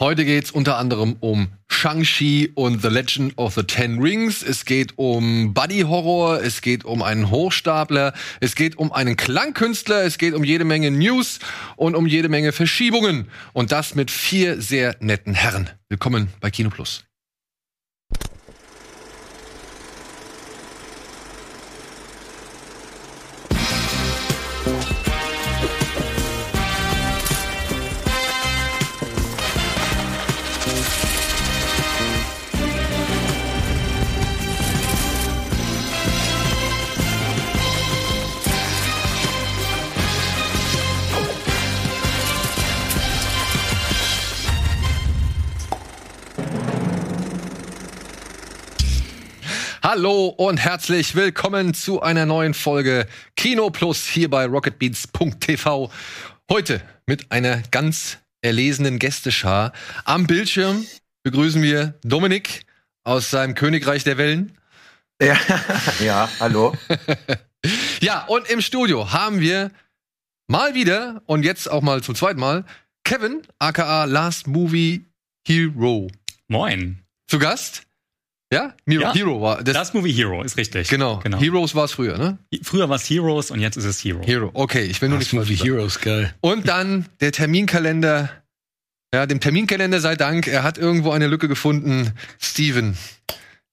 Heute geht's unter anderem um Shang-Chi und The Legend of the Ten Rings. Es geht um Buddy-Horror, es geht um einen Hochstapler, es geht um einen Klangkünstler, es geht um jede Menge News und um jede Menge Verschiebungen. Und das mit vier sehr netten Herren. Willkommen bei Kino Plus. Hallo und herzlich willkommen zu einer neuen Folge Kino Plus hier bei rocketbeats.tv. Heute mit einer ganz erlesenen Gästeschar. Am Bildschirm begrüßen wir Dominik aus seinem Königreich der Wellen. Ja, ja hallo. ja, und im Studio haben wir mal wieder und jetzt auch mal zum zweiten Mal Kevin, aka Last Movie Hero. Moin. Zu Gast. Ja? Hero, Ja. Hero war das. Das Movie Hero ist richtig. genau. genau. Heroes war es früher, ne? Früher war es Heroes und jetzt ist es Hero. Hero. Okay, ich will nur nicht Das Movie falsch sagen. Heroes, geil. Und dann der Terminkalender. Ja, dem Terminkalender sei Dank. Er hat irgendwo eine Lücke gefunden. Steven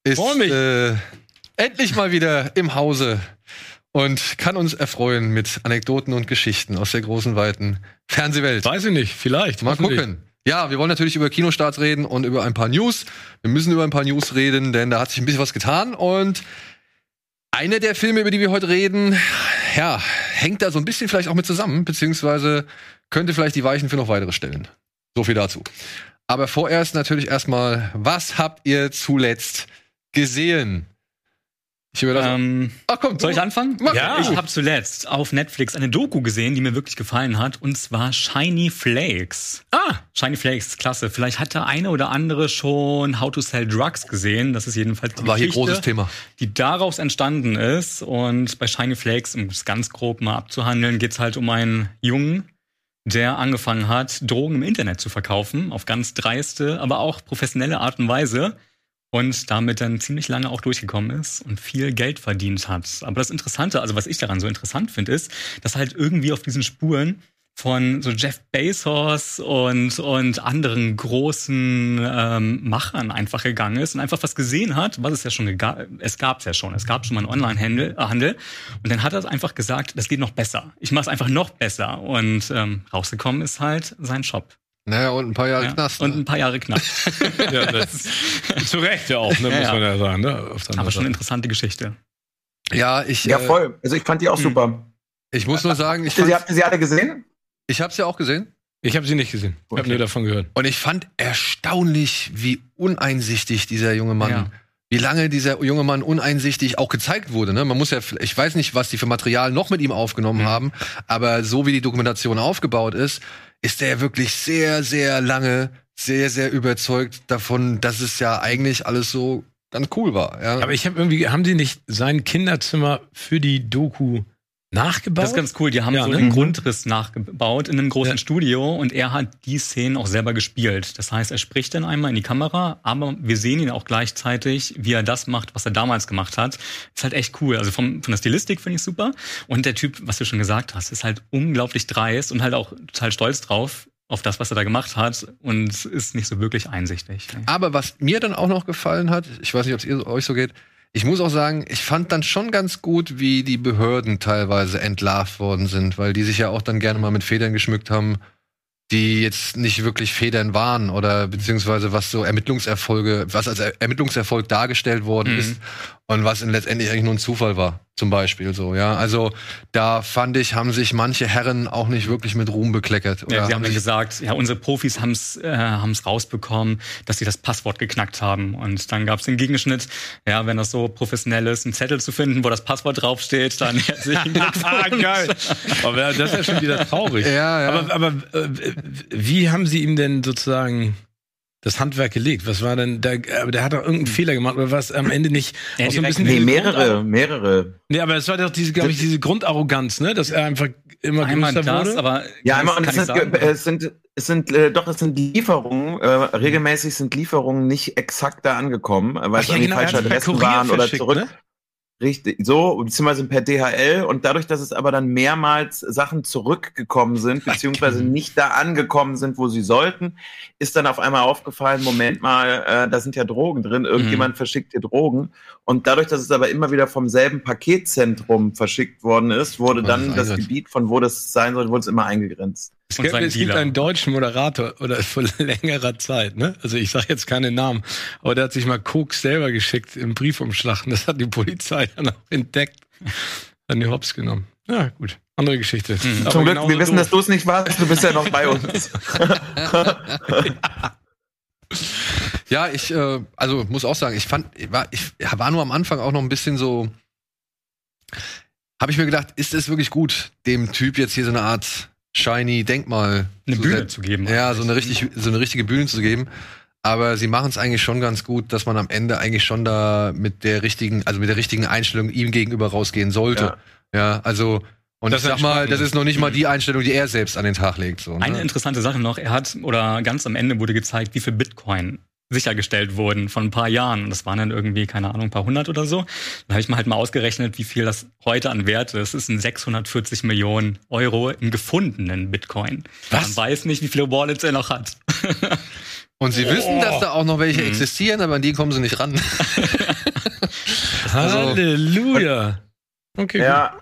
ist äh, endlich mal wieder im Hause und kann uns erfreuen mit Anekdoten und Geschichten aus der großen, weiten Fernsehwelt. Weiß ich nicht, vielleicht. Mal gucken. Ja, wir wollen natürlich über Kinostarts reden und über ein paar News. Wir müssen über ein paar News reden, denn da hat sich ein bisschen was getan. Und einer der Filme, über die wir heute reden, ja, hängt da so ein bisschen vielleicht auch mit zusammen, beziehungsweise könnte vielleicht die Weichen für noch weitere stellen. So viel dazu. Aber vorerst natürlich erstmal, was habt ihr zuletzt gesehen? Ich überlasse. Ähm, Ach komm, soll ich anfangen? Mach Ja. Ich habe zuletzt auf Netflix eine Doku gesehen, die mir wirklich gefallen hat, und zwar Shiny Flakes. Ah, Shiny Flakes, klasse. Vielleicht hat der eine oder andere schon How to Sell Drugs gesehen. Das ist jedenfalls die War hier großes Thema. die daraus entstanden ist. Und bei Shiny Flakes, um es ganz grob mal abzuhandeln, geht's halt um einen Jungen, der angefangen hat, Drogen im Internet zu verkaufen, auf ganz dreiste, aber auch professionelle Art und Weise. Und damit dann ziemlich lange auch durchgekommen ist und viel Geld verdient hat. Aber das Interessante, also was ich daran so interessant finde, ist, dass halt irgendwie auf diesen Spuren von so Jeff Bezos und, und anderen großen ähm, Machern einfach gegangen ist und einfach was gesehen hat, was es ja schon gega- es gab es ja schon. Es gab schon mal einen Online-Handel äh, Handel, und dann hat er einfach gesagt, das geht noch besser. Ich mache es einfach noch besser. Und ähm, rausgekommen ist halt sein Shop. Naja, und ein paar Jahre Ja. Knast. Und ne? ein paar Jahre Knast. ja, das, zu Recht ja auch, ne, Ja, muss man ja sagen. Ne, Aber anderen schon eine Seite. interessante Geschichte. ja, ich, Ja, äh, voll. Also ich fand die auch Hm. super. ich muss nur sagen, ich, sie- habt ihr sie alle gesehen? ich hab's ja auch gesehen. Ich habe sie nicht gesehen. Ich habe nur davon gehört. Und ich fand erstaunlich, wie uneinsichtig dieser junge Mann, Ja. wie lange dieser junge Mann uneinsichtig auch gezeigt wurde. Ne? Man muss ja, ich weiß nicht, was die für Material noch mit ihm aufgenommen Mhm. haben, aber so wie die Dokumentation aufgebaut ist, ist er wirklich sehr, sehr lange, sehr, sehr überzeugt davon, dass es ja eigentlich alles so ganz cool war. Ja? Aber ich habe irgendwie, haben die nicht sein Kinderzimmer für die Doku nachgebaut? Das ist ganz cool. Die haben Ja, so ne? einen Mhm. Grundriss nachgebaut in einem großen Ja. Studio und er hat die Szenen auch selber gespielt. Das heißt, er spricht dann einmal in die Kamera, aber wir sehen ihn auch gleichzeitig, wie er das macht, was er damals gemacht hat. Ist halt echt cool. Also vom, von der Stilistik finde ich super. Und der Typ, was du schon gesagt hast, ist halt unglaublich dreist und halt auch total stolz drauf, auf das, was er da gemacht hat und ist nicht so wirklich einsichtig. Aber was mir dann auch noch gefallen hat, ich weiß nicht, ob es euch so geht, ich muss auch sagen, ich fand dann schon ganz gut, wie die Behörden teilweise entlarvt worden sind, weil die sich ja auch dann gerne mal mit Federn geschmückt haben, die jetzt nicht wirklich Federn waren oder beziehungsweise was so Ermittlungserfolge, was als Er- Ermittlungserfolg dargestellt worden Mhm. ist und was in letztendlich eigentlich nur ein Zufall war, zum Beispiel so, ja. Also da fand ich, haben sich manche Herren auch nicht wirklich mit Ruhm bekleckert. Ja, oder sie haben dann gesagt, ja, unsere Profis haben es äh, haben's rausbekommen, dass sie das Passwort geknackt haben. Und dann gab es den Gegenschnitt, ja, wenn das so professionell ist, einen Zettel zu finden, wo das Passwort draufsteht, dann herzlichen Glückwunsch. Ah, geil. Aber das ist ja schon wieder traurig. Ja, ja. Aber, aber äh, wie haben sie ihm denn sozusagen das Handwerk gelegt? Was war denn, da, aber der hat doch irgendeinen Fehler gemacht oder was am Ende nicht? Ja, auch so ein bisschen Nee, mehrere, Grundarro- mehrere. Nee, aber es war doch diese, glaube ich, diese Grundarroganz, ne? Dass er einfach immer Einmal größer das, aber Ja, einmal, und es sind, sagen, es sind, es sind äh, doch, es sind Lieferungen, äh, regelmäßig sind Lieferungen nicht exakt da angekommen, weil es ja, irgendwie genau, er falsche Kurier waren oder zurück. ne? Richtig, so, beziehungsweise per DHL und dadurch, dass es aber dann mehrmals Sachen zurückgekommen sind, beziehungsweise nicht da angekommen sind, wo sie sollten, ist dann auf einmal aufgefallen, Moment mal, äh, da sind ja Drogen drin, irgendjemand verschickt hier Drogen. Und dadurch, dass es aber immer wieder vom selben Paketzentrum verschickt worden ist, wurde War dann das. Gebiet, von wo das sein soll, wurde es immer eingegrenzt. Es gibt, es gibt einen deutschen Moderator oder vor längerer Zeit, ne? Also ich sage jetzt keine Namen, aber der hat sich mal Koks selber geschickt im Briefumschlag. und Das hat die Polizei dann auch entdeckt, an die Hops genommen. Ja, gut. Andere Geschichte. Mhm. Zum Glück, wir wissen, doof. dass du es nicht warst, du bist ja noch bei uns. Ja, ich, äh, also muss auch sagen, ich fand, ich war, ich war nur am Anfang auch noch ein bisschen so, habe ich mir gedacht, ist es wirklich gut, dem Typ jetzt hier so eine Art shiny Denkmal eine zu Bühne zu geben. Ja, so eine richtig, so eine richtige Bühne zu geben. Aber sie machen es eigentlich schon ganz gut, dass man am Ende eigentlich schon da mit der richtigen, also mit der richtigen Einstellung ihm gegenüber rausgehen sollte. Ja, also und Das ich ist sag mal, das ist noch nicht mal die Einstellung, die er selbst an den Tag legt. So, Eine ne? interessante Sache noch, er hat, oder ganz am Ende wurde gezeigt, wie viel Bitcoin sichergestellt wurden von ein paar Jahren. Und das waren dann irgendwie, keine Ahnung, ein paar hundert oder so. Dann habe ich mal halt mal ausgerechnet, wie viel das heute an Wert ist. Es sind 640 Millionen Euro im gefundenen Bitcoin. Was? Man weiß nicht, wie viele Wallets er noch hat. Und sie wissen, dass da auch noch welche Mhm. existieren, aber an die kommen sie nicht ran. Halleluja. Okay, gut. Ja.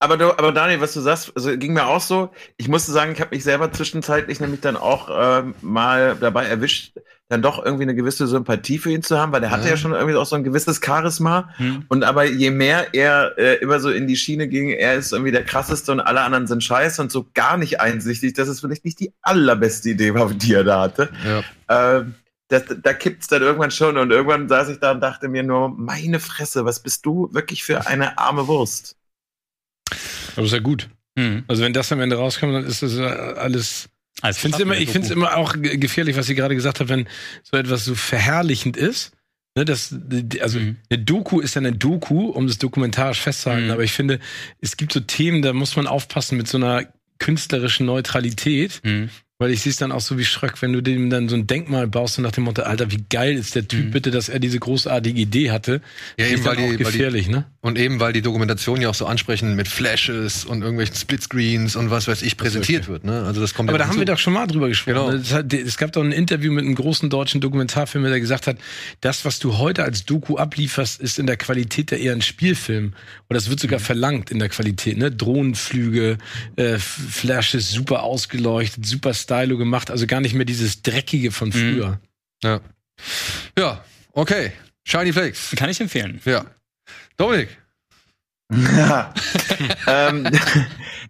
Aber du, aber Daniel, was du sagst, also ging mir auch so. Ich musste sagen, ich habe mich selber zwischenzeitlich nämlich dann auch ähm, mal dabei erwischt, dann doch irgendwie eine gewisse Sympathie für ihn zu haben, weil der hatte Ja. ja schon irgendwie auch so ein gewisses Charisma. Hm. Und aber je mehr er äh, immer so in die Schiene ging, er ist irgendwie der krasseste und alle anderen sind scheiße und so gar nicht einsichtig, dass es vielleicht nicht die allerbeste Idee war, die er da hatte. Ja. Ähm, das, da kippt's dann irgendwann schon und irgendwann saß ich da und dachte mir nur, meine Fresse, was bist du wirklich für eine arme Wurst? Aber ist ja gut. Hm. Also wenn das am Ende rauskommt, dann ist das alles. Also Ich finde es immer, ich find's immer auch ge- gefährlich, was sie gerade gesagt hat, wenn so etwas so verherrlichend ist. Ne, das, also Mhm. eine Doku ist ja eine Doku, um das dokumentarisch festzuhalten. Mhm. Aber ich finde, es gibt so Themen, da muss man aufpassen mit so einer künstlerischen Neutralität. Hm. Weil ich sehe es dann auch so wie Schröck, wenn du dem dann so ein Denkmal baust und nach dem Motto, Alter, wie geil ist der Typ Mhm. bitte, dass er diese großartige Idee hatte. Ja, eben, weil dann auch die, weil die, gefährlich, ne? und eben, weil die Dokumentation ja auch so ansprechen mit Flashes und irgendwelchen Splitscreens und was weiß ich präsentiert wird. Ne? Also das kommt Aber ja da haben wir dazu. doch schon mal drüber gesprochen. Genau. Es, hat, es gab doch ein Interview mit einem großen deutschen Dokumentarfilmer, der gesagt hat, das, was du heute als Doku ablieferst, ist in der Qualität der eher ein Spielfilm. Oder es wird sogar Mhm. verlangt in der Qualität. Ne? Drohnenflüge, äh, Flashes super ausgeleuchtet, super stylo gemacht. Also gar nicht mehr dieses Dreckige von Mhm. früher. Ja. ja, okay. Shiny Flakes. Kann ich empfehlen. Ja. Dominik. Ja. ähm,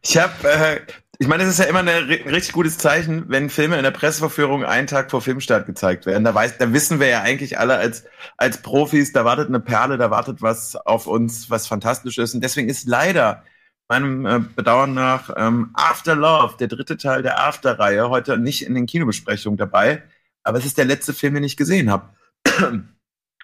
ich habe, äh, ich meine, es ist ja immer ein ri- richtig gutes Zeichen, wenn Filme in der Presseverführung einen Tag vor Filmstart gezeigt werden. Da, weiß, da wissen wir ja eigentlich alle als, als Profis, da wartet eine Perle, da wartet was auf uns, was fantastisch ist. Und deswegen ist leider meinem äh, Bedauern nach ähm, After Love, der dritte Teil der After-Reihe, heute nicht in den Kinobesprechungen dabei. Aber es ist der letzte Film, den ich gesehen habe.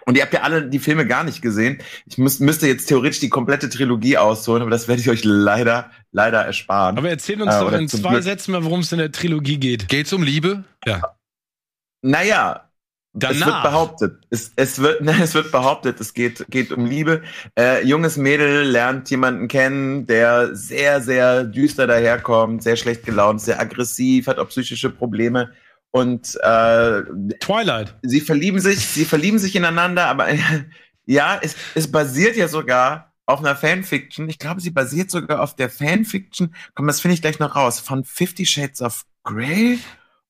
Und ihr habt ja alle die Filme gar nicht gesehen. Ich müß, müsste jetzt theoretisch die komplette Trilogie ausholen, aber das werde ich euch leider, leider ersparen. Aber erzähl uns Ah, doch in zwei Glück. Sätzen mal, worum es in der Trilogie geht. Geht's um Liebe? naja, es wird behauptet. Es, es, wird, nein, es wird behauptet, es geht, geht um Liebe. Äh, junges Mädel lernt jemanden kennen, der sehr, sehr düster daherkommt, sehr schlecht gelaunt, sehr aggressiv, hat auch psychische Probleme. Und äh, Twilight. sie verlieben sich, sie verlieben sich ineinander, aber ja, es, es basiert ja sogar auf einer Fanfiction. Ich glaube, sie basiert sogar auf der Fanfiction. Komm, das finde ich gleich noch raus. Von Fifty Shades of Grey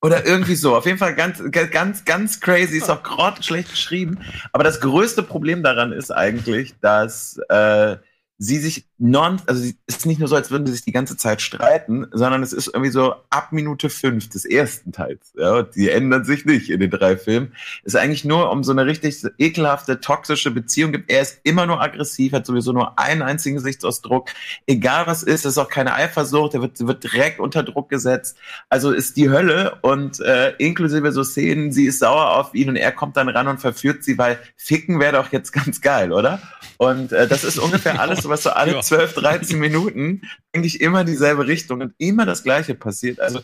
oder irgendwie so. Auf jeden Fall ganz, ganz, ganz crazy. Ist auch grottenschlecht geschrieben. Aber das größte Problem daran ist eigentlich, dass äh, sie sich non, also es ist nicht nur so, als würden sie sich die ganze Zeit streiten, sondern es ist irgendwie so ab Minute fünf des ersten Teils. Ja, die ändern sich nicht in den drei Filmen. Es ist eigentlich nur um so eine richtig ekelhafte, toxische Beziehung gibt. Er ist immer nur aggressiv, hat sowieso nur einen einzigen Gesichtsausdruck. Egal was ist, ist auch keine Eifersucht, er wird, wird direkt unter Druck gesetzt. Also ist die Hölle und äh, inklusive so Szenen, sie ist sauer auf ihn und er kommt dann ran und verführt sie, weil ficken wäre doch jetzt ganz geil, oder? Und äh, das ist ungefähr alles, was so alle Ja. 12, 13 Minuten eigentlich immer dieselbe Richtung und immer das Gleiche passiert. Also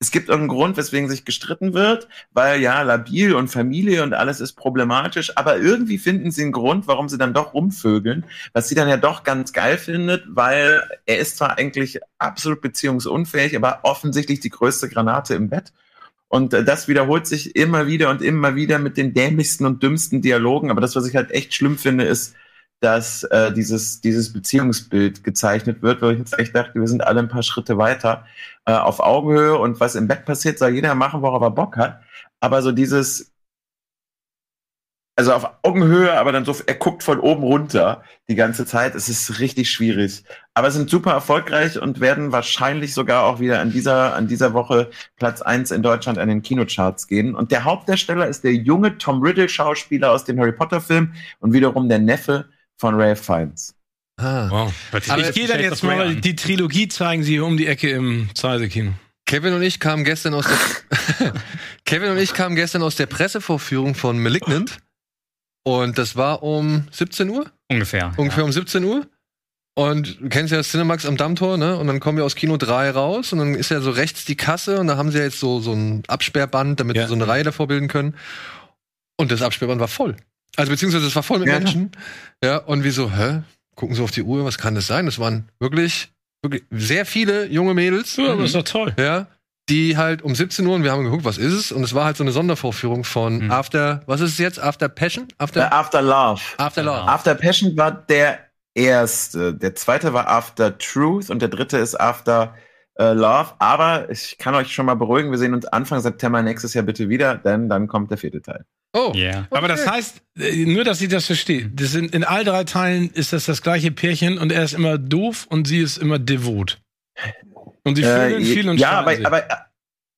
es gibt irgendeinen Grund, weswegen sich gestritten wird, weil ja, labil und Familie und alles ist problematisch, aber irgendwie finden sie einen Grund, warum sie dann doch rumvögeln, was sie dann ja doch ganz geil findet, weil er ist zwar eigentlich absolut beziehungsunfähig, aber offensichtlich die größte Granate im Bett. Und äh, das wiederholt sich immer wieder und immer wieder mit den dämlichsten und dümmsten Dialogen. Aber das, was ich halt echt schlimm finde, ist, dass äh, dieses, dieses Beziehungsbild gezeichnet wird, wo ich jetzt echt dachte, wir sind alle ein paar Schritte weiter äh, auf Augenhöhe und was im Bett passiert, soll jeder machen, worauf er Bock hat. Aber so dieses, also auf Augenhöhe, aber dann so, er guckt von oben runter die ganze Zeit. Es ist richtig schwierig. Aber sind super erfolgreich und werden wahrscheinlich sogar auch wieder an dieser, an dieser Woche Platz eins in Deutschland an den Kinocharts gehen. Und der Hauptdarsteller ist der junge Tom Riddle Schauspieler aus den Harry Potter Filmen und wiederum der Neffe von Ralph Fiennes. Ah. Wow. Aber ich gehe dann jetzt mal die Trilogie zeigen sie hier um die Ecke im Zeise-Kino. Kevin und ich kamen gestern aus der Kevin und ich kamen gestern aus der Pressevorführung von Malignant. Und das war um 17 Uhr? Ungefähr. Ungefähr ja. um 17 Uhr. Und du kennst ja Cinemax am Dammtor, ne? Und dann kommen wir aus Kino 3 raus und dann ist ja so rechts die Kasse und da haben sie ja jetzt so, so ein Absperrband, damit Ja. sie so eine Reihe davor bilden können. Und das Absperrband war voll. Also beziehungsweise es war voll mit Ja. Menschen. Ja, und wir so, hä? Gucken so auf die Uhr, was kann das sein? Das waren wirklich, wirklich sehr viele junge Mädels. Ja, aber ist doch toll. Ja, die halt um 17 Uhr und wir haben geguckt, was ist es? Und es war halt so eine Sondervorführung von Mhm. After, was ist es jetzt? After Passion? Äh, After, After Love. After Love. Genau. After Passion war der erste. Der zweite war After Truth und der dritte ist After äh, Love. Aber ich kann euch schon mal beruhigen, wir sehen uns Anfang September nächstes Jahr bitte wieder, denn dann kommt der vierte Teil. Oh, Yeah. Aber das heißt, äh, nur dass ich das verstehe, das sind, in all drei Teilen ist das das gleiche Pärchen und er ist immer doof und sie ist immer devot. Und sie vögeln Äh, viel und ja, aber, sich. aber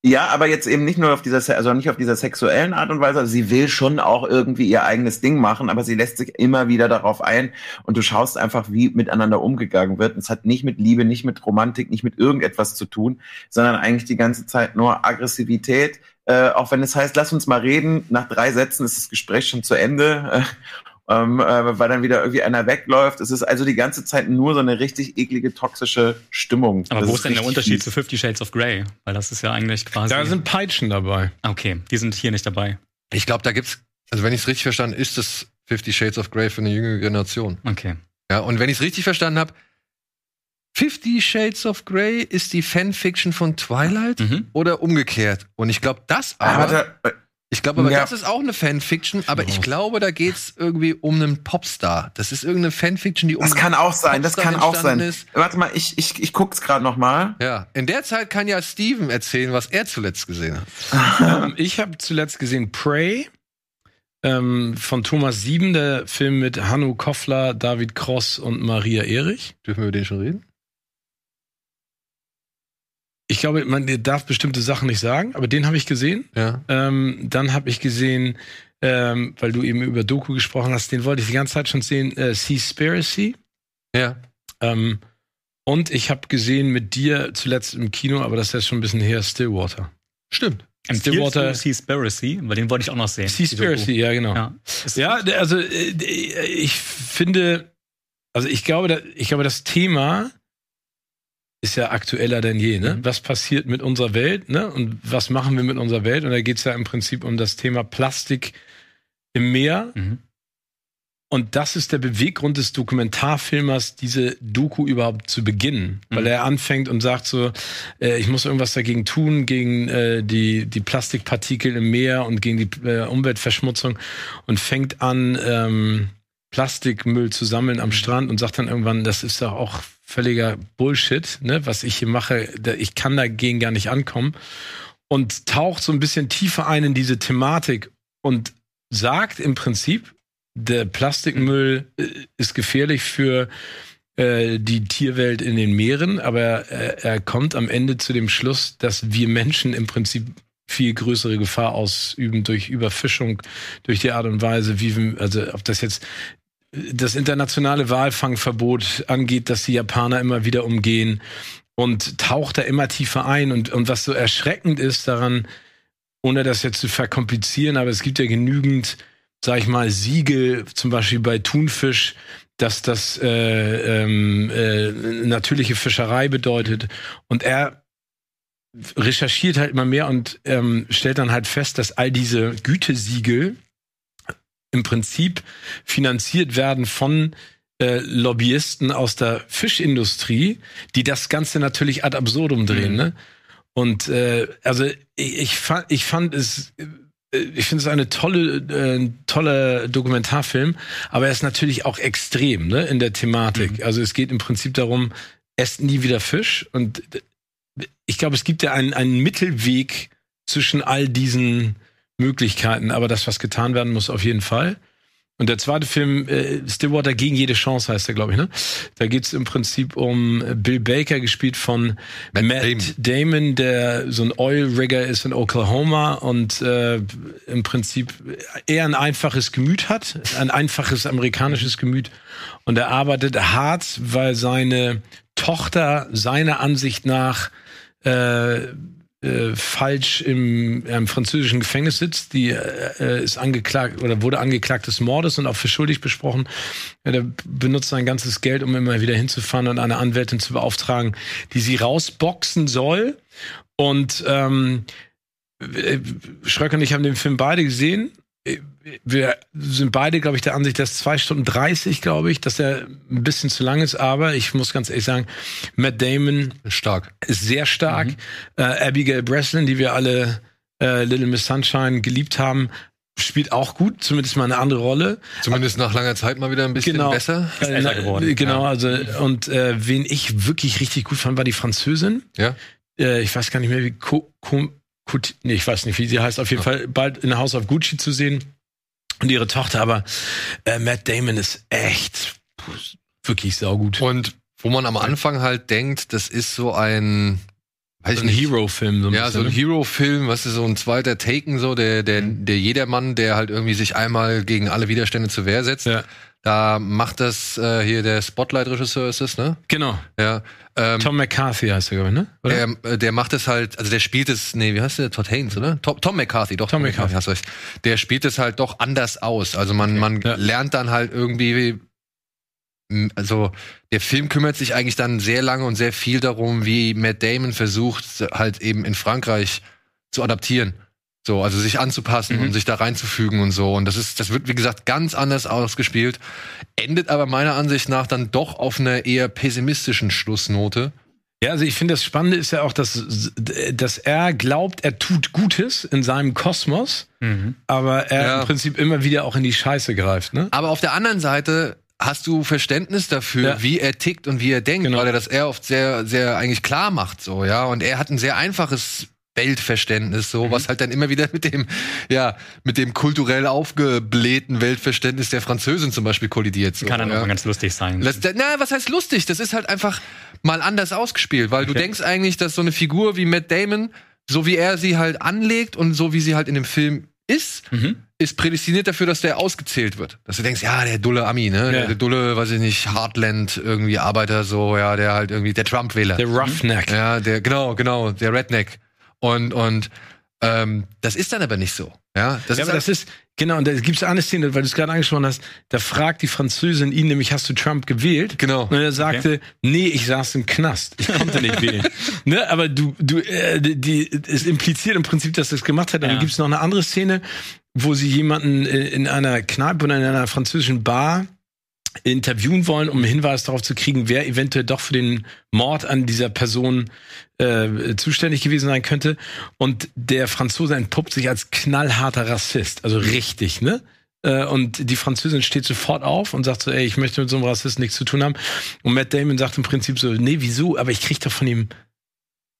ja, aber jetzt eben nicht nur auf dieser, se- also nicht auf dieser sexuellen Art und Weise. Also sie will schon auch irgendwie ihr eigenes Ding machen, aber sie lässt sich immer wieder darauf ein und du schaust einfach, wie miteinander umgegangen wird. Und es hat nicht mit Liebe, nicht mit Romantik, nicht mit irgendetwas zu tun, sondern eigentlich die ganze Zeit nur Aggressivität. Äh, auch wenn es heißt, lass uns mal reden. Nach drei Sätzen ist das Gespräch schon zu Ende. Äh, äh, weil dann wieder irgendwie einer wegläuft. Es ist also die ganze Zeit nur so eine richtig eklige, toxische Stimmung. Aber Das wo ist denn der Unterschied zu Fifty Shades of Grey? Weil das ist ja eigentlich quasi. da sind Peitschen dabei. okay, die sind hier nicht dabei. ich glaube, da gibt's, also wenn ich es richtig verstanden, ist das Fifty Shades of Grey für eine jüngere Generation. Okay. Ja, und wenn ich es richtig verstanden habe, Fifty Shades of Grey ist die Fanfiction von Twilight Mhm. oder umgekehrt. Und ich glaube, das Ah, aber, warte, ich glaube aber, Ja. das ist auch eine Fanfiction, aber ich raus. glaube, da geht's irgendwie um einen Popstar. Das ist irgendeine Fanfiction, die um Das kann auch sein, das Popstar kann auch sein. entstanden ist. Warte mal, ich, ich, ich guck's gerade noch mal. Ja, in der Zeit kann ja Steven erzählen, was er zuletzt gesehen hat. Ähm, ich habe zuletzt gesehen Prey ähm, von Thomas Sieben, der Film mit Hanno Koffler, David Cross und Maria Erich. Dürfen wir über den schon reden? Ich glaube, man darf bestimmte Sachen nicht sagen, aber den habe ich gesehen. Ja. Ähm, dann habe ich gesehen, ähm, weil du eben über Doku gesprochen hast, den wollte ich die ganze Zeit schon sehen, äh, Seaspiracy. Ja. Ähm, und ich habe gesehen mit dir zuletzt im Kino, aber das ist jetzt schon ein bisschen her, Stillwater. Stimmt. Stillwater- Seaspiracy? Weil den wollte ich auch noch sehen. Seaspiracy, ja, genau. Ja. Ja, also äh, ich finde, also ich glaube, da, ich glaube, das Thema ist ja aktueller denn je. Ne? Mhm. Was passiert mit unserer Welt? Ne? Und was machen wir mit unserer Welt? Und da geht es ja im Prinzip um das Thema Plastik im Meer. Mhm. Und das ist der Beweggrund des Dokumentarfilmers, diese Doku überhaupt zu beginnen. Weil Mhm. er anfängt und sagt so, äh, ich muss irgendwas dagegen tun, gegen äh, die, die Plastikpartikel im Meer und gegen die äh, Umweltverschmutzung und fängt an, ähm, Plastikmüll zu sammeln am Strand und sagt dann irgendwann, das ist doch auch völliger Bullshit, ne, was ich hier mache, ich kann dagegen gar nicht ankommen. Und taucht so ein bisschen tiefer ein in diese Thematik und sagt im Prinzip, der Plastikmüll äh, ist gefährlich für äh, die Tierwelt in den Meeren, aber er, er kommt am Ende zu dem Schluss, dass wir Menschen im Prinzip viel größere Gefahr ausüben durch Überfischung, durch die Art und Weise, wie wir, also ob das jetzt das internationale Walfangverbot angeht, das die Japaner immer wieder umgehen und taucht da immer tiefer ein und, und was so erschreckend ist daran, ohne das jetzt zu verkomplizieren, aber es gibt ja genügend sag ich mal, Siegel, zum Beispiel bei Thunfisch, dass das äh, ähm, äh, natürliche Fischerei bedeutet. Und er recherchiert halt immer mehr und ähm, stellt dann halt fest, dass all diese Gütesiegel im Prinzip finanziert werden von äh, Lobbyisten aus der Fischindustrie, die das Ganze natürlich ad absurdum drehen. Mhm. Ne? Und äh, also ich, ich, fand, ich fand es äh, ich finde es eine tolle, äh, tolle Dokumentarfilm, aber er ist natürlich auch extrem ne, in der Thematik. Mhm. Also es geht im Prinzip darum, esst nie wieder Fisch. Und ich glaube, es gibt ja einen, einen Mittelweg zwischen all diesen Möglichkeiten, aber das, was getan werden muss, auf jeden Fall. Und der zweite Film, äh, Stillwater gegen jede Chance heißt der, glaube ich, ne? Da geht's im Prinzip um Bill Baker, gespielt von Matt, Matt Damon. Damon. der so ein Oil-Rigger ist in Oklahoma und äh, im Prinzip eher ein einfaches Gemüt hat, ein einfaches amerikanisches Gemüt. Und er arbeitet hart, weil seine Tochter seiner Ansicht nach äh, äh, falsch im, im französischen Gefängnis sitzt. Die äh, ist angeklagt oder wurde angeklagt des Mordes und auch für schuldig besprochen. Ja, der benutzt sein ganzes Geld, um immer wieder hinzufahren und eine Anwältin zu beauftragen, die sie rausboxen soll. Und ähm, äh, Schröcker und ich haben den Film beide gesehen wir sind beide, glaube ich, der Ansicht, dass zwei Stunden 30, glaube ich, dass er ein bisschen zu lang ist, aber ich muss ganz ehrlich sagen, Matt Damon stark. ist sehr stark. Mhm. Äh, Abigail Breslin, die wir alle äh, Little Miss Sunshine geliebt haben, spielt auch gut, zumindest mal eine andere Rolle. Zumindest nach langer Zeit mal wieder ein bisschen genau, besser. Ist besser geworden. Genau, ja. also und äh, wen ich wirklich richtig gut fand, war die Französin. Ja. Äh, ich weiß gar nicht mehr, wie Co, Co Gut, nee, ich weiß nicht, wie sie heißt. Auf jeden ja. Fall bald in House of Gucci zu sehen. Und ihre Tochter, aber äh, Matt Damon ist echt wirklich saugut. Und wo man am Anfang halt denkt, das ist so ein weiß so ein Hero-Film. So ein ja, bisschen, so ein ne? Hero-Film, was ist so ein zweiter Taken, so der, der, mhm. der Jedermann, der halt irgendwie sich einmal gegen alle Widerstände zur Wehr setzt. Ja. Da macht das äh, hier der Spotlight-Regisseur ist es, ne? Genau. Ja. Ähm, Tom McCarthy heißt er, glaube ich, ne? Oder? Der, äh, der macht es halt, also der spielt es, nee, wie heißt der? Todd Haynes, oder? Tom, Tom McCarthy, doch. Tom, Tom McCarthy, hast recht. Der spielt es halt doch anders aus. Also man, okay. man ja. lernt dann halt irgendwie, also der Film kümmert sich eigentlich dann sehr lange und sehr viel darum, wie Matt Damon versucht, halt eben in Frankreich zu adaptieren. So, also sich anzupassen mhm. und sich da reinzufügen und so. Und das ist, das wird, wie gesagt, ganz anders ausgespielt. Endet aber meiner Ansicht nach dann doch auf einer eher pessimistischen Schlussnote. Ja, also ich finde, das Spannende ist ja auch, dass, dass er glaubt, er tut Gutes in seinem Kosmos, mhm. aber er ja. im Prinzip immer wieder auch in die Scheiße greift. Ne? Aber auf der anderen Seite hast du Verständnis dafür, ja. wie er tickt und wie er denkt, genau. weil er das eher oft sehr, sehr eigentlich klar macht, so, ja. Und er hat ein sehr einfaches Weltverständnis, so, mhm. was halt dann immer wieder mit dem, ja, mit dem kulturell aufgeblähten Weltverständnis der Französin zum Beispiel kollidiert. So, Kann dann ja. auch mal ganz lustig sein. Das, na, was heißt lustig? Das ist halt einfach mal anders ausgespielt, weil okay. du denkst eigentlich, dass so eine Figur wie Matt Damon, so wie er sie halt anlegt und so wie sie halt in dem Film ist, mhm. ist prädestiniert dafür, dass der ausgezählt wird. Dass du denkst, ja, der dulle Ami, ne? Ja. Der dulle, weiß ich nicht, Heartland irgendwie Arbeiter, so, ja, der halt irgendwie, der Trump-Wähler. Der Roughneck. Ja, der, genau, genau, der Redneck. Und, und ähm, das ist dann aber nicht so. Ja, das ja, ist aber das ist, genau, und da gibt es eine Szene, weil du es gerade angesprochen hast, da fragt die Französin ihn nämlich, hast du Trump gewählt? Genau. Und er sagte, okay. nee, ich saß im Knast, ich konnte nicht wählen. ne, aber du, du, äh, die, es impliziert im Prinzip, dass er es gemacht hat. Und ja. dann gibt es noch eine andere Szene, wo sie jemanden in einer Kneipe oder in einer französischen Bar interviewen wollen, um einen Hinweis darauf zu kriegen, wer eventuell doch für den Mord an dieser Person äh, zuständig gewesen sein könnte. Und der Franzose entpuppt sich als knallharter Rassist, also richtig, ne? Äh, und die Französin steht sofort auf und sagt so, ey, ich möchte mit so einem Rassisten nichts zu tun haben. Und Matt Damon sagt im Prinzip so, nee, wieso? Aber ich krieg doch von ihm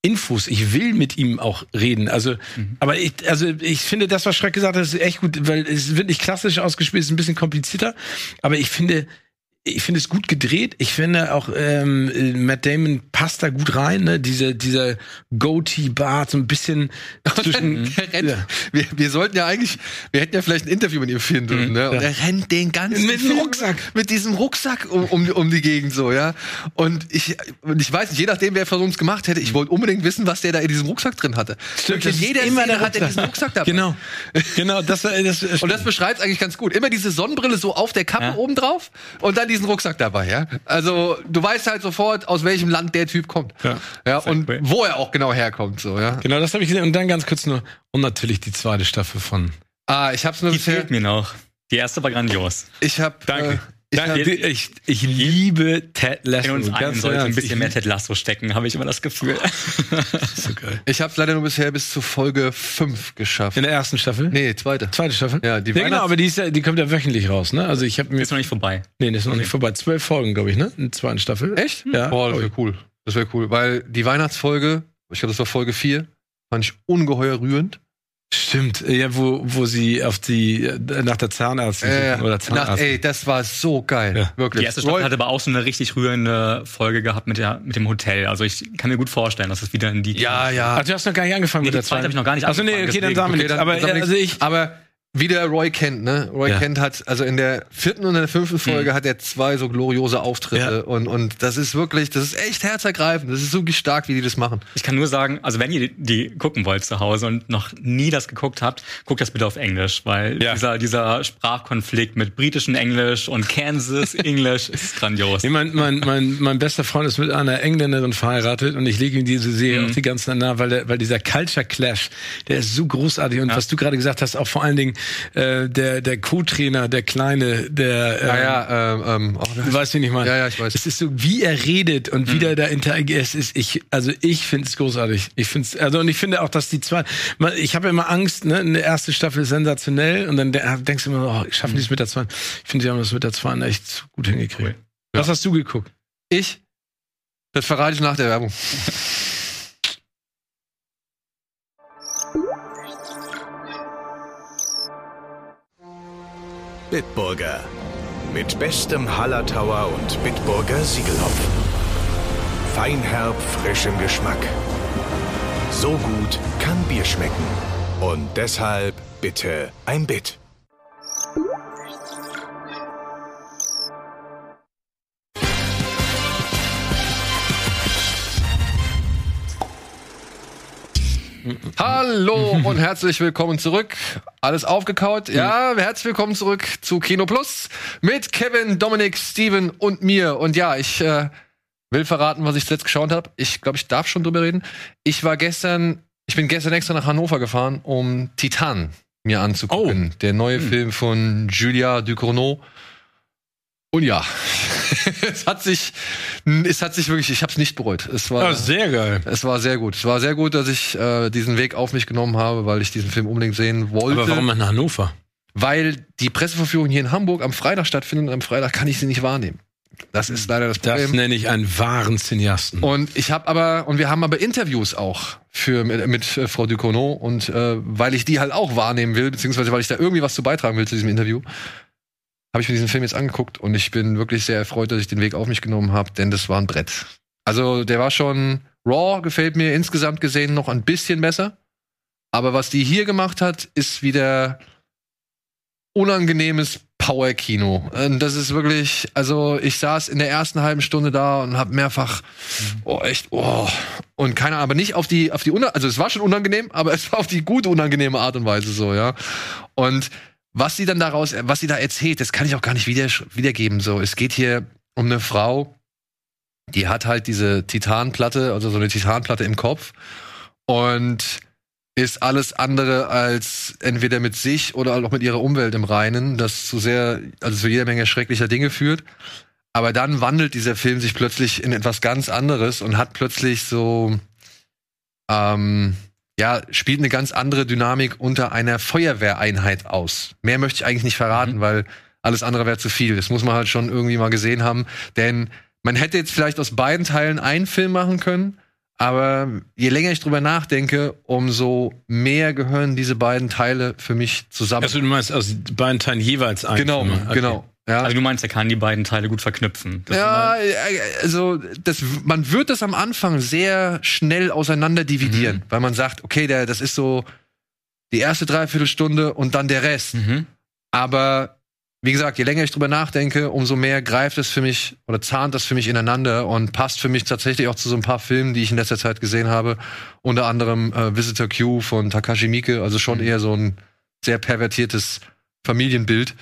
Infos. Ich will mit ihm auch reden. Also, mhm. aber ich, also ich finde, das, was Schreck gesagt hat, ist echt gut, weil es wird nicht klassisch ausgespielt, ist ein bisschen komplizierter. Aber ich finde, ich finde es gut gedreht. Ich finde auch ähm, Matt Damon passt da gut rein. Ne? Diese, dieser Goatee-Bart, so ein bisschen zwischen. Rennt, wir, wir sollten ja eigentlich, wir hätten ja vielleicht ein Interview mit ihm führen dürfen, ne? Und er rennt den ganzen Mit dem Rucksack. mit diesem Rucksack um, um, um die Gegend so, ja. Und ich, und ich weiß nicht, je nachdem, wer von uns gemacht hätte, ich wollte unbedingt wissen, was der da in diesem Rucksack drin hatte. Stimmt, ist jeder immer der hat diesen Rucksack dabei. Genau, genau. Das, das, das Und das beschreibt eigentlich ganz gut. Immer diese Sonnenbrille so auf der Kappe Ja. oben drauf und dann diesen Rucksack dabei, ja. Also du weißt halt sofort, aus welchem Land der Typ kommt. Ja. ja und cool. wo er auch genau herkommt, so, ja. genau, das habe ich gesehen. Und dann ganz kurz nur und natürlich die zweite Staffel von. Ah, ich hab's nur Die bisher. fehlt mir noch. Die erste war grandios. Ich hab. Danke. Äh, ich Danke. hab, Ich, ich liebe Ted Lasso. In uns allen ganz sollte ein bisschen Ich- mehr Ted Lasso stecken, habe ich immer das Gefühl. So geil. ich hab's leider nur bisher bis zu Folge 5 geschafft. In der ersten Staffel? Nee, zweite. Zweite Staffel? Ja, die ja, genau, aber die, ist ja, die kommt ja wöchentlich raus, ne? Also ich habe mir. Ist noch nicht vorbei. Nee, das ist noch nicht vorbei. Zwölf Folgen, glaube ich, ne? In der zweiten Staffel. Echt? Ja. Boah, das wäre cool. Das wäre cool. Weil die Weihnachtsfolge, ich glaube, das war Folge 4, fand ich ungeheuer rührend. Stimmt, ja, wo, wo sie auf die äh, nach der Zahnärztin Äh, oder nach, Zahnarzt. ey, das war so geil. Ja. Wirklich. Die erste Staffel hatte aber auch so eine richtig rührende Folge gehabt mit, der, mit dem Hotel. Also ich kann mir gut vorstellen, dass es wieder in die. ja, ja. Ach, du hast noch gar nicht angefangen Nee, mit die der zweite hab ich noch gar nicht Achso, nee, angefangen, okay, dann damit Okay, Aber dann äh, also ich. Aber wie der Roy Kent, ne? Roy Ja. Kent hat, also in der vierten und in der fünften Folge hat er zwei so gloriose Auftritte Ja. und, und das ist wirklich, das ist echt herzergreifend. Das ist so stark, wie die das machen. Ich kann nur sagen, also wenn ihr die, gucken wollt zu Hause und noch nie das geguckt habt, guckt das bitte auf Englisch, weil Ja. dieser, dieser Sprachkonflikt mit britischem Englisch und Kansas Englisch ist grandios. Nee, mein, mein, mein, mein bester Freund ist mit einer Engländerin verheiratet und ich lege ihm diese Serie Mhm. auch die ganze Zeit nahe, weil, der, weil dieser Culture Clash, der ist so großartig und Ja. was du gerade gesagt hast, auch vor allen Dingen äh, der, der Co-Trainer, der Kleine, der äh, Ja, ja, ähm, ähm, oh, Du weißt, wie ich meine. Ja, ja, ich weiß. Es ist so, wie er redet und wie der da interagiert. Es ist, ich, also ich finde es großartig. Ich finde es, also und ich finde auch, dass die zwei, man- ich habe immer Angst, ne, eine erste Staffel ist sensationell und dann de- denkst du immer, oh, schaffen die es mit der zweiten. Ich finde, sie haben das mit der zweiten echt gut hingekriegt. Was hast du geguckt? Ich? Das verrate ich nach der Werbung. Bitburger. Mit bestem Hallertauer und Bitburger Siegelhopfen. Feinherb, frischem Geschmack. So gut kann Bier schmecken. Und deshalb bitte ein Bit. Hallo und herzlich willkommen zurück. Alles aufgekaut? Ja, herzlich willkommen zurück zu Kino Plus mit Kevin, Dominik, Steven und mir. Und ja, ich äh, will verraten, was ich zuletzt geschaut habe. Ich glaube, ich darf schon drüber reden. Ich war gestern, ich bin gestern extra nach Hannover gefahren, um Titan mir anzugucken. Der neue Film von Julia Ducournau. Und ja, es hat sich, es hat sich wirklich, ich habe es nicht bereut. Es war, Ja, sehr geil. es war sehr gut. Es war sehr gut, dass ich äh, diesen Weg auf mich genommen habe, weil ich diesen Film unbedingt sehen wollte. Aber warum in Hannover? Weil die Presseverführung hier in Hamburg am Freitag stattfindet und am Freitag kann ich sie nicht wahrnehmen. Das ist leider das Das Problem. nenne ich einen wahren Cineasten. Und ich habe aber und wir haben aber Interviews auch für mit, mit äh, Frau Ducournau und äh, weil ich die halt auch wahrnehmen will, beziehungsweise weil ich da irgendwie was zu beitragen will zu diesem Interview, habe ich mir diesen Film jetzt angeguckt und ich bin wirklich sehr erfreut, dass ich den Weg auf mich genommen habe, denn das war ein Brett. Also der war schon raw, gefällt mir insgesamt gesehen noch ein bisschen besser, aber was die hier gemacht hat, ist wieder unangenehmes Power-Kino. Das ist wirklich, also ich saß in der ersten halben Stunde da und habe mehrfach, oh echt, oh. Und keine Ahnung, aber nicht auf die, auf die, una also es war schon unangenehm, aber es war auf die gute unangenehme Art und Weise so, ja. Und was sie dann daraus, was sie da erzählt, das kann ich auch gar nicht wieder, wiedergeben. So, es geht hier um eine Frau, die hat halt diese Titanplatte, also so eine Titanplatte im Kopf und ist alles andere als entweder mit sich oder auch mit ihrer Umwelt im Reinen, das zu sehr, also zu jeder Menge schrecklicher Dinge führt. Aber dann wandelt dieser Film sich plötzlich in etwas ganz anderes und hat plötzlich so, ähm, ja, spielt eine ganz andere Dynamik unter einer Feuerwehreinheit aus. Mehr möchte ich eigentlich nicht verraten, weil alles andere wäre zu viel. Das muss man halt schon irgendwie mal gesehen haben. Denn man hätte jetzt vielleicht aus beiden Teilen einen Film machen können, aber je länger ich drüber nachdenke, umso mehr gehören diese beiden Teile für mich zusammen. Also du meinst aus beiden Teilen jeweils ein. Genau, Film. Okay. genau. Ja, Also du meinst, er kann die beiden Teile gut verknüpfen. Das ja, immer- äh, also das, man wird das am Anfang sehr schnell auseinander dividieren, weil man sagt, okay, der, das ist so die erste Dreiviertelstunde und dann der Rest. Mhm. Aber wie gesagt, je länger ich drüber nachdenke, umso mehr greift es für mich oder zahnt das für mich ineinander und passt für mich tatsächlich auch zu so ein paar Filmen, die ich in letzter Zeit gesehen habe. Unter anderem äh, Visitor Q von Takashi Miike, also schon eher so ein sehr pervertiertes Familienbild.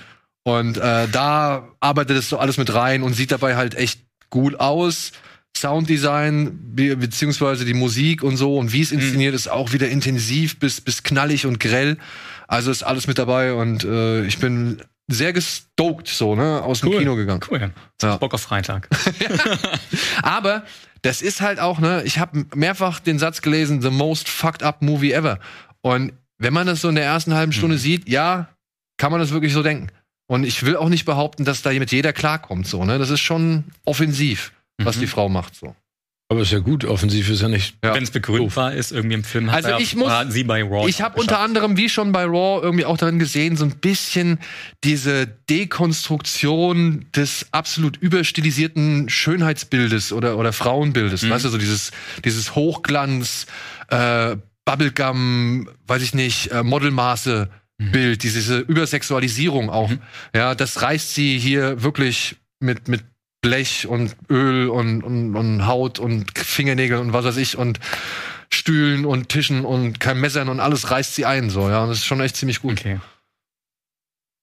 Und äh, da arbeitet es so alles mit rein und sieht dabei halt echt gut aus. Sounddesign be beziehungsweise die Musik und so und wie es inszeniert ist auch wieder intensiv bis bis knallig und grell. Also ist alles mit dabei und äh, ich bin sehr gestoked so ne aus dem Cool. Kino gegangen. Cool. Ja. Bock auf Freitag. Aber das ist halt auch, ne, ich habe mehrfach den Satz gelesen, the most fucked up movie ever. Und wenn man das so in der ersten halben Stunde sieht, ja, kann man das wirklich so denken. Und ich will auch nicht behaupten, dass da mit jeder klarkommt, so, ne. Das ist schon offensiv, was Mhm. die Frau macht, so. Aber ist ja gut, offensiv ist ja nicht. Ja. Wenn es begründbar ist, irgendwie im Film, hat Also er, ich muss- sie bei Raw. Ich habe unter anderem, wie schon bei Raw, irgendwie auch darin gesehen, so ein bisschen diese Dekonstruktion des absolut überstilisierten Schönheitsbildes oder, oder Frauenbildes. Mhm. Weißt du, so dieses, dieses Hochglanz, äh, Bubblegum, weiß ich nicht, äh, Modelmaße. Bild, diese Übersexualisierung auch. Mhm. Ja, das reißt sie hier wirklich mit, mit Blech und Öl und, und, und Haut und Fingernägeln und was weiß ich und Stühlen und Tischen und kein Messern und alles reißt sie ein, so, ja. Und das ist schon echt ziemlich gut. Okay.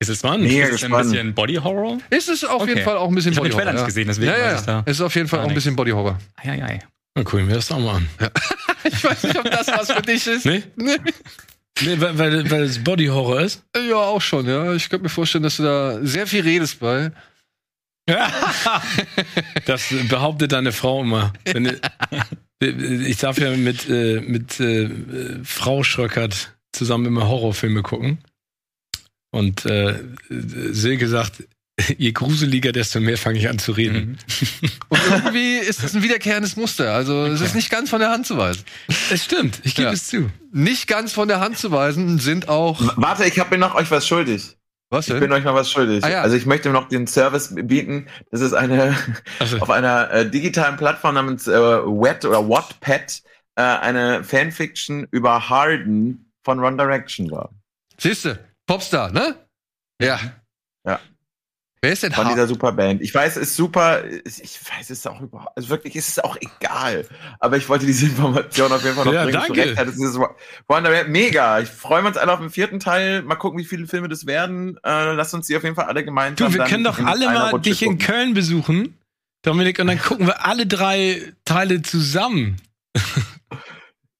Ist es, Spannend. Mega ist es ein bisschen Body Horror? Ist es auf Okay. jeden Fall auch ein bisschen Ich den Body Horror. nicht Ja. gesehen, deswegen ja, weiß ja. ich da Es ist auf jeden Fall auch ein bisschen Body Horror. Eieiei. Na cool, mir das doch mal an. Ich weiß nicht, ob das was für dich ist. Nee? Nee. Nee, weil, weil, weil es Body Horror ist. Ja, auch schon, ja. Ich könnte mir vorstellen, dass du da sehr viel redest bei. Das behauptet deine Frau immer. Wenn, ich darf ja mit, äh, mit äh, Frau Schröckert zusammen immer Horrorfilme gucken. Und äh, Silke sagt, je gruseliger, desto mehr fange ich an zu reden. Mhm. Und irgendwie ist das ein wiederkehrendes Muster. Also, es ist nicht ganz von der Hand zu weisen. Es stimmt, ich gebe Ja. es zu. Nicht ganz von der Hand zu weisen sind auch. Warte, ich habe mir noch euch was schuldig. Was Ich bin euch noch was schuldig. Ah, ja. Also ich möchte noch den Service bieten. Das ist eine Also, auf einer äh, digitalen Plattform namens äh, Wet oder Wattpad äh, eine Fanfiction über Harden von One Direction war. Siehste, Popstar, ne? Ja. Ja. Wer ist denn Von Har dieser super Band. Ich weiß, es ist super, ich weiß, es ist auch überhaupt, also wirklich, es ist auch egal. Aber ich wollte diese Information auf jeden Fall noch Ja, bringen. danke. Das ist mega. Ich freue uns alle auf den vierten Teil. Mal gucken, wie viele Filme das werden. Äh, lasst uns die auf jeden Fall alle gemeinsam du, wir können doch in alle mal Rutsche dich in gucken. Köln besuchen, Dominik, und dann gucken wir alle drei Teile zusammen.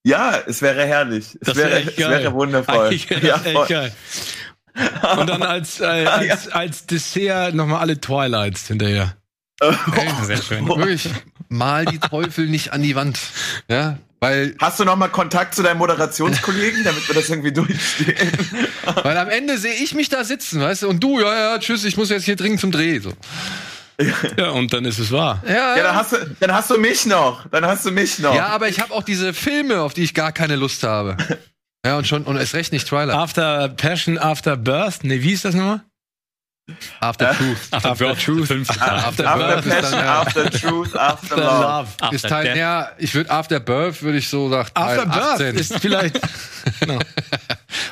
Ja, es wäre herrlich. Es wär wäre, echt es wäre wundervoll. Ja, echt geil. Und dann als, äh, als, als Dessert nochmal alle Twilights hinterher. Sehr schön. Wirklich, mal die Teufel nicht an die Wand. Ja, weil, Hast du noch mal Kontakt zu deinem Moderationskollegen, damit wir das irgendwie durchstehen? weil am Ende sehe ich mich da sitzen, weißt du, und du, ja, ja, tschüss, ich muss jetzt hier dringend zum Dreh, so. Ja, und dann ist es wahr. Ja, Ja, dann hast du, dann hast du mich noch. Dann hast du mich noch. ja, aber ich habe auch diese Filme, auf die ich gar keine Lust habe. Ja, und schon, und erst recht nicht Twilight. After Passion, After Birth. Nee, wie ist das nochmal? After Truth. After, After Birth, Truth. After after Birth ist Passion, dann, ja. after Truth, after Love. After Ist Teil, Death. ja, ich würde After Birth, würde ich so sagen, Teil After Birth 18. ist vielleicht. und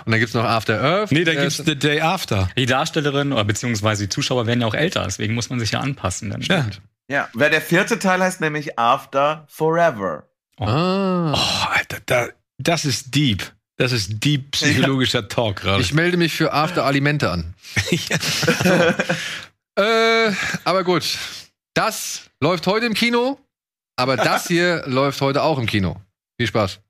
dann gibt's noch After Earth. Nee, da Der gibt's ist- The Day After. Die Darstellerin oder beziehungsweise die Zuschauer werden ja auch älter, deswegen muss man sich ja anpassen. Dann. Ja. Ja, wer der vierte Teil heißt nämlich After Forever. Ah. Oh, Alter, da, das ist deep. Das ist deep psychologischer Talk gerade. Ich melde mich für After Alimente an. Äh, aber gut. Das läuft heute im Kino, aber das hier läuft heute auch im Kino. Viel Spaß.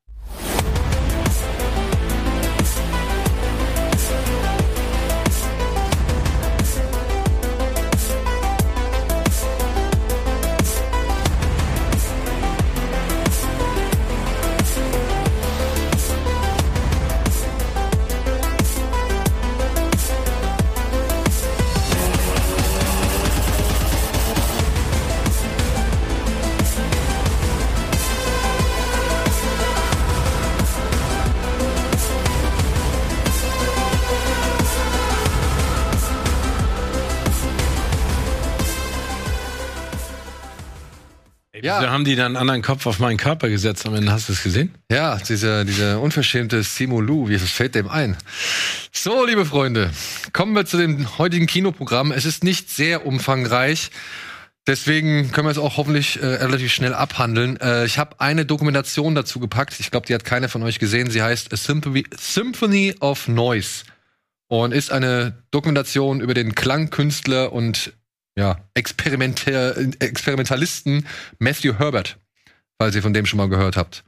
Haben die dann einen anderen Kopf auf meinen Körper gesetzt? Am Ende hast du es gesehen? Ja, dieser, dieser unverschämte Simu Lu, wie es fällt dem ein? So, liebe Freunde, kommen wir zu dem heutigen Kinoprogramm. Es ist nicht sehr umfangreich. Deswegen können wir es auch hoffentlich äh, relativ schnell abhandeln. Äh, ich habe eine Dokumentation dazu gepackt. Ich glaube, die hat keiner von euch gesehen. Sie heißt A Symphony of Noise und ist eine Dokumentation über den Klangkünstler und ja, Experimentalisten Matthew Herbert, falls ihr von dem schon mal gehört habt.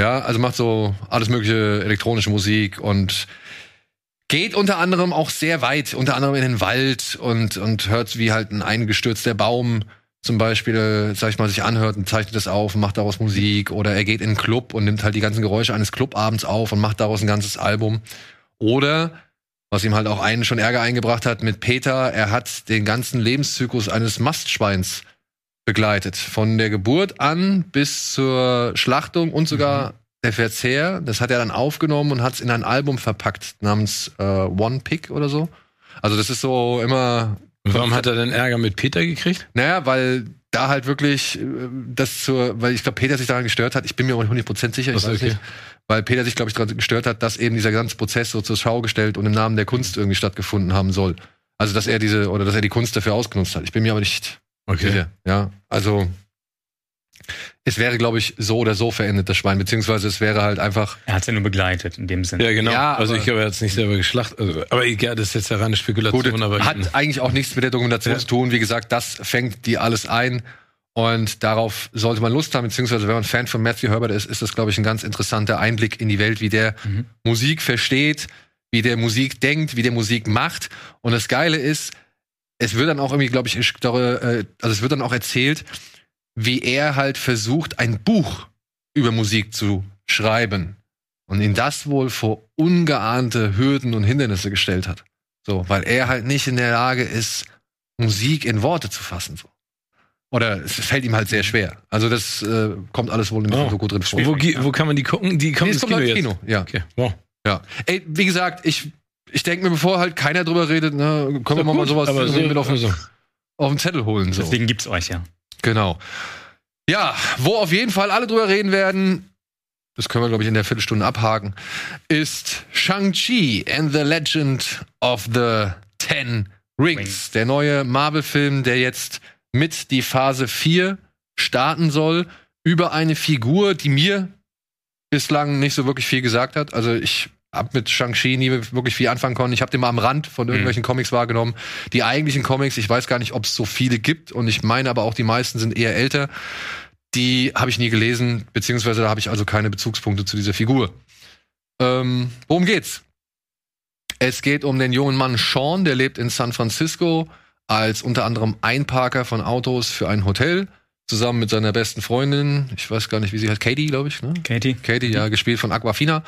Ja, also macht so alles mögliche elektronische Musik und geht unter anderem auch sehr weit, unter anderem in den Wald und, und hört, wie halt ein eingestürzter Baum zum Beispiel, sag ich mal, sich anhört und zeichnet das auf und macht daraus Musik. Oder er geht in einen Club und nimmt halt die ganzen Geräusche eines Clubabends auf und macht daraus ein ganzes Album. Oder, was ihm halt auch einen schon Ärger eingebracht hat mit Peter, er hat den ganzen Lebenszyklus eines Mastschweins begleitet. Von der Geburt an bis zur Schlachtung und sogar der Verzehr. Das hat er dann aufgenommen und hat es in ein Album verpackt namens äh, One Pick oder so. Also das ist so immer warum hat er denn Ärger mit Peter gekriegt? naja, weil da halt wirklich äh, das zur, weil ich glaube, Peter sich daran gestört hat. Ich bin mir auch nicht 100% sicher, ich weiß okay. nicht. Weil Peter sich, glaube ich, daran gestört hat, dass eben dieser ganze Prozess so zur Schau gestellt und im Namen der Kunst irgendwie stattgefunden haben soll. Also, dass er diese, oder dass er die Kunst dafür ausgenutzt hat. Ich bin mir aber nicht sicher. Ja, also, es wäre, glaube ich, so oder so verendet, das Schwein, beziehungsweise es wäre halt einfach, Er hat ja nur begleitet in dem Sinne. Ja, genau. Ja, also ich glaube, er hat es nicht selber geschlachtet. Also, aber egal, das ist jetzt ja reine Spekulation. Gut, aber hat eigentlich auch nichts mit der Dokumentation Ja. zu tun. Wie gesagt, das fängt die alles ein. Und darauf sollte man Lust haben, beziehungsweise wenn man Fan von Matthew Herbert ist, ist das, glaube ich, ein ganz interessanter Einblick in die Welt, wie der Mhm. Musik versteht, wie der Musik denkt, wie der Musik macht. Und das Geile ist, es wird dann auch irgendwie, glaube ich, ich glaube, äh, also es wird dann auch erzählt, wie er halt versucht, ein Buch über Musik zu schreiben. Und ihn das wohl vor ungeahnte Hürden und Hindernisse gestellt hat. So, weil er halt nicht in der Lage ist, Musik in Worte zu fassen. So. Oder es fällt ihm halt sehr schwer. Also das äh, kommt alles wohl in der Oh. Doku drin vor. wo, wo kann man die gucken? Die kommen Nee, ins es kommt Kino halt Kino, ja. Okay, wow. ja. Ey, wie gesagt, ich, ich denke mir, bevor halt keiner drüber redet, ne, können wir mal, sowas aber so, auf, also, auf den Zettel holen. So. Deswegen gibt's euch ja. Genau. Ja, wo auf jeden Fall alle drüber reden werden, das können wir, glaube ich, in der Viertelstunde abhaken, ist Shang-Chi and the Legend of the Ten Rings. Rings. Der neue Marvel-Film, der jetzt mit die Phase 4 starten soll, über eine Figur, die mir bislang nicht so wirklich viel gesagt hat. Also ich habe mit Shang-Chi nie wirklich viel anfangen können. Ich habe den mal am Rand von irgendwelchen Comics wahrgenommen. Die eigentlichen Comics, ich weiß gar nicht, ob es so viele gibt und ich meine aber auch, die meisten sind eher älter. Die habe ich nie gelesen, beziehungsweise da habe ich also keine Bezugspunkte zu dieser Figur. Ähm, worum geht's? Es geht um den jungen Mann Sean, der lebt in San Francisco als unter anderem Einparker von Autos für ein Hotel, zusammen mit seiner besten Freundin, ich weiß gar nicht, wie sie heißt, Katie, glaube ich, ne? Katie? Katie, ja, gespielt von Aquafina.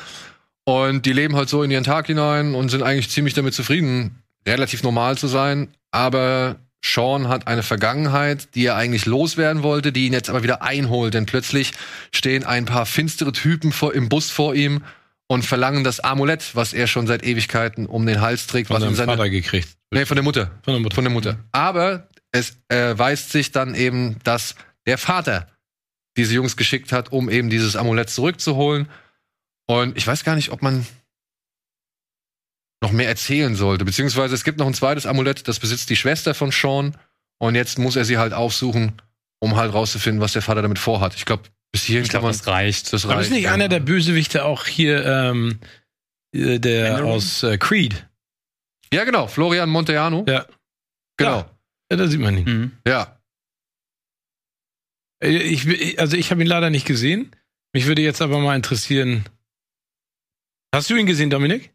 Und die leben halt so in ihren Tag hinein und sind eigentlich ziemlich damit zufrieden, relativ normal zu sein. Aber Sean hat eine Vergangenheit, die er eigentlich loswerden wollte, die ihn jetzt aber wieder einholt. Denn plötzlich stehen ein paar finstere Typen vor, im Bus vor ihm und verlangen das Amulett, was er schon seit Ewigkeiten um den Hals trägt. von was seinem seine, Vater gekriegt. nee, von der Mutter. Von der Mutter. Von der Mutter. Aber es erweist sich dann eben, dass der Vater diese Jungs geschickt hat, um eben dieses Amulett zurückzuholen. Und ich weiß gar nicht, ob man noch mehr erzählen sollte. Beziehungsweise es gibt noch ein zweites Amulett, das besitzt die Schwester von Sean. Und jetzt muss er sie halt aufsuchen, um halt rauszufinden, was der Vater damit vorhat. Ich glaube, bis hierhin Ich kann glaube, man. das reicht. Das Aber reicht. ist nicht ja. einer der Bösewichte auch hier, ähm, äh, der Mandarin? aus äh, Creed? Ja, genau. Florian Monteano. Ja. Genau. Ja, da sieht man ihn. Mhm. Ja. Äh, Ich, also ich habe ihn leider nicht gesehen. Mich würde jetzt aber mal interessieren. Hast du ihn gesehen, Dominik?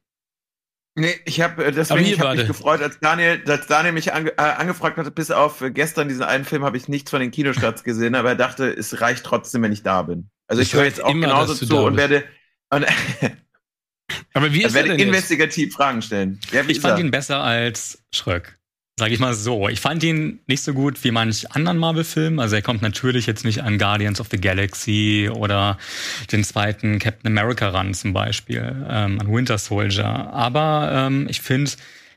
Nee, ich habe Aber deswegen ich hab mich gefreut, als Daniel, als Daniel mich ange, äh, angefragt hatte, bis auf äh, gestern diesen einen Film habe ich nichts von den Kinostarts gesehen, aber er dachte, es reicht trotzdem, wenn ich da bin. Also Ich ich höre jetzt auch immer, genauso zu und werde und Aber wie ist er werde denn jetzt? investigativ Fragen stellen. Ja, Ich fand er? ihn besser als Schröck. Sag ich mal so. Ich fand ihn nicht so gut wie manch anderen Marvel-Film. Also er kommt natürlich jetzt nicht an Guardians of the Galaxy oder den zweiten Captain America ran zum Beispiel, ähm, an Winter Soldier. Aber ähm, ich finde,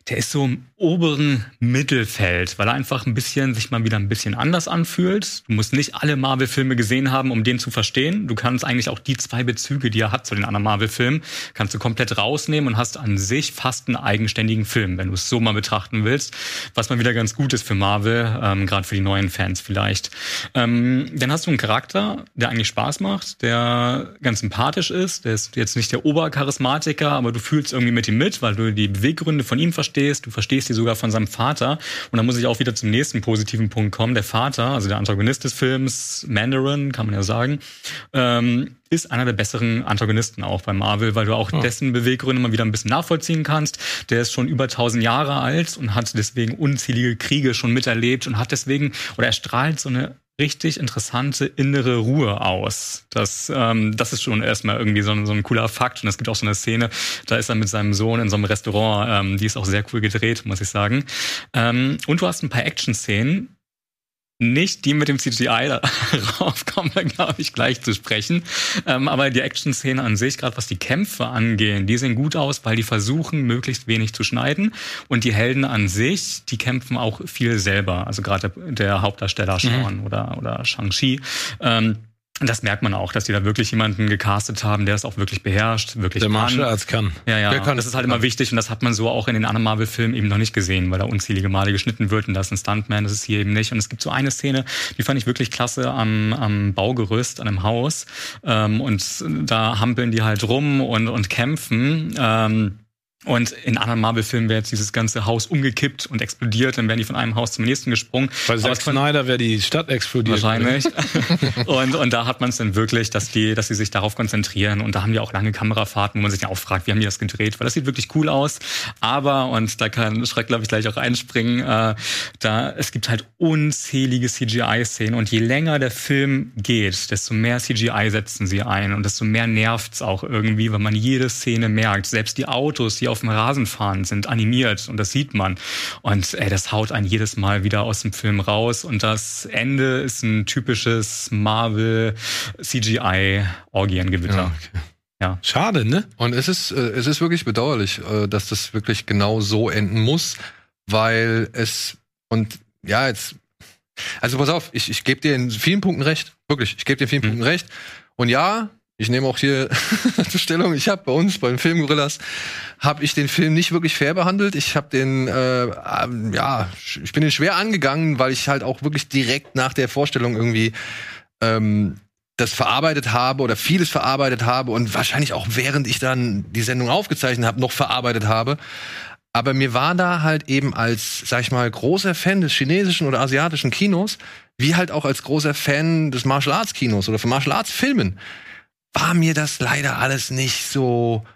der ist so im oberen Mittelfeld, weil er einfach ein bisschen sich mal wieder ein bisschen anders anfühlt. Du musst nicht alle Marvel-Filme gesehen haben, um den zu verstehen. Du kannst eigentlich auch die zwei Bezüge, die er hat zu den anderen Marvel-Filmen, kannst du komplett rausnehmen und hast an sich fast einen eigenständigen Film, wenn du es so mal betrachten willst. Was mal wieder ganz gut ist für Marvel, ähm, gerade für die neuen Fans vielleicht. Ähm, dann hast du einen Charakter, der eigentlich Spaß macht, der ganz sympathisch ist. Der ist jetzt nicht der Obercharismatiker, aber du fühlst irgendwie mit ihm mit, weil du die Beweggründe von ihm verstehst verstehst, du verstehst sie sogar von seinem Vater. Und dann muss ich auch wieder zum nächsten positiven Punkt kommen. Der Vater, also der Antagonist des Films, Mandarin, kann man ja sagen, ähm, ist einer der besseren Antagonisten auch bei Marvel, weil du auch oh. dessen Beweggründe mal wieder ein bisschen nachvollziehen kannst. Der ist schon über 1000 Jahre alt und hat deswegen unzählige Kriege schon miterlebt und hat deswegen, oder er strahlt so eine richtig interessante innere Ruhe aus. Das, ähm, das ist schon erstmal irgendwie so ein, so ein cooler Fakt. Und es gibt auch so eine Szene, da ist er mit seinem Sohn in so einem Restaurant, ähm, die ist auch sehr cool gedreht, muss ich sagen. Ähm, und du hast ein paar Action-Szenen, nicht die mit dem CGI, darauf kommen wir, glaube ich, gleich zu sprechen. Ähm, aber die Action-Szene an sich, gerade was die Kämpfe angehen, die sehen gut aus, weil die versuchen, möglichst wenig zu schneiden. Und die Helden an sich, die kämpfen auch viel selber. Also gerade der, der Hauptdarsteller Sean mhm. oder, oder Shang-Chi. Ähm, das merkt man auch, dass die da wirklich jemanden gecastet haben, der es auch wirklich beherrscht, wirklich Der Martial Arts kann. Ja, ja. Der kann das ist halt immer wichtig und das hat man so auch in den anderen Marvel-Filmen eben noch nicht gesehen, weil da unzählige Male geschnitten wird und das ist ein Stuntman, das ist hier eben nicht. Und es gibt so eine Szene, die fand ich wirklich klasse am, am Baugerüst, an einem Haus. Ähm, und da hampeln die halt rum und, und kämpfen. Ähm, und in anderen Marvel-Filmen wäre jetzt dieses ganze Haus umgekippt und explodiert, dann wären die von einem Haus zum nächsten gesprungen. Bei Zack Snyder wäre die Stadt explodiert. Wahrscheinlich. und, und da hat man es dann wirklich, dass die, dass sie sich darauf konzentrieren. Und da haben die auch lange Kamerafahrten, wo man sich ja auch fragt, wie haben die das gedreht? Weil das sieht wirklich cool aus. Aber, und da kann Schreck, glaube ich, gleich auch einspringen, äh, da, es gibt halt unzählige CGI-Szenen. Und je länger der Film geht, desto mehr CGI setzen sie ein. Und desto mehr nervt's auch irgendwie, weil man jede Szene merkt. Selbst die Autos, die auf dem Rasen fahren, sind animiert und das sieht man. Und ey, das haut einen jedes Mal wieder aus dem Film raus. Und das Ende ist ein typisches Marvel CGI Orgiengewitter. Ja, okay. Ja. Schade, ne? Und es ist, äh, es ist wirklich bedauerlich, äh, dass das wirklich genau so enden muss, weil es, und ja, jetzt, also pass auf, ich, ich gebe dir in vielen Punkten recht, wirklich, ich gebe dir in vielen mhm. Punkten recht. Und ja, ich nehme auch hier zur Stellung, ich habe bei uns beim Film Gorillas habe ich den Film nicht wirklich fair behandelt. Ich habe den äh, ähm, ja, ich bin den schwer angegangen, weil ich halt auch wirklich direkt nach der Vorstellung irgendwie ähm, das verarbeitet habe oder vieles verarbeitet habe und wahrscheinlich auch während ich dann die Sendung aufgezeichnet habe, noch verarbeitet habe. Aber mir war da halt eben als, sag ich mal, großer Fan des chinesischen oder asiatischen Kinos, wie halt auch als großer Fan des Martial Arts Kinos oder von Martial Arts Filmen, war mir das leider alles nicht so.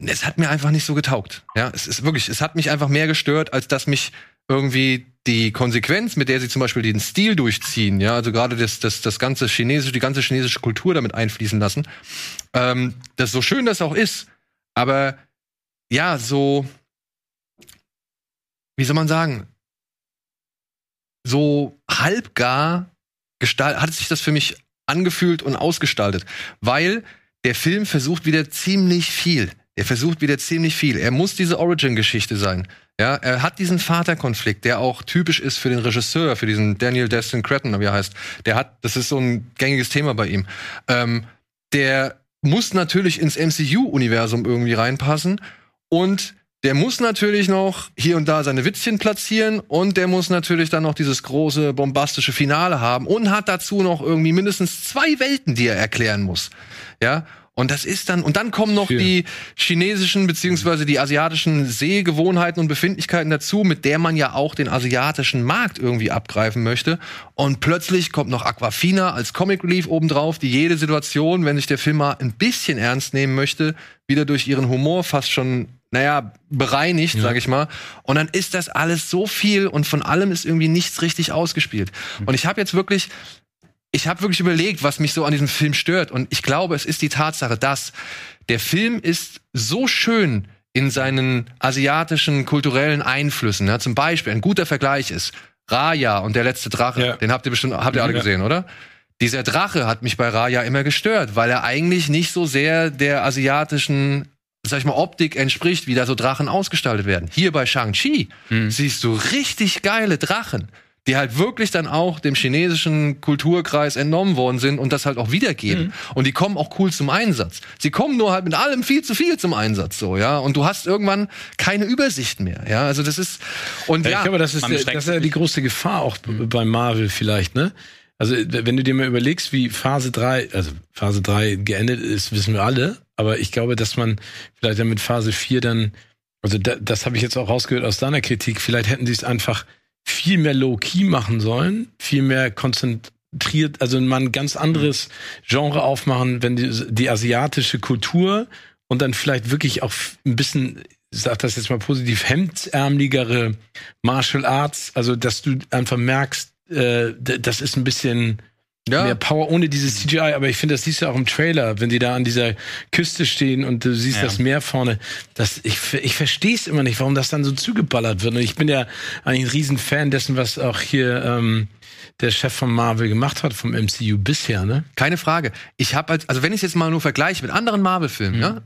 Es hat mir einfach nicht so getaugt. Ja, es ist wirklich, es hat mich einfach mehr gestört, als dass mich irgendwie die Konsequenz, mit der sie zum Beispiel den Stil durchziehen, ja, also gerade das, das, das ganze chinesische, die ganze chinesische Kultur damit einfließen lassen. Ähm, das so schön das auch ist, aber ja, so, wie soll man sagen, so halbgar gestalt, hat sich das für mich angefühlt und ausgestaltet, weil der Film versucht wieder ziemlich viel. Er versucht wieder ziemlich viel. Er muss diese Origin-Geschichte sein. Ja, er hat diesen Vaterkonflikt, der auch typisch ist für den Regisseur, für diesen Daniel Destin Cretton, wie er heißt. Der hat, das ist so ein gängiges Thema bei ihm. Ähm, der muss natürlich ins MCU-Universum irgendwie reinpassen und der muss natürlich noch hier und da seine Witzchen platzieren und der muss natürlich dann noch dieses große bombastische Finale haben und hat dazu noch irgendwie mindestens zwei Welten, die er erklären muss. Ja, und das ist dann, und dann kommen noch Schön. die chinesischen beziehungsweise die asiatischen Sehgewohnheiten und Befindlichkeiten dazu, mit der man ja auch den asiatischen Markt irgendwie abgreifen möchte. Und plötzlich kommt noch Aquafina als Comic Relief obendrauf, die jede Situation, wenn sich der Film mal ein bisschen ernst nehmen möchte, wieder durch ihren Humor fast schon naja, bereinigt, ja. sag ich mal. Und dann ist das alles so viel und von allem ist irgendwie nichts richtig ausgespielt. Und ich habe jetzt wirklich, ich habe wirklich überlegt, was mich so an diesem Film stört. Und ich glaube, es ist die Tatsache, dass der Film ist so schön in seinen asiatischen kulturellen Einflüssen. Ja, zum Beispiel ein guter Vergleich ist Raya und der letzte Drache. Ja. Den habt ihr bestimmt, habt ihr alle gesehen, oder? Dieser Drache hat mich bei Raya immer gestört, weil er eigentlich nicht so sehr der asiatischen sag ich mal, Optik entspricht, wie da so Drachen ausgestaltet werden. Hier bei Shang-Chi Hm. siehst du richtig geile Drachen, die halt wirklich dann auch dem chinesischen Kulturkreis entnommen worden sind und das halt auch wiedergeben. Hm. Und die kommen auch cool zum Einsatz. Sie kommen nur halt mit allem viel zu viel zum Einsatz, so, ja. Und du hast irgendwann keine Übersicht mehr, ja. Also das ist, und Ja, ja. ich glaube, das ist, das ist ja die große Gefahr auch b- bei Marvel vielleicht, ne? Also, wenn du dir mal überlegst, wie Phase 3, also Phase 3 geendet ist, wissen wir alle, aber ich glaube, dass man vielleicht dann mit Phase 4 dann, also da, das habe ich jetzt auch rausgehört aus deiner Kritik, vielleicht hätten sie es einfach viel mehr low-key machen sollen, viel mehr konzentriert, also mal ein ganz anderes Genre aufmachen, wenn die, die asiatische Kultur und dann vielleicht wirklich auch ein bisschen, ich sag das jetzt mal positiv, hemdsärmeligere Martial Arts, also dass du einfach merkst, äh, das ist ein bisschen ja. mehr Power ohne dieses CGI, aber ich finde, das siehst du auch im Trailer, wenn die da an dieser Küste stehen und du siehst Ja. das Meer vorne. Das, ich ich verstehe es immer nicht, warum das dann so zugeballert wird. Und ich bin ja eigentlich ein Riesenfan dessen, was auch hier ähm, der Chef von Marvel gemacht hat, vom MCU bisher, ne? Keine Frage. Ich habe als, also wenn ich jetzt mal nur vergleiche mit anderen Marvel-Filmen, ja,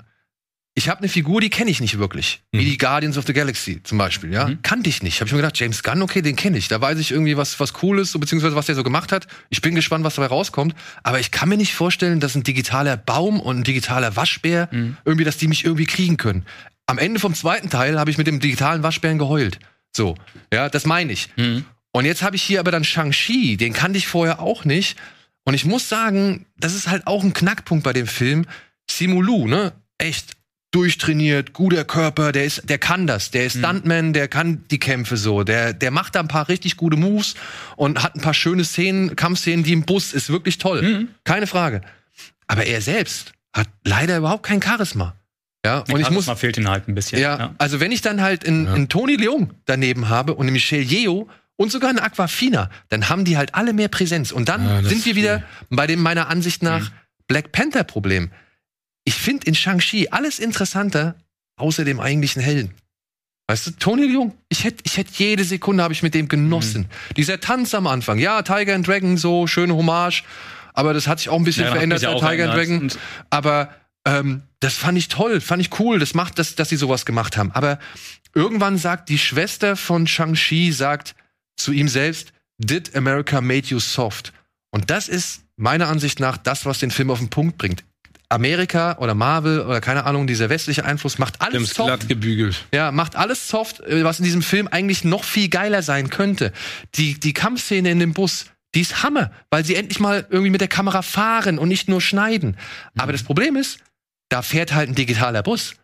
ich habe eine Figur, die kenne ich nicht wirklich, wie Mhm. die Guardians of the Galaxy zum Beispiel, ja, kannte ich nicht. Habe ich mir gedacht, James Gunn, okay, den kenne ich. Da weiß ich irgendwie was was Cooles, so, beziehungsweise was der so gemacht hat. Ich bin gespannt, was dabei rauskommt. Aber ich kann mir nicht vorstellen, dass ein digitaler Baum und ein digitaler Waschbär irgendwie, dass die mich irgendwie kriegen können. Am Ende vom zweiten Teil habe ich mit dem digitalen Waschbären geheult. So, ja, das meine ich. Mhm. Und jetzt habe ich hier aber dann Shang-Chi, den kannte ich vorher auch nicht. Und ich muss sagen, das ist halt auch ein Knackpunkt bei dem Film. Simu Lu, ne? Echt durchtrainiert, guter Körper, der ist, der kann das, der ist Stuntman, der kann die Kämpfe so, der, der macht da ein paar richtig gute Moves und hat ein paar schöne Szenen, Kampfszenen, die im Bus ist wirklich toll, keine Frage. Aber er selbst hat leider überhaupt kein Charisma. Ja, und ich muss, Charisma fehlt ihm halt ein bisschen. ja, also wenn ich dann halt in, in Tony Leung daneben habe und eine Michelle Yeo und sogar eine Aquafina, dann haben die halt alle mehr Präsenz. Und dann Ja, sind wir wieder bei dem meiner Ansicht nach Black Panther Problem. Ich finde in Shang-Chi alles interessanter, außer dem eigentlichen Helden. Weißt du, Tony Leung, ich hätte ich hätt jede Sekunde habe ich mit dem genossen. Dieser Tanz am Anfang, ja, Tiger and Dragon, so schöne Hommage, aber das hat sich auch ein bisschen Ja, verändert auch Tiger and. Dragon. Und- Aber ähm, das fand ich toll, fand ich cool. Das macht, dass, dass sie sowas gemacht haben. Aber irgendwann sagt die Schwester von Shang-Chi, sagt zu ihm selbst, Did America made you soft? Und das ist meiner Ansicht nach das, was den Film auf den Punkt bringt. Amerika oder Marvel oder keine Ahnung, dieser westliche Einfluss macht alles es soft. glatt gebügelt. Ja, macht alles soft, äh, was in diesem Film eigentlich noch viel geiler sein könnte. Die, die Kampfszene in dem Bus, die ist Hammer, weil sie endlich mal irgendwie mit der Kamera fahren und nicht nur schneiden. Aber das Problem ist, da fährt halt ein digitaler Bus.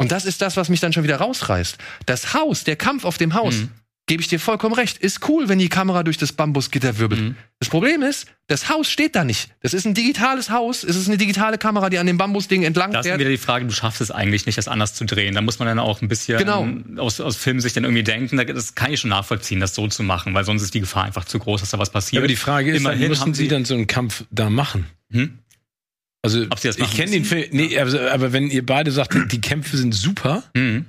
Und das ist das, was mich dann schon wieder rausreißt. Das Haus, der Kampf auf dem Haus, Mhm. Gebe ich dir vollkommen recht, ist cool, wenn die Kamera durch das Bambusgitter wirbelt. Mhm. Das Problem ist, das Haus steht da nicht. Das ist ein digitales Haus, es ist eine digitale Kamera, die an dem Bambusding entlang Da ist fährt. wieder die Frage, du schaffst es eigentlich nicht, das anders zu drehen. Da muss man dann auch ein bisschen Genau. aus, aus Filmsicht dann irgendwie denken, da- das kann ich schon nachvollziehen, das so zu machen, weil sonst ist die Gefahr einfach zu groß, dass da was passiert. Aber die Frage ist, dann Immerhin müssen haben sie dann so einen Kampf da machen? Hm? Also, Ob sie das ich kenne den müssen? Film, nee, aber, aber wenn ihr beide sagt, die Kämpfe sind super, Mhm.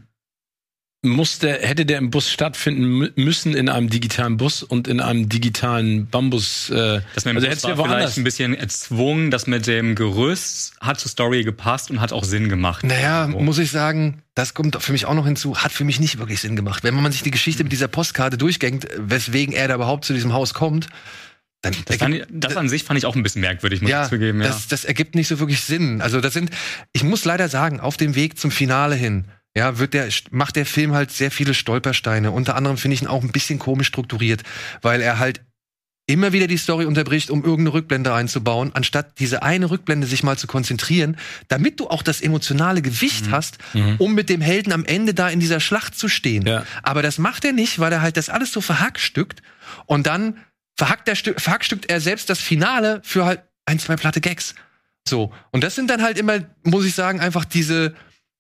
Muss der, hätte der im Bus stattfinden mü- müssen in einem digitalen Bus und in einem digitalen Bambus. Äh, Das mit dem also Bus war ja vielleicht ein bisschen erzwungen, das mit dem Gerüst hat zur Story gepasst und hat auch Sinn gemacht. Naja, Irgendwo. muss ich sagen, das kommt für mich auch noch hinzu, hat für mich nicht wirklich Sinn gemacht. Wenn man sich die Geschichte mit dieser Postkarte durchgängt, weswegen er da überhaupt zu diesem Haus kommt, dann das, fand ich, das an sich fand ich auch ein bisschen merkwürdig, muss ja, ich zugeben. Ja. das, das ergibt nicht so wirklich Sinn. Also das sind, ich muss leider sagen, auf dem Weg zum Finale hin, ja, wird der, macht der Film halt sehr viele Stolpersteine. Unter anderem finde ich ihn auch ein bisschen komisch strukturiert, weil er halt immer wieder die Story unterbricht, um irgendeine Rückblende einzubauen, anstatt diese eine Rückblende sich mal zu konzentrieren, damit du auch das emotionale Gewicht Mhm. hast, um mit dem Helden am Ende da in dieser Schlacht zu stehen. Ja. Aber das macht er nicht, weil er halt das alles so verhackstückt und dann verhackt er, Stü- verhackstückt er selbst das Finale für halt ein, zwei platte Gags. So. Und das sind dann halt immer, muss ich sagen, einfach diese,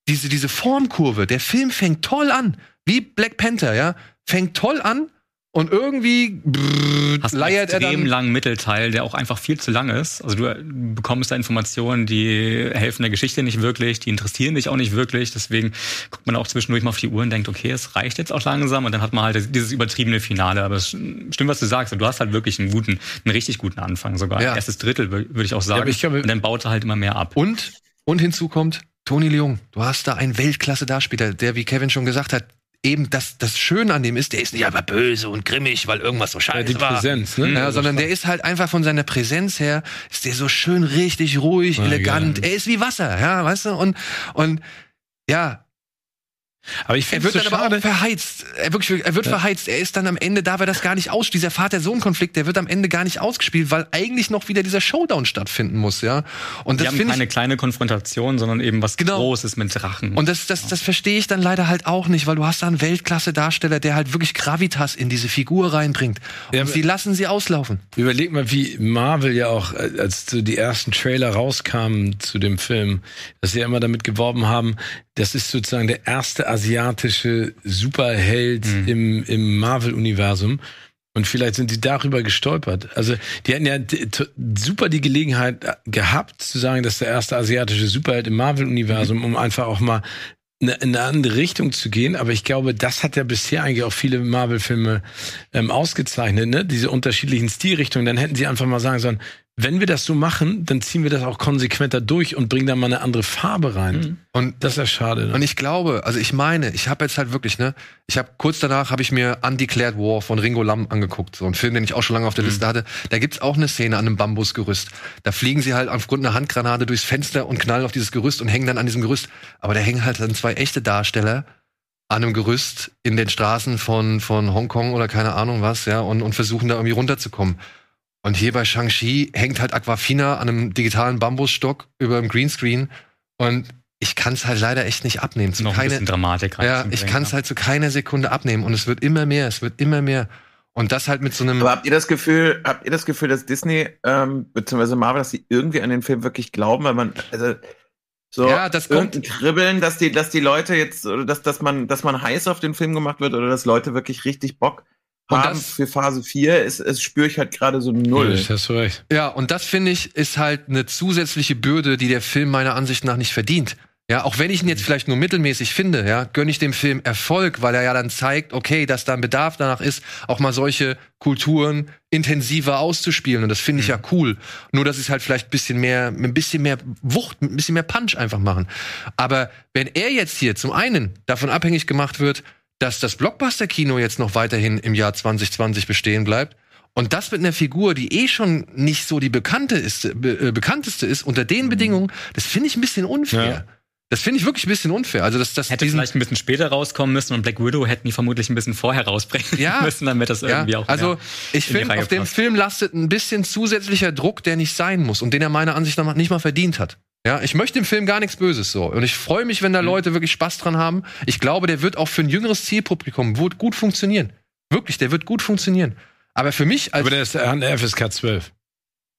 diese, diese Formkurve. Der Film fängt toll an. Wie Black Panther, ja. Fängt toll an und irgendwie brrr, Hast einen leiert er extrem langen Mittelteil, der auch einfach viel zu lang ist. Also du äh, bekommst da Informationen, die helfen der Geschichte nicht wirklich, die interessieren dich auch nicht wirklich. Deswegen guckt man auch zwischendurch mal auf die Uhr und denkt, okay, es reicht jetzt auch langsam. Und dann hat man halt dieses übertriebene Finale. Aber es stimmt, was du sagst. Du hast halt wirklich einen guten, einen richtig guten Anfang sogar. Ja. Erstes Drittel, wür- würde ich auch sagen. aber ich glaube- und dann baut er halt immer mehr ab. Und, und hinzu kommt, Tony Leung, du hast da einen Weltklasse-Darsteller, der, wie Kevin schon gesagt hat, eben das, das Schöne an dem ist, der ist nicht einfach böse und grimmig, weil irgendwas so Ja, scheiße die war. Präsenz, ne? Ja, sondern der ist halt einfach von seiner Präsenz her, ist der so schön richtig ruhig, Ja, elegant. geil. Er ist wie Wasser, ja, weißt du? Und, und ja, Aber ich er finde wird so dann aber schade. auch verheizt. Er, wirklich, er wird verheizt. Er ist dann am Ende, darf er das gar nicht aus. Dieser Vater-Sohn-Konflikt, der wird am Ende gar nicht ausgespielt, weil eigentlich noch wieder dieser Showdown stattfinden muss, ja. Und Wir das haben finde keine ich. kleine Konfrontation, sondern eben was Genau. Großes mit Drachen. Und das, das, das verstehe ich dann leider halt auch nicht, weil du hast da einen Weltklasse-Darsteller, der halt wirklich Gravitas in diese Figur reinbringt. Ja, Und aber- sie lassen sie auslaufen. Überleg mal, wie Marvel ja auch, äh, als so die ersten Trailer rauskamen zu dem Film, dass sie ja immer damit geworben haben, das ist sozusagen der erste asiatische Superheld im, im Marvel-Universum. Und vielleicht sind sie darüber gestolpert. Also, die hätten ja super die Gelegenheit gehabt, zu sagen, das ist der erste asiatische Superheld im Marvel-Universum, um einfach auch mal eine, in eine andere Richtung zu gehen. Aber ich glaube, das hat ja bisher eigentlich auch viele Marvel-Filme ähm, ausgezeichnet, ne? Diese unterschiedlichen Stilrichtungen. Dann hätten sie einfach mal sagen sollen, wenn wir das so machen, dann ziehen wir das auch konsequenter durch und bringen da mal eine andere Farbe rein. Und Das ist ja schade. Ne? Und ich glaube, also ich meine, ich habe jetzt halt wirklich, ne, ich habe kurz danach habe ich mir Undeclared War von Ringo Lam angeguckt, so ein Film, den ich auch schon lange auf der Liste hatte. Da gibt's auch eine Szene an einem Bambusgerüst. Da fliegen sie halt aufgrund einer Handgranate durchs Fenster und knallen auf dieses Gerüst und hängen dann an diesem Gerüst. Aber da hängen halt dann zwei echte Darsteller an einem Gerüst in den Straßen von von Hongkong oder keine Ahnung was, ja, und, und versuchen da irgendwie runterzukommen. Und hier bei Shang-Chi hängt halt Aquafina an einem digitalen Bambusstock über dem Greenscreen und ich kann es halt leider echt nicht abnehmen. Zu noch ein keine, bisschen Dramatik ja, reinzubringen, ich kann es halt zu keiner Sekunde abnehmen und es wird immer mehr, es wird immer mehr. Und das halt mit so einem. Aber habt ihr das Gefühl, habt ihr das Gefühl, dass Disney ähm, bzw. Marvel, dass sie irgendwie an den Film wirklich glauben, weil man also so Ja, das kommt- Kribbeln, dass die, dass die Leute jetzt oder dass, dass man, dass man heiß auf den Film gemacht wird oder dass Leute wirklich richtig Bock haben das- für Phase 4, ist, ist spüre ich halt gerade so null. Ja, hast du recht. Ja, und das finde ich ist halt eine zusätzliche Bürde, die der Film meiner Ansicht nach nicht verdient. Ja, auch wenn ich ihn jetzt vielleicht nur mittelmäßig finde, ja, gönne ich dem Film Erfolg, weil er ja dann zeigt, okay, dass da ein Bedarf danach ist, auch mal solche Kulturen intensiver auszuspielen. Und das finde ich ja cool. Nur, dass es halt vielleicht ein bisschen mehr, mit ein bisschen mehr Wucht, mit ein bisschen mehr Punch einfach machen. Aber wenn er jetzt hier zum einen davon abhängig gemacht wird, dass das Blockbuster-Kino jetzt noch weiterhin im Jahr 2020 bestehen bleibt, und das mit einer Figur, die eh schon nicht so die bekannte ist, be, äh, bekannteste ist, unter den Bedingungen, das finde ich ein bisschen unfair. Ja. Das finde ich wirklich ein bisschen unfair. Also, das, das Hätte vielleicht ein bisschen später rauskommen müssen und Black Widow hätten die vermutlich ein bisschen vorher rausbringen Ja. müssen, damit das ja, irgendwie auch also ich finde, auf dem. Film lastet ein bisschen zusätzlicher Druck, der nicht sein muss und den er meiner Ansicht nach nicht mal verdient hat. Ja, ich möchte dem Film gar nichts Böses so. Und ich freue mich, Mhm. wenn da Leute wirklich Spaß dran haben. Ich glaube, der wird auch für ein jüngeres Zielpublikum gut funktionieren. Wirklich, der wird gut funktionieren. Aber für mich als Aber der ist der hat eine FSK 12.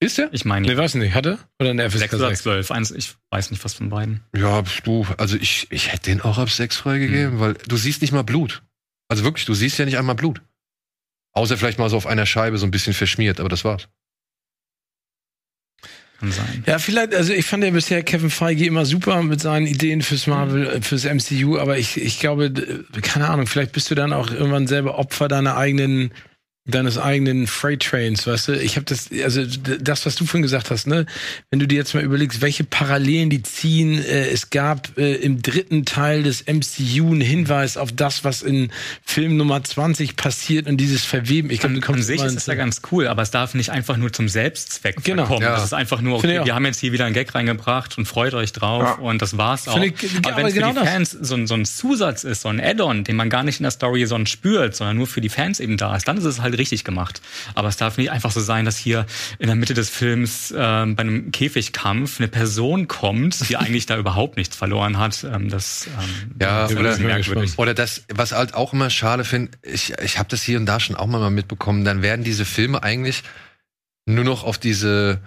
ist er? Ich meine, Nee, weiß nicht. Hat er? Oder eine FSK 6 oder 6? 12. Eins, ich weiß nicht, was von beiden. Ja, du, also ich, ich hätte den auch ab 6 freigegeben, Hm. weil du siehst nicht mal Blut. Also wirklich, du siehst ja nicht einmal Blut. Außer vielleicht mal so auf einer Scheibe so ein bisschen verschmiert, aber das war's. Kann sein. Ja, vielleicht, also ich fand ja bisher Kevin Feige immer super mit seinen Ideen fürs Marvel, äh, fürs MCU, aber ich, ich glaube, keine Ahnung, vielleicht bist du dann auch irgendwann selber Opfer deiner eigenen, deines eigenen Freight Trains, weißt du? Ich habe das, also das, was du vorhin gesagt hast, ne? Wenn du dir jetzt mal überlegst, welche Parallelen die ziehen, äh, es gab äh, im dritten Teil des MCU einen Hinweis auf das, was in Film Nummer 20 passiert und dieses Verweben. Ich glaube, du kommst an sich ist es ja ganz cool, aber es darf nicht einfach nur zum Selbstzweck Genau. kommen. Ja. Das ist einfach nur, okay, wir haben jetzt hier wieder einen Gag reingebracht und freut euch drauf Ja. und das war's auch. Ich- aber aber wenn es genau für die das. Fans so ein, so ein Zusatz ist, so ein Add-on, den man gar nicht in der Story sonst spürt, sondern nur für die Fans eben da ist, dann ist es halt richtig gemacht. Aber es darf nicht einfach so sein, dass hier in der Mitte des Films ähm, bei einem Käfigkampf eine Person kommt, die eigentlich da überhaupt nichts verloren hat. Ähm, das ähm, Ja, das oder- merkwürdig. Oder das, was halt auch immer schade finde, ich, ich habe das hier und da schon auch mal mitbekommen, dann werden diese Filme eigentlich nur noch auf diese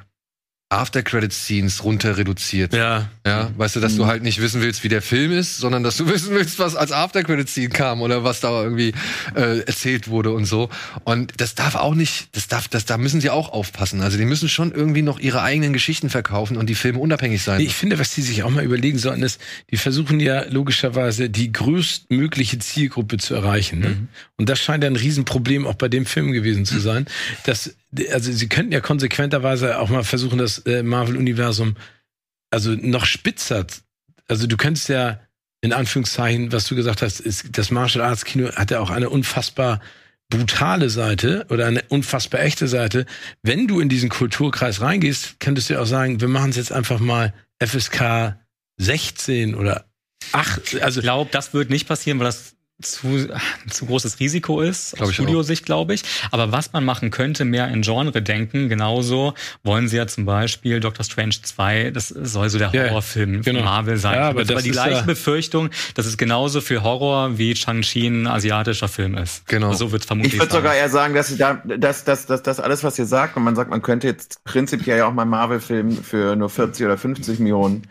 After-Credit-Scenes runter reduziert. Ja. Ja, weißt du, dass du halt nicht wissen willst, wie der Film ist, sondern dass du wissen willst, was als After-Credit-Scene kam oder was da irgendwie äh, erzählt wurde und so. Und das darf auch nicht, das darf, das, da müssen sie auch aufpassen. Also die müssen schon irgendwie noch ihre eigenen Geschichten verkaufen und die Filme unabhängig sein. Ich finde, was die sich auch mal überlegen sollten, ist, die versuchen ja logischerweise die größtmögliche Zielgruppe zu erreichen. Ne? Und das scheint ja ein Riesenproblem auch bei dem Film gewesen zu sein. Dass, also sie könnten ja konsequenterweise auch mal versuchen, das äh, Marvel-Universum also noch spitzer Also du könntest ja in Anführungszeichen, was du gesagt hast, ist, das Martial Arts Kino hat ja auch eine unfassbar brutale Seite oder eine unfassbar echte Seite. Wenn du in diesen Kulturkreis reingehst, könntest du ja auch sagen, wir machen es jetzt einfach mal FSK 16 oder 8. Also Ich glaube, das wird nicht passieren, weil das zu, zu großes Risiko ist, Glaub aus. Studiosicht, glaube ich. Aber was man machen könnte, mehr in Genre denken, genauso wollen sie ja zum Beispiel Doctor Strange 2, das soll so der Horrorfilm genau. von Marvel sein. Ja, aber das aber die gleiche ja- Befürchtung, dass es genauso für Horror wie Shang-Chi ein asiatischer Film ist. Genau. So wird es vermutlich Ich würde sogar eher sagen, dass, da, dass, dass, dass das alles, was ihr sagt, und man sagt, man könnte jetzt prinzipiell ja auch mal Marvel-Film für nur 40 oder 50 Millionen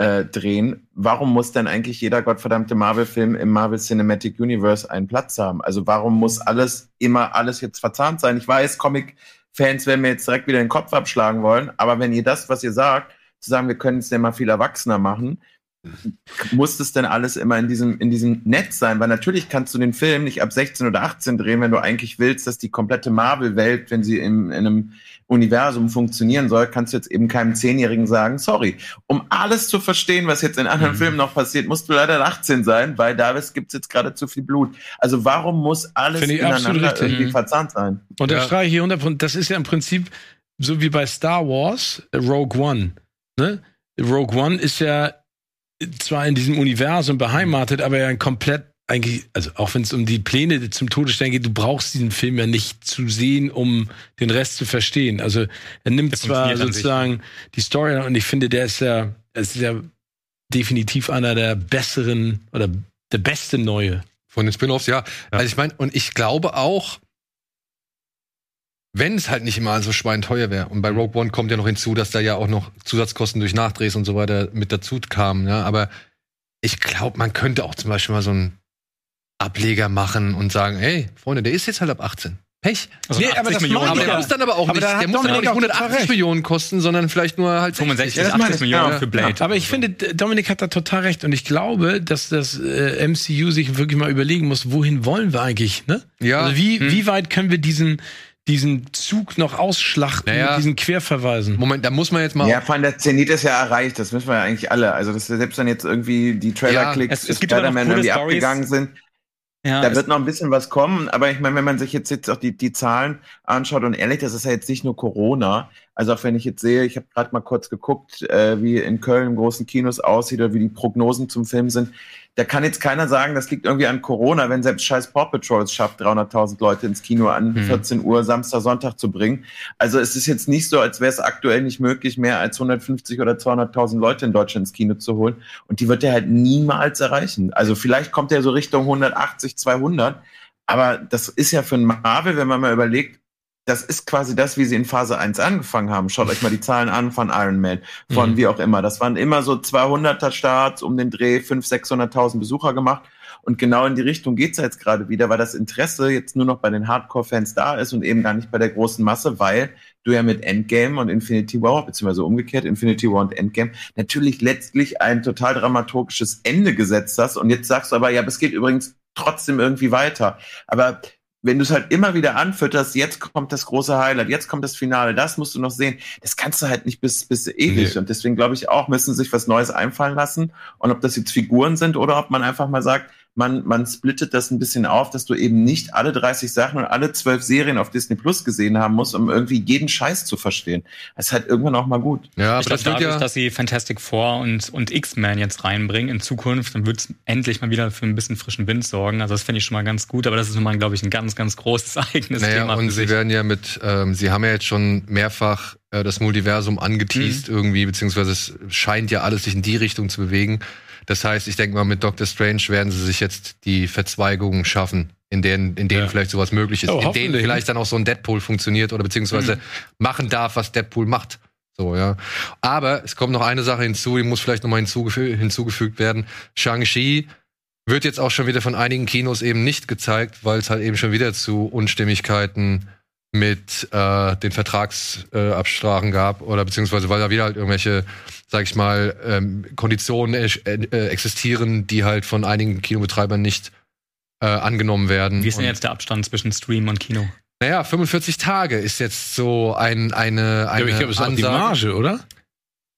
äh, drehen. Warum muss denn eigentlich jeder gottverdammte Marvel-Film im Marvel Cinematic Universe einen Platz haben? Also warum muss alles immer alles jetzt verzahnt sein? Ich weiß, Comic-Fans werden mir jetzt direkt wieder den Kopf abschlagen wollen, aber wenn ihr das, was ihr sagt, zu sagen, wir können es ja mal viel erwachsener machen, muss das denn alles immer in diesem, in diesem Netz sein? Weil natürlich kannst du den Film nicht ab 16 oder 18 drehen, wenn du eigentlich willst, dass die komplette Marvel-Welt, wenn sie in, in einem Universum funktionieren soll, kannst du jetzt eben keinem Zehnjährigen sagen, sorry. Um alles zu verstehen, was jetzt in anderen Mhm. Filmen noch passiert, musst du leider 18 sein, weil da gibt's jetzt gerade zu viel Blut. Also warum muss alles ich ineinander irgendwie Mhm. verzahnt sein? Unterstreiche hier 100 Das ist ja im Prinzip so wie bei Star Wars, Rogue One. Ne? Rogue One ist ja zwar in diesem Universum beheimatet, aber ja ein komplett eigentlich, also auch wenn es um die Pläne zum Todesstern geht, du brauchst diesen Film ja nicht zu sehen, um den Rest zu verstehen. Also er nimmt zwar sozusagen die Story und ich finde, der ist ja, es ist ja definitiv einer der besseren oder der beste neue. Von den Spin-offs, ja. Also ich meine, und ich glaube auch, wenn es halt nicht immer so schweinteuer wäre, und bei Rogue One kommt ja noch hinzu, dass da ja auch noch Zusatzkosten durch Nachdrehs und so weiter mit dazu kamen, ja. Aber ich glaube, man könnte auch zum Beispiel mal so einen Ableger machen und sagen, ey, Freunde, der ist jetzt halt ab 18. Pech. Also Nee, 80 aber das Millionen. Aber ich der ja. muss dann aber auch Aber nicht, der muss dann auch nicht auch total 180 recht. Millionen kosten, sondern vielleicht nur halt 65, Ja, das meine 80 ich, Millionen ja. für Blade. Aber ich finde, Dominik hat da total recht und ich glaube, dass das äh, MCU sich wirklich mal überlegen muss, wohin wollen wir eigentlich, ne? Ja. Also wie, Hm. wie weit können wir diesen, diesen Zug noch ausschlachten Naja. mit diesen Querverweisen? Moment, da muss man jetzt mal. Ja, vor allem der Zenit ist ja erreicht, das müssen wir ja eigentlich alle. Also das, selbst wenn jetzt irgendwie die Trailer-Klicks es- es noch Spider-Man irgendwie Stories. abgegangen sind, Ja, Da wird noch ein bisschen was kommen, aber ich meine, wenn man sich jetzt, jetzt auch die, die Zahlen anschaut und ehrlich, das ist ja jetzt nicht nur Corona. Also auch wenn ich jetzt sehe, ich habe gerade mal kurz geguckt, äh, wie in Köln im großen Kinos aussieht oder wie die Prognosen zum Film sind. Da kann jetzt keiner sagen, das liegt irgendwie an Corona, wenn selbst scheiß Paw Patrol es schafft, 300.000 Leute ins Kino an Hm. 14 Uhr Samstag, Sonntag zu bringen. Also es ist jetzt nicht so, als wäre es aktuell nicht möglich, mehr als 150 oder 200.000 Leute in Deutschland ins Kino zu holen. Und die wird er halt niemals erreichen. Also vielleicht kommt er so Richtung 180, 200. Aber das ist ja für einen Marvel, wenn man mal überlegt, das ist quasi das, wie sie in Phase 1 angefangen haben. Schaut euch mal die Zahlen an von Iron Man, von Mhm. wie auch immer. Das waren immer so 200er Starts um den Dreh, 500.000, 600.000 Besucher gemacht. Und genau in die Richtung geht's ja jetzt gerade wieder, weil das Interesse jetzt nur noch bei den Hardcore-Fans da ist und eben gar nicht bei der großen Masse, weil du ja mit Endgame und Infinity War, beziehungsweise umgekehrt, Infinity War und Endgame, natürlich letztlich ein total dramaturgisches Ende gesetzt hast. Und jetzt sagst du aber, ja, aber es geht übrigens trotzdem irgendwie weiter. Aber wenn du es halt immer wieder anfütterst, jetzt kommt das große Highlight, jetzt kommt das Finale, das musst du noch sehen, das kannst du halt nicht bis, bis ewig. Nee. Und deswegen glaube ich auch, müssen sich was Neues einfallen lassen. Und ob das jetzt Figuren sind oder ob man einfach mal sagt, man, man splittet das ein bisschen auf, dass du eben nicht alle 30 Sachen und alle 12 Serien auf Disney Plus gesehen haben musst, um irgendwie jeden Scheiß zu verstehen. Das ist halt irgendwann auch mal gut. Ja, aber ich das glaube, wird dadurch, ja. dass sie Fantastic Four und, und X-Men jetzt reinbringen in Zukunft, dann wird es endlich mal wieder für ein bisschen frischen Wind sorgen. Also das finde ich schon mal ganz gut, aber das ist nochmal, glaube ich, ein ganz, ganz großes eigenes Naja, Thema und sie werden ja mit, ähm, sie haben ja jetzt schon mehrfach äh, das Multiversum angeteased Mhm. irgendwie, beziehungsweise es scheint ja alles sich in die Richtung zu bewegen. Das heißt, ich denke mal, mit Doctor Strange werden sie sich jetzt die Verzweigungen schaffen, in denen, in denen Ja. vielleicht sowas möglich ist, Oh, in denen vielleicht dann auch so ein Deadpool funktioniert oder beziehungsweise Mhm. machen darf, was Deadpool macht. So, ja. Aber es kommt noch eine Sache hinzu, die muss vielleicht noch mal hinzugefü hinzugefügt werden. Shang-Chi wird jetzt auch schon wieder von einigen Kinos eben nicht gezeigt, weil es halt eben schon wieder zu Unstimmigkeiten mit äh, den Vertragsabsprachen äh, gab oder beziehungsweise weil da wieder halt irgendwelche, sag ich mal, ähm, Konditionen äh, existieren, die halt von einigen Kinobetreibern nicht äh, angenommen werden. Wie ist denn Und- jetzt der Abstand zwischen Stream und Kino? Naja, 45 Tage ist jetzt so ein, eine, Ja, eine aber ich glaube, es ist auch die. Marge, oder?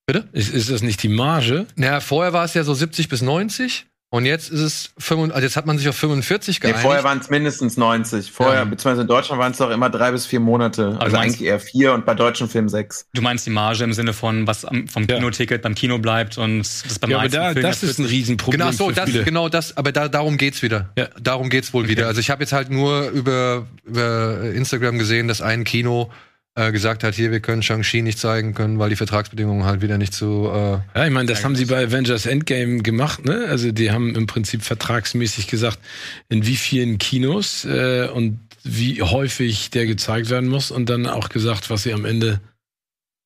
Bitte? Ist, ist das nicht die Marge? Naja, vorher war es ja so 70 bis 90 und jetzt ist es 45, also jetzt hat man sich auf 45 Nee, geeinigt. vorher waren es mindestens 90. Vorher, Ja. beziehungsweise in Deutschland waren es doch immer drei bis vier Monate. Also meinst- eigentlich eher vier und bei deutschen Filmen sechs. Du meinst die Marge im Sinne von, was am, vom Ja. Kinoticket beim Kino bleibt und das beim Ja, aber meisten da, Film das ist ein Riesenproblem. Genau, so, für das, viele. genau das, aber da, darum geht's wieder. Ja. Darum geht's wohl wieder. Also ich habe jetzt halt nur über, über Instagram gesehen, dass ein Kino äh, gesagt hat, hier, wir können Shang-Chi nicht zeigen können, weil die Vertragsbedingungen halt wieder nicht so äh, Ja, ich meine, das haben sie bei Avengers Endgame gemacht, ne? Also die haben im Prinzip vertragsmäßig gesagt, in wie vielen Kinos äh, und wie häufig der gezeigt werden muss und dann auch gesagt, was sie am Ende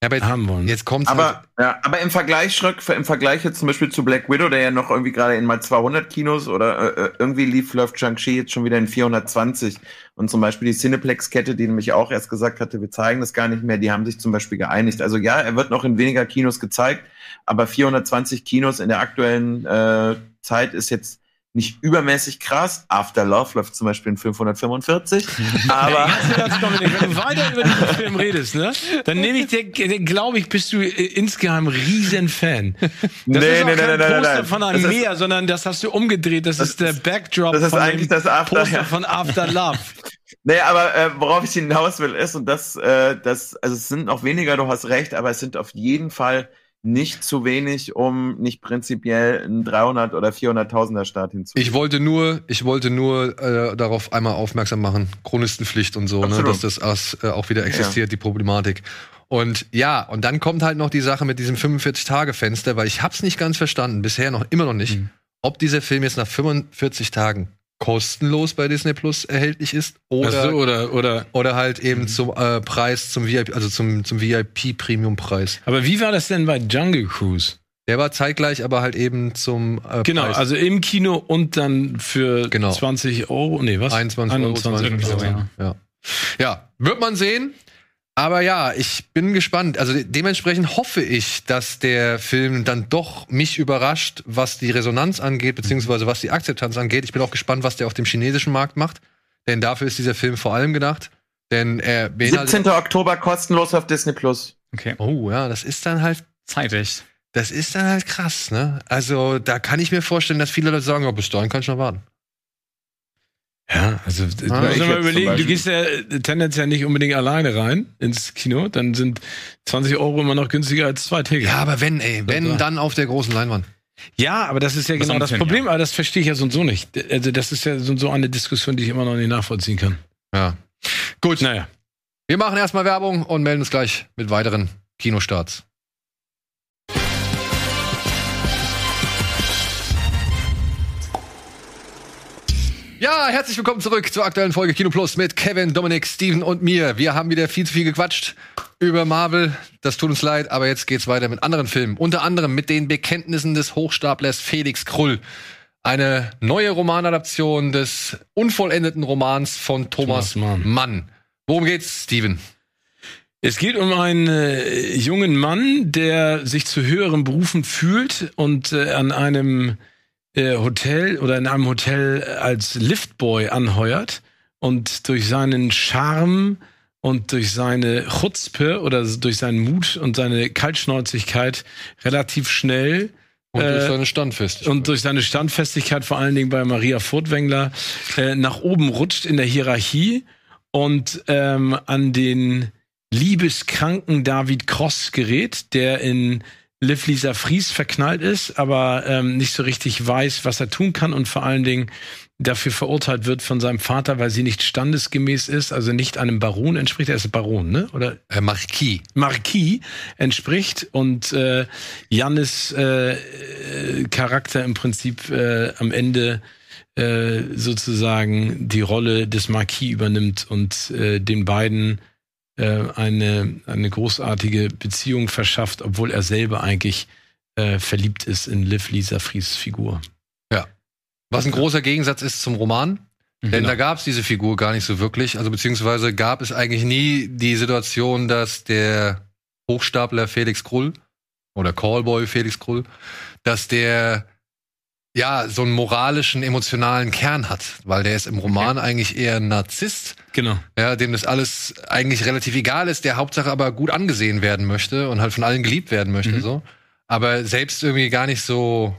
ja, aber jetzt, haben wollen. jetzt kommt's halt, Aber, ja, aber im Vergleich, Schröck, im Vergleich jetzt zum Beispiel zu Black Widow, der ja noch irgendwie gerade in mal 200 Kinos oder äh, irgendwie lief, läuft Shang-Chi jetzt schon wieder in 420. Und zum Beispiel die Cineplex-Kette, die nämlich auch erst gesagt hatte, wir zeigen das gar nicht mehr, die haben sich zum Beispiel geeinigt. Also ja, er wird noch in weniger Kinos gezeigt, aber 420 Kinos in der aktuellen äh, Zeit ist jetzt nicht übermäßig krass. After Love läuft zum Beispiel in 545. aber Ganz Dominik, wenn du weiter über diesen Film redest, ne, dann nehme ich dir, glaube ich, bist du insgeheim riesen Fan. Das Nee, ist auch nee, nee, kein nee, Poster nein. von einem Das Meer, sondern das hast du umgedreht. Das, ist der Backdrop das ist von eigentlich das After, Poster ja. von After Love. Nee, aber äh, worauf ich hinaus will, ist, und das, äh, das, also es sind noch weniger, du hast recht, aber es sind auf jeden Fall nicht zu wenig, um nicht prinzipiell einen 300 oder 400.000er Start hinzu. ich wollte nur, ich wollte nur äh, darauf einmal aufmerksam machen, Chronistenpflicht und so, ne, dass das as- äh, auch wieder existiert, die Problematik. Und ja, und dann kommt halt noch die Sache mit diesem 45-Tage-Fenster, weil ich hab's nicht ganz verstanden, bisher noch immer noch nicht, Mhm. ob dieser Film jetzt nach 45 Tagen kostenlos bei Disney Plus erhältlich ist oder so, oder, oder, oder halt eben zum äh, Preis zum VIP, also zum zum VIP Premium Preis. aber wie war das denn bei Jungle Cruise? Der war zeitgleich, aber halt eben zum äh, Genau, Preis. also im Kino und dann für Genau. 20 Euro, nee, was? 21 Euro, 21 irgendwie so, ja. ja. ja, wird man sehen. Aber ja, ich bin gespannt. Also de dementsprechend hoffe ich, dass der Film dann doch mich überrascht, was die Resonanz angeht, beziehungsweise was die Akzeptanz angeht. Ich bin auch gespannt, was der auf dem chinesischen Markt macht. Denn dafür ist dieser Film vor allem gedacht. Denn er beinhaltet. 17. Oktober kostenlos auf Disney Plus. Okay, Oh ja, das ist dann halt zeitig. Das ist dann halt krass, ne? Also, da kann ich mir vorstellen, dass viele Leute sagen, oh, bis dahin kann ich noch warten. Ja, also Ah, du musst ich mal überlegen, du gehst ja äh, tendenziell nicht unbedingt alleine rein ins Kino, dann sind 20 Euro immer noch günstiger als zwei Tickets. Ja, aber wenn, ey, wenn, Ja. dann auf der großen Leinwand. Ja, aber das ist ja genau das Problem, aber das verstehe ich ja so und so nicht. Also das ist ja so und so eine Diskussion, die ich immer noch nicht nachvollziehen kann. Ja. Gut, Naja. wir machen erstmal Werbung und melden uns gleich mit weiteren Kinostarts. Ja, herzlich willkommen zurück zur aktuellen Folge Kino Plus mit Kevin, Dominik, Steven und mir. Wir haben wieder viel zu viel gequatscht über Marvel. Das tut uns leid, aber jetzt geht's weiter mit anderen Filmen. Unter anderem mit den Bekenntnissen des Hochstaplers Felix Krull. Eine neue Romanadaption des unvollendeten Romans von Thomas, Thomas Mann. Mann. Worum geht's, Steven? Es geht um einen äh, jungen Mann, der sich zu höheren Berufen fühlt und äh, an einem äh, Hotel oder in einem Hotel als Liftboy anheuert und durch seinen Charme und durch seine Chutzpe oder durch seinen Mut und seine Kaltschnäuzigkeit relativ schnell Und durch Äh, seine Standfestigkeit. und durch seine Standfestigkeit, vor allen Dingen bei Maria Furtwängler, äh, nach oben rutscht in der Hierarchie und ähm, an den liebeskranken David Cross gerät, der in Liv Lisa Fries verknallt ist, aber ähm, nicht so richtig weiß, was er tun kann und vor allen Dingen dafür verurteilt wird von seinem Vater, weil sie nicht standesgemäß ist, also nicht einem Baron entspricht. Er ist Baron, ne? Oder äh, Marquis. Marquis entspricht und äh, Jannis äh, Charakter im Prinzip äh, am Ende äh, sozusagen die Rolle des Marquis übernimmt und äh, den beiden eine, eine großartige Beziehung verschafft, obwohl er selber eigentlich äh, verliebt ist in Liv Lisa Fries Figur. Was ein großer Gegensatz ist zum Roman. Denn Genau. da gab es diese Figur gar nicht so wirklich. Also beziehungsweise gab es eigentlich nie die Situation, dass der Hochstapler Felix Krull oder Callboy Felix Krull, dass der ja, so einen moralischen, emotionalen Kern hat, weil der ist im Roman eigentlich eher ein Narzisst, Genau. ja, dem das alles eigentlich relativ egal ist, der Hauptsache aber gut angesehen werden möchte und halt von allen geliebt werden möchte, Mhm. so. Aber selbst irgendwie gar nicht so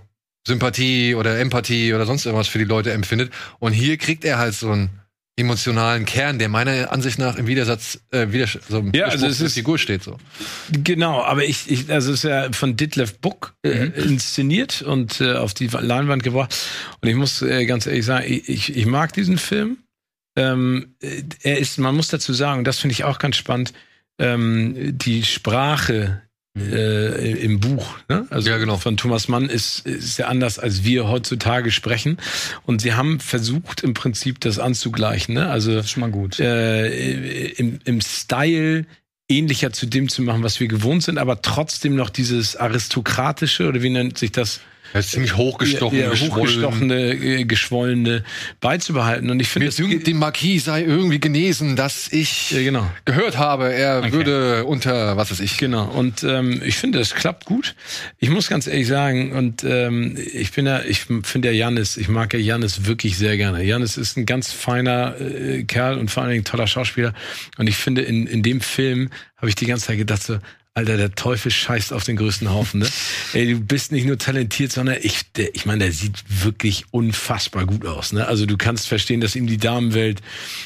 Sympathie oder Empathie oder sonst irgendwas für die Leute empfindet. Und hier kriegt er halt so einen emotionalen Kern, der meiner Ansicht nach im Widersatz, äh, Widers so im Ja, also es ist- Figur steht, so. Genau, aber ich, ich also es ist ja von Ditlef Buck äh, Mhm. inszeniert und äh, auf die Leinwand gebracht. Und ich muss äh, ganz ehrlich sagen, ich, ich, ich mag diesen Film. Ähm, äh, er ist, man muss dazu sagen, und das finde ich auch ganz spannend, ähm, die Sprache äh, im Buch, ne? also. Ja, genau. von Thomas Mann ist, ist ja anders, als wir heutzutage sprechen. Und sie haben versucht, im Prinzip das anzugleichen. Ne? Also Das ist schon mal gut. äh, im, im Style ähnlicher zu dem zu machen, was wir gewohnt sind, aber trotzdem noch dieses aristokratische oder wie nennt sich das? Er ist ziemlich hochgestochen, Ja, hochgestochene, äh, geschwollene beizubehalten. Und ich finde, dem Marquis sei irgendwie genesen, dass ich ja, genau. gehört habe, er Okay. würde unter, was weiß ich. Genau, und ähm, ich finde, es klappt gut. Ich muss ganz ehrlich sagen, und ähm, ich bin ja, ich finde ja Janis, ich mag ja Janis wirklich sehr gerne. Janis ist ein ganz feiner äh, Kerl und vor allen Dingen ein toller Schauspieler. Und ich finde, in, in dem Film habe ich die ganze Zeit gedacht so, Alter, der Teufel scheißt auf den größten Haufen, ne? Ey, du bist nicht nur talentiert, sondern ich, der, ich meine, der sieht wirklich unfassbar gut aus, ne? Also du kannst verstehen, dass ihm die Damenwelt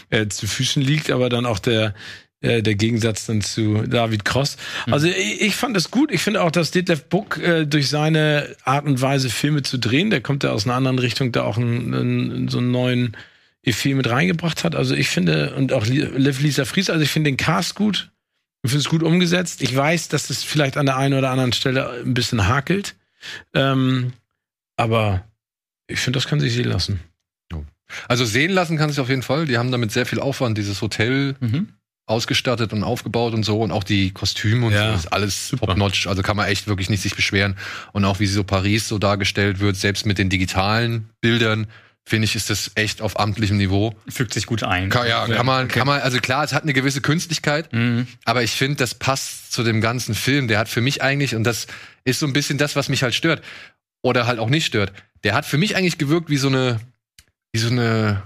äh, zu Füßen liegt, aber dann auch der, äh, der Gegensatz dann zu David Cross. Also ich, ich fand es gut. Ich finde auch, dass Detlef Buck äh, durch seine Art und Weise Filme zu drehen, der kommt ja aus einer anderen Richtung, da auch einen, einen, so einen neuen Effekt mit reingebracht hat. Also ich finde, und auch Li- Liv Lisa Fries, also ich finde den Cast gut. Ich finde es gut umgesetzt. Ich weiß, dass es vielleicht an der einen oder anderen Stelle ein bisschen hakelt. Ähm, aber ich finde, das kann sich sehen lassen. Also sehen lassen kann sich auf jeden Fall. Die haben damit sehr viel Aufwand, dieses Hotel Mhm. ausgestattet und aufgebaut und so und auch die Kostüme und Ja, so ist alles super. top-notch. Also kann man echt wirklich nicht sich beschweren. Und auch wie so Paris so dargestellt wird, selbst mit den digitalen Bildern, finde ich, ist das echt auf amtlichem Niveau. Fügt sich gut ein. Kann, ja, kann man, kann man, also klar, es hat eine gewisse Künstlichkeit, Mhm. aber ich finde, das passt zu dem ganzen Film. Der hat für mich eigentlich, und das ist so ein bisschen das, was mich halt stört, oder halt auch nicht stört, der hat für mich eigentlich gewirkt wie so eine, wie so eine,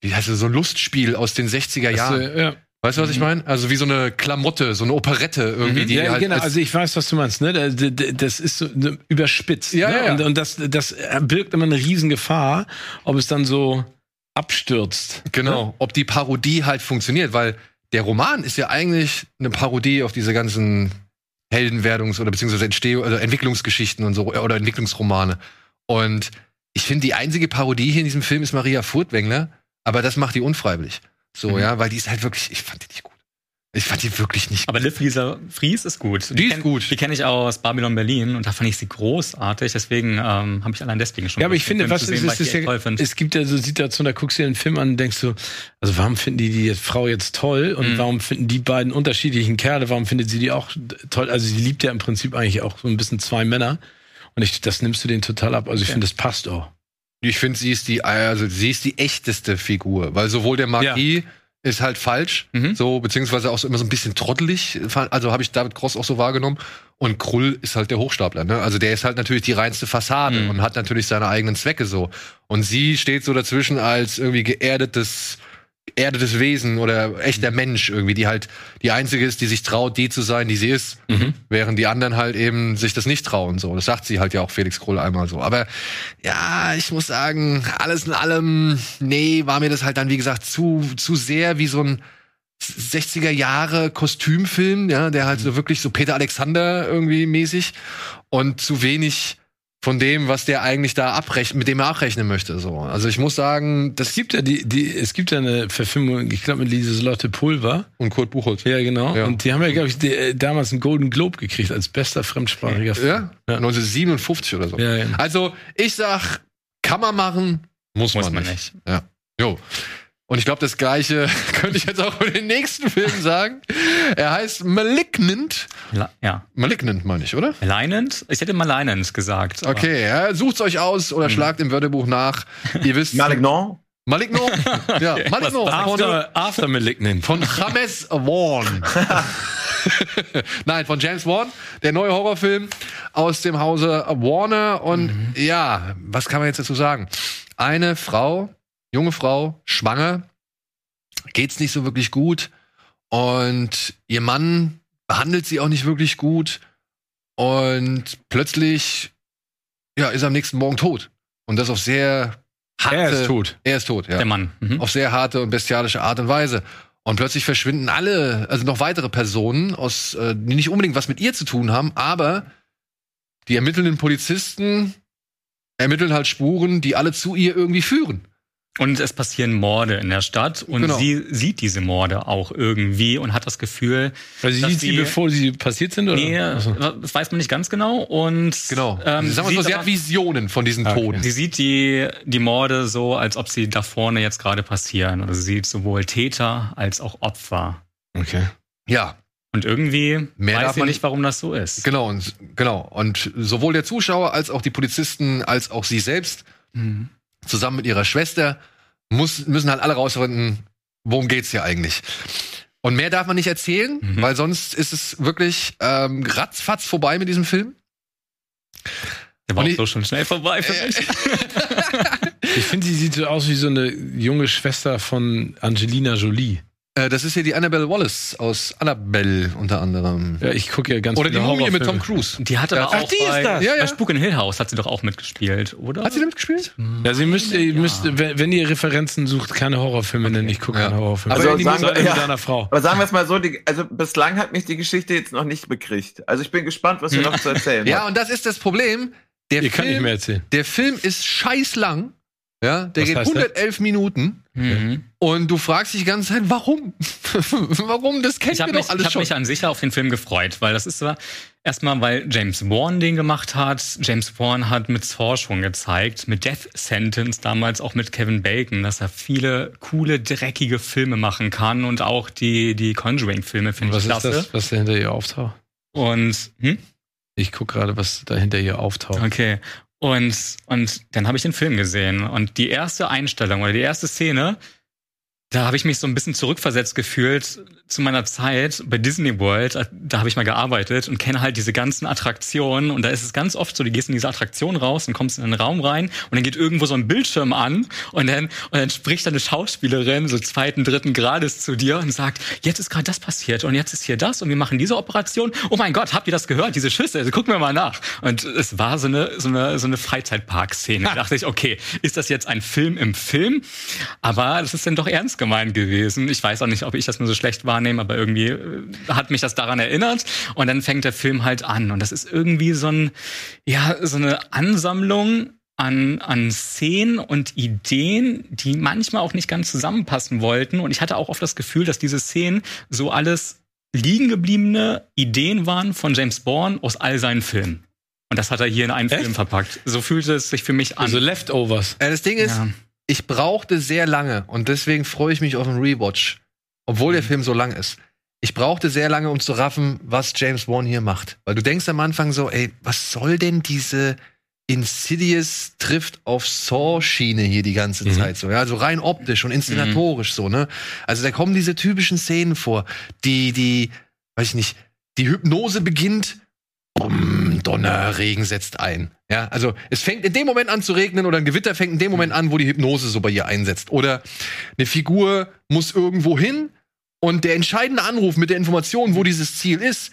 wie heißt das, so ein Lustspiel aus den 60er Jahren. Ja. Weißt du, was ich meine? Also wie so eine Klamotte, so eine Operette irgendwie, Mhm. die ja, halt genau. als- Also ich weiß, was du meinst. Ne? Da- da- da- Das ist so ne, überspitzt. Ja, ne? ja. Und, und das, das birgt immer eine Riesengefahr, ob es dann so abstürzt. genau, ob die Parodie halt funktioniert, weil der Roman ist ja eigentlich eine Parodie auf diese ganzen Heldenwerdungs- oder beziehungsweise Entstehung, also Entwicklungsgeschichten und so oder Entwicklungsromane. Und ich finde, die einzige Parodie hier in diesem Film ist Maria Furtwängler, aber das macht die unfreiwillig. So, Mhm. ja, weil die ist halt wirklich, ich fand die nicht gut. Ich fand die wirklich nicht Aber Liv Lisa Fries ist gut. Die ist kenn- gut. Die kenne ich aus Babylon Berlin und da fand ich sie großartig. Deswegen ähm, habe ich allein deswegen schon. Ja, aber ich finde, was ist, sehen, ist die echt ja, toll finde. es gibt ja so Situationen, da guckst du dir einen Film an und denkst so, also warum finden die die Frau jetzt toll und Mhm. warum finden die beiden unterschiedlichen Kerle, warum findet sie die auch toll? Also sie liebt ja im Prinzip eigentlich auch so ein bisschen zwei Männer und ich, das nimmst du denen total ab. Also ich Ja. finde, das passt auch. Ich finde, sie ist die, also sie ist die echteste Figur, weil sowohl der Marquis ist halt falsch, Mhm. so beziehungsweise auch so immer so ein bisschen trottelig, also habe ich David Cross auch so wahrgenommen. Und Krull ist halt der Hochstapler, ne? Also der ist halt natürlich die reinste Fassade Mhm. und hat natürlich seine eigenen Zwecke so. Und sie steht so dazwischen als irgendwie geerdetes, geerdetes Wesen oder echter Mensch irgendwie, die halt die einzige ist, die sich traut, die zu sein, die sie ist. Während die anderen halt eben sich das nicht trauen, so. Das sagt sie halt ja auch Felix Krull einmal so. Aber ja, ich muss sagen, alles in allem, nee, war mir das halt dann, wie gesagt, zu, zu sehr wie so ein 60er Jahre Kostümfilm, ja, der halt so wirklich so Peter Alexander irgendwie mäßig und zu wenig von dem, was der eigentlich da abrechnen, mit dem er abrechnen möchte, so. Also ich muss sagen, Es das gibt ja die, die, es gibt ja eine Verfilmung, ich glaube mit Lieselotte Pulver. und Kurt Buchholz. Ja, genau. Ja. Und die haben ja, glaube ich, die, äh, damals einen Golden Globe gekriegt als bester fremdsprachiger Film. Ja? Ja. 1957 oder so. Ja, ja. Also, ich sag, kann man machen, muss, Muss man, man nicht. nicht. Ja. Jo. Und ich glaube, das gleiche könnte ich jetzt auch über den nächsten Film sagen. Er heißt Malignant. La ja. Malignant meine ich, oder? Leinend? Ich hätte mal Leinend gesagt. aber- Okay, ja, sucht's euch aus oder schlagt im Wörterbuch nach. Ihr wisst. Malignant? Maligno? Ja, Maligno. Von, After, after Malignant. von James Vaughn. Nein, von James Wan, der neue Horrorfilm aus dem Hause Warner. Und ja, was kann man jetzt dazu sagen? Eine Frau, junge Frau, schwanger, geht's nicht so wirklich gut. Und ihr Mann behandelt sie auch nicht wirklich gut. Und plötzlich, ja, ist er am nächsten Morgen tot. Und das auf sehr harte. Er ist tot. Er ist tot, ja. Der Mann. Mhm. Auf sehr harte und bestialische Art und Weise. Und plötzlich verschwinden alle, also noch weitere Personen, aus, äh, die nicht unbedingt was mit ihr zu tun haben, aber die ermittelnden Polizisten ermitteln halt Spuren, die alle zu ihr irgendwie führen. Und es passieren Morde in der Stadt und Genau. sie sieht diese Morde auch irgendwie und hat das Gefühl, Also dass sieht sie, sie- bevor sie passiert sind? Oder? nee, das weiß man nicht ganz genau. Und Genau. ähm, Sagen wir so, sie hat Visionen von diesen Okay. Toten. Sie sieht die, die Morde so, als ob sie da vorne jetzt gerade passieren. Also sie sieht sowohl Täter als auch Opfer. Okay. Ja, Und irgendwie Mehr weiß sie man nicht, warum das so ist. genau. Und, genau. Und sowohl der Zuschauer als auch die Polizisten als auch sie selbst Mhm. Zusammen mit ihrer Schwester muss, müssen halt alle rausfinden, worum geht's hier eigentlich. Und mehr darf man nicht erzählen, Mhm. weil sonst ist es wirklich ähm, ratzfatz vorbei mit diesem Film. Der war auch ich- so schon schnell vorbei für mich. Ich finde, sie sieht so aus wie so eine junge Schwester von Angelina Jolie. Äh, das ist hier die Annabelle Wallace aus Annabelle unter anderem. Ja, ich gucke ja ganz Oder die Mumie mit Tom. Cruise. Die hat aber Ja, ach, auch die ist bei, das. Ja, ja. bei Spuk in Hill House hat sie doch auch mitgespielt, oder? Hat sie damit gespielt? Ja, sie müsste, ihr müsst, wenn, wenn ihr Referenzen sucht, keine Horrorfilme nennen. Ich gucke Ja. keine Horrorfilme. Also Aber die sagen wir- mit ja. deiner Frau. Aber sagen wir es mal so, die, also bislang hat mich die Geschichte jetzt noch nicht bekriegt. Also ich bin gespannt, was ihr noch zu erzählen Ja, und das ist das Problem. Der Ihr kann nicht Film, mehr erzählen. der Film ist scheiß lang. Ja, der Was geht heißt das? 111 Minuten. Mhm. Und du fragst dich die ganze Zeit, warum? warum? Das kennen Ich wir habe doch mich, alles ich hab schon. mich an sich auf den Film gefreut, weil das ist zwar erstmal, weil James Wan den gemacht hat. James Wan hat mit Saw schon gezeigt, mit Death Sentence damals auch mit Kevin Bacon, dass er viele coole, dreckige Filme machen kann und auch die, die Conjuring-Filme finde Was ich ist klasse. das, was da hinter ihr auftaucht? Und, hm? Ich gucke gerade, was da hinter ihr auftaucht. Okay. Und, und dann habe ich den Film gesehen. Und die erste Einstellung oder die erste Szene, da habe ich mich so ein bisschen zurückversetzt gefühlt zu meiner Zeit bei Disney World. Da habe ich mal gearbeitet und kenne halt diese ganzen Attraktionen. Und da ist es ganz oft so, du gehst in diese Attraktion raus und kommst in einen Raum rein und dann geht irgendwo so ein Bildschirm an und dann, und dann spricht eine Schauspielerin so zweiten, dritten Grades zu dir und sagt, jetzt ist gerade das passiert und jetzt ist hier das und wir machen diese Operation. Oh mein Gott, habt ihr das gehört? Diese Schüsse, also gucken wir mal nach. Und es war so eine, so eine, so eine Freizeitpark-Szene. Da dachte ich, okay, ist das jetzt ein Film im Film? Aber das ist dann doch ernst gemeint gewesen. Ich weiß auch nicht, ob ich das nur so schlecht wahrnehme, aber irgendwie äh, hat mich das daran erinnert. Und dann fängt der Film halt an. Und das ist irgendwie so ein, ja, so eine Ansammlung an, an Szenen und Ideen, die manchmal auch nicht ganz zusammenpassen wollten. Und ich hatte auch oft das Gefühl, dass diese Szenen so alles liegen gebliebene Ideen waren von James Bourne aus all seinen Filmen. Und das hat er hier in einen Echt? Film verpackt. So fühlte es sich für mich an. Also Leftovers. Das Ding ist, ja. Ich brauchte sehr lange und deswegen freue ich mich auf einen Rewatch, obwohl der Film so lang ist. Ich brauchte sehr lange, um zu raffen, was James Wan hier macht. Weil du denkst am Anfang so, ey, was soll denn diese Insidious trifft auf Saw-Schiene hier die ganze Mhm. Zeit so, ja, also rein optisch und inszenatorisch so, ne? Also da kommen diese typischen Szenen vor, die, die, weiß ich nicht, die Hypnose beginnt, Bumm, Donner, Regen setzt ein. Ja, also es fängt in dem Moment an zu regnen oder ein Gewitter fängt in dem Moment an, wo die Hypnose so bei ihr einsetzt. Oder eine Figur muss irgendwo hin und der entscheidende Anruf mit der Information, wo dieses Ziel ist,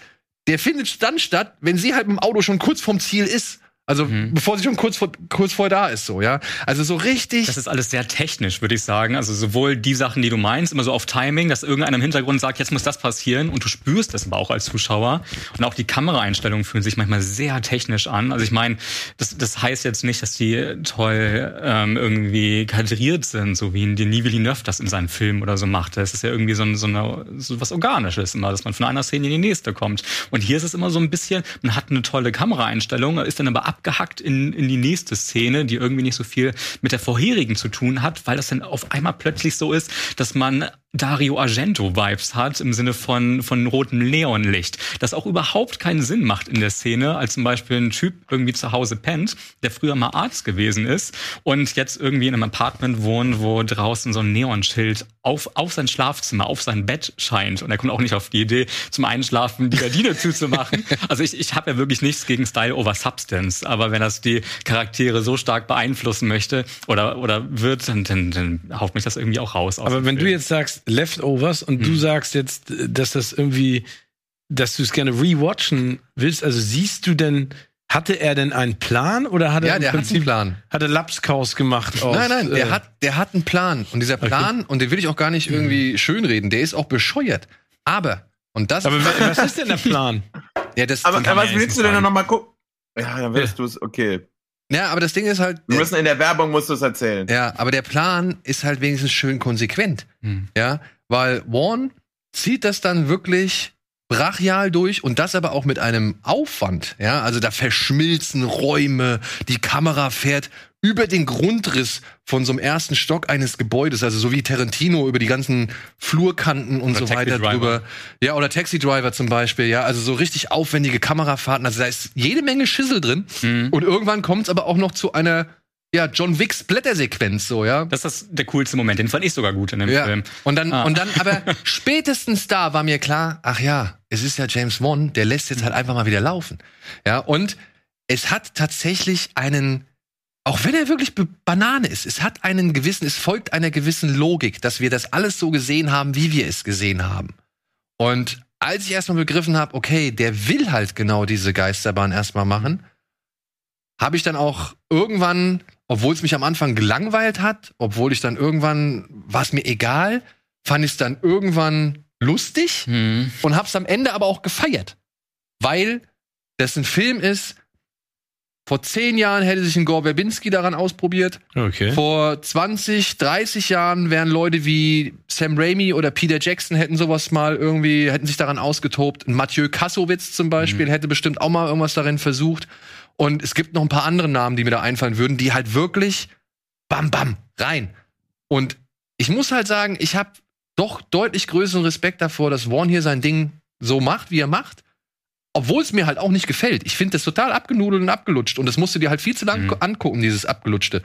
der findet dann statt, wenn sie halt mit dem Auto schon kurz vorm Ziel ist. Also Mhm. bevor sie schon kurz vor, kurz vor da ist, so, ja. Also so richtig. Das ist alles sehr technisch, würde ich sagen. Also sowohl die Sachen, die du meinst, immer so auf Timing, dass irgendeiner im Hintergrund sagt, jetzt muss das passieren und du spürst es aber auch als Zuschauer. Und auch die Kameraeinstellungen fühlen sich manchmal sehr technisch an. Also ich meine, das, das heißt jetzt nicht, dass die toll ähm, irgendwie kadriert sind, so wie in Denis Villeneuve das in seinen Filmen oder so macht. Das ist ja irgendwie so, ein, so, eine, so was Organisches immer, dass man von einer Szene in die nächste kommt. Und hier ist es immer so ein bisschen, man hat eine tolle Kameraeinstellung, ist dann aber abgehackt in, in die nächste Szene, die irgendwie nicht so viel mit der vorherigen zu tun hat, weil das dann auf einmal plötzlich so ist, dass man Dario Argento-Vibes hat, im Sinne von, von rotem Neonlicht. Das auch überhaupt keinen Sinn macht in der Szene, als zum Beispiel ein Typ irgendwie zu Hause pennt, der früher mal Arzt gewesen ist und jetzt irgendwie in einem Apartment wohnt, wo draußen so ein Neonschild auf, auf sein Schlafzimmer, auf sein Bett scheint. Und er kommt auch nicht auf die Idee, zum Einschlafen die Gardine zuzumachen. Also ich, ich habe ja wirklich nichts gegen Style over Substance, aber wenn das die Charaktere so stark beeinflussen möchte oder, oder wird, dann, dann, dann haut mich das irgendwie auch raus. aus Aber wenn du Film. jetzt sagst Leftovers und du sagst jetzt, dass das irgendwie, dass du es gerne rewatchen willst, also siehst du denn, hatte er denn einen Plan oder hat er Ja, im der hat Prinzip einen Plan. hat er Lapskaus gemacht? Aus, Nein, nein, der äh, hat, der hat einen Plan. Und dieser Plan, und den will ich auch gar nicht irgendwie schönreden, der ist auch bescheuert. Aber, und das, Aber wa- was ist denn der Plan? ja, das, Aber, aber was ja willst du denn sagen. noch mal gucken? Ja, dann willst du es, okay. Ja, aber das Ding ist halt, Wir müssen in der Werbung musst du es erzählen. ja, aber der Plan ist halt wenigstens schön konsequent. Hm. Ja, weil Warren zieht das dann wirklich brachial durch und das aber auch mit einem Aufwand. Ja, also da verschmilzen Räume, die Kamera fährt über den Grundriss von so einem ersten Stock eines Gebäudes, also so wie Tarantino über die ganzen Flurkanten und Oder so weiter drüber. Ja, oder Taxi Driver zum Beispiel, ja, also so richtig aufwendige Kamerafahrten. Also da ist jede Menge Schissel drin. Mhm. Und irgendwann kommt es aber auch noch zu einer, ja, John Wicks Blättersequenz, so, ja. Das ist der coolste Moment, den fand ich sogar gut in dem Ja. Film. Und dann, Ah. und dann, aber spätestens da war mir klar, ach ja, es ist ja James Wan, der lässt jetzt halt einfach mal wieder laufen. Ja, und es hat tatsächlich einen, auch wenn er wirklich Banane ist, es hat einen gewissen, es folgt einer gewissen Logik, dass wir das alles so gesehen haben, wie wir es gesehen haben. Und als ich erstmal begriffen habe, okay, der will halt genau diese Geisterbahn erstmal machen, habe ich dann auch irgendwann, obwohl es mich am Anfang gelangweilt hat, obwohl ich dann irgendwann, war es mir egal, fand ich es dann irgendwann lustig Mhm. und hab's am Ende aber auch gefeiert. Weil das ein Film ist, vor zehn Jahren hätte sich ein Gore Verbinski daran ausprobiert. Okay. Vor 20, 30 Jahren wären Leute wie Sam Raimi oder Peter Jackson hätten sowas mal irgendwie, hätten sich daran ausgetobt. Mathieu Kassowitz zum Beispiel hätte bestimmt auch mal irgendwas darin versucht. Und es gibt noch ein paar andere Namen, die mir da einfallen würden, die halt wirklich bam, bam, rein. Und ich muss halt sagen, ich habe doch deutlich größeren Respekt davor, dass Vaughn hier sein Ding so macht, wie er macht. Obwohl es mir halt auch nicht gefällt. Ich finde das total abgenudelt und abgelutscht. Und das musst du dir halt viel zu lang Mhm. angucken, dieses Abgelutschte.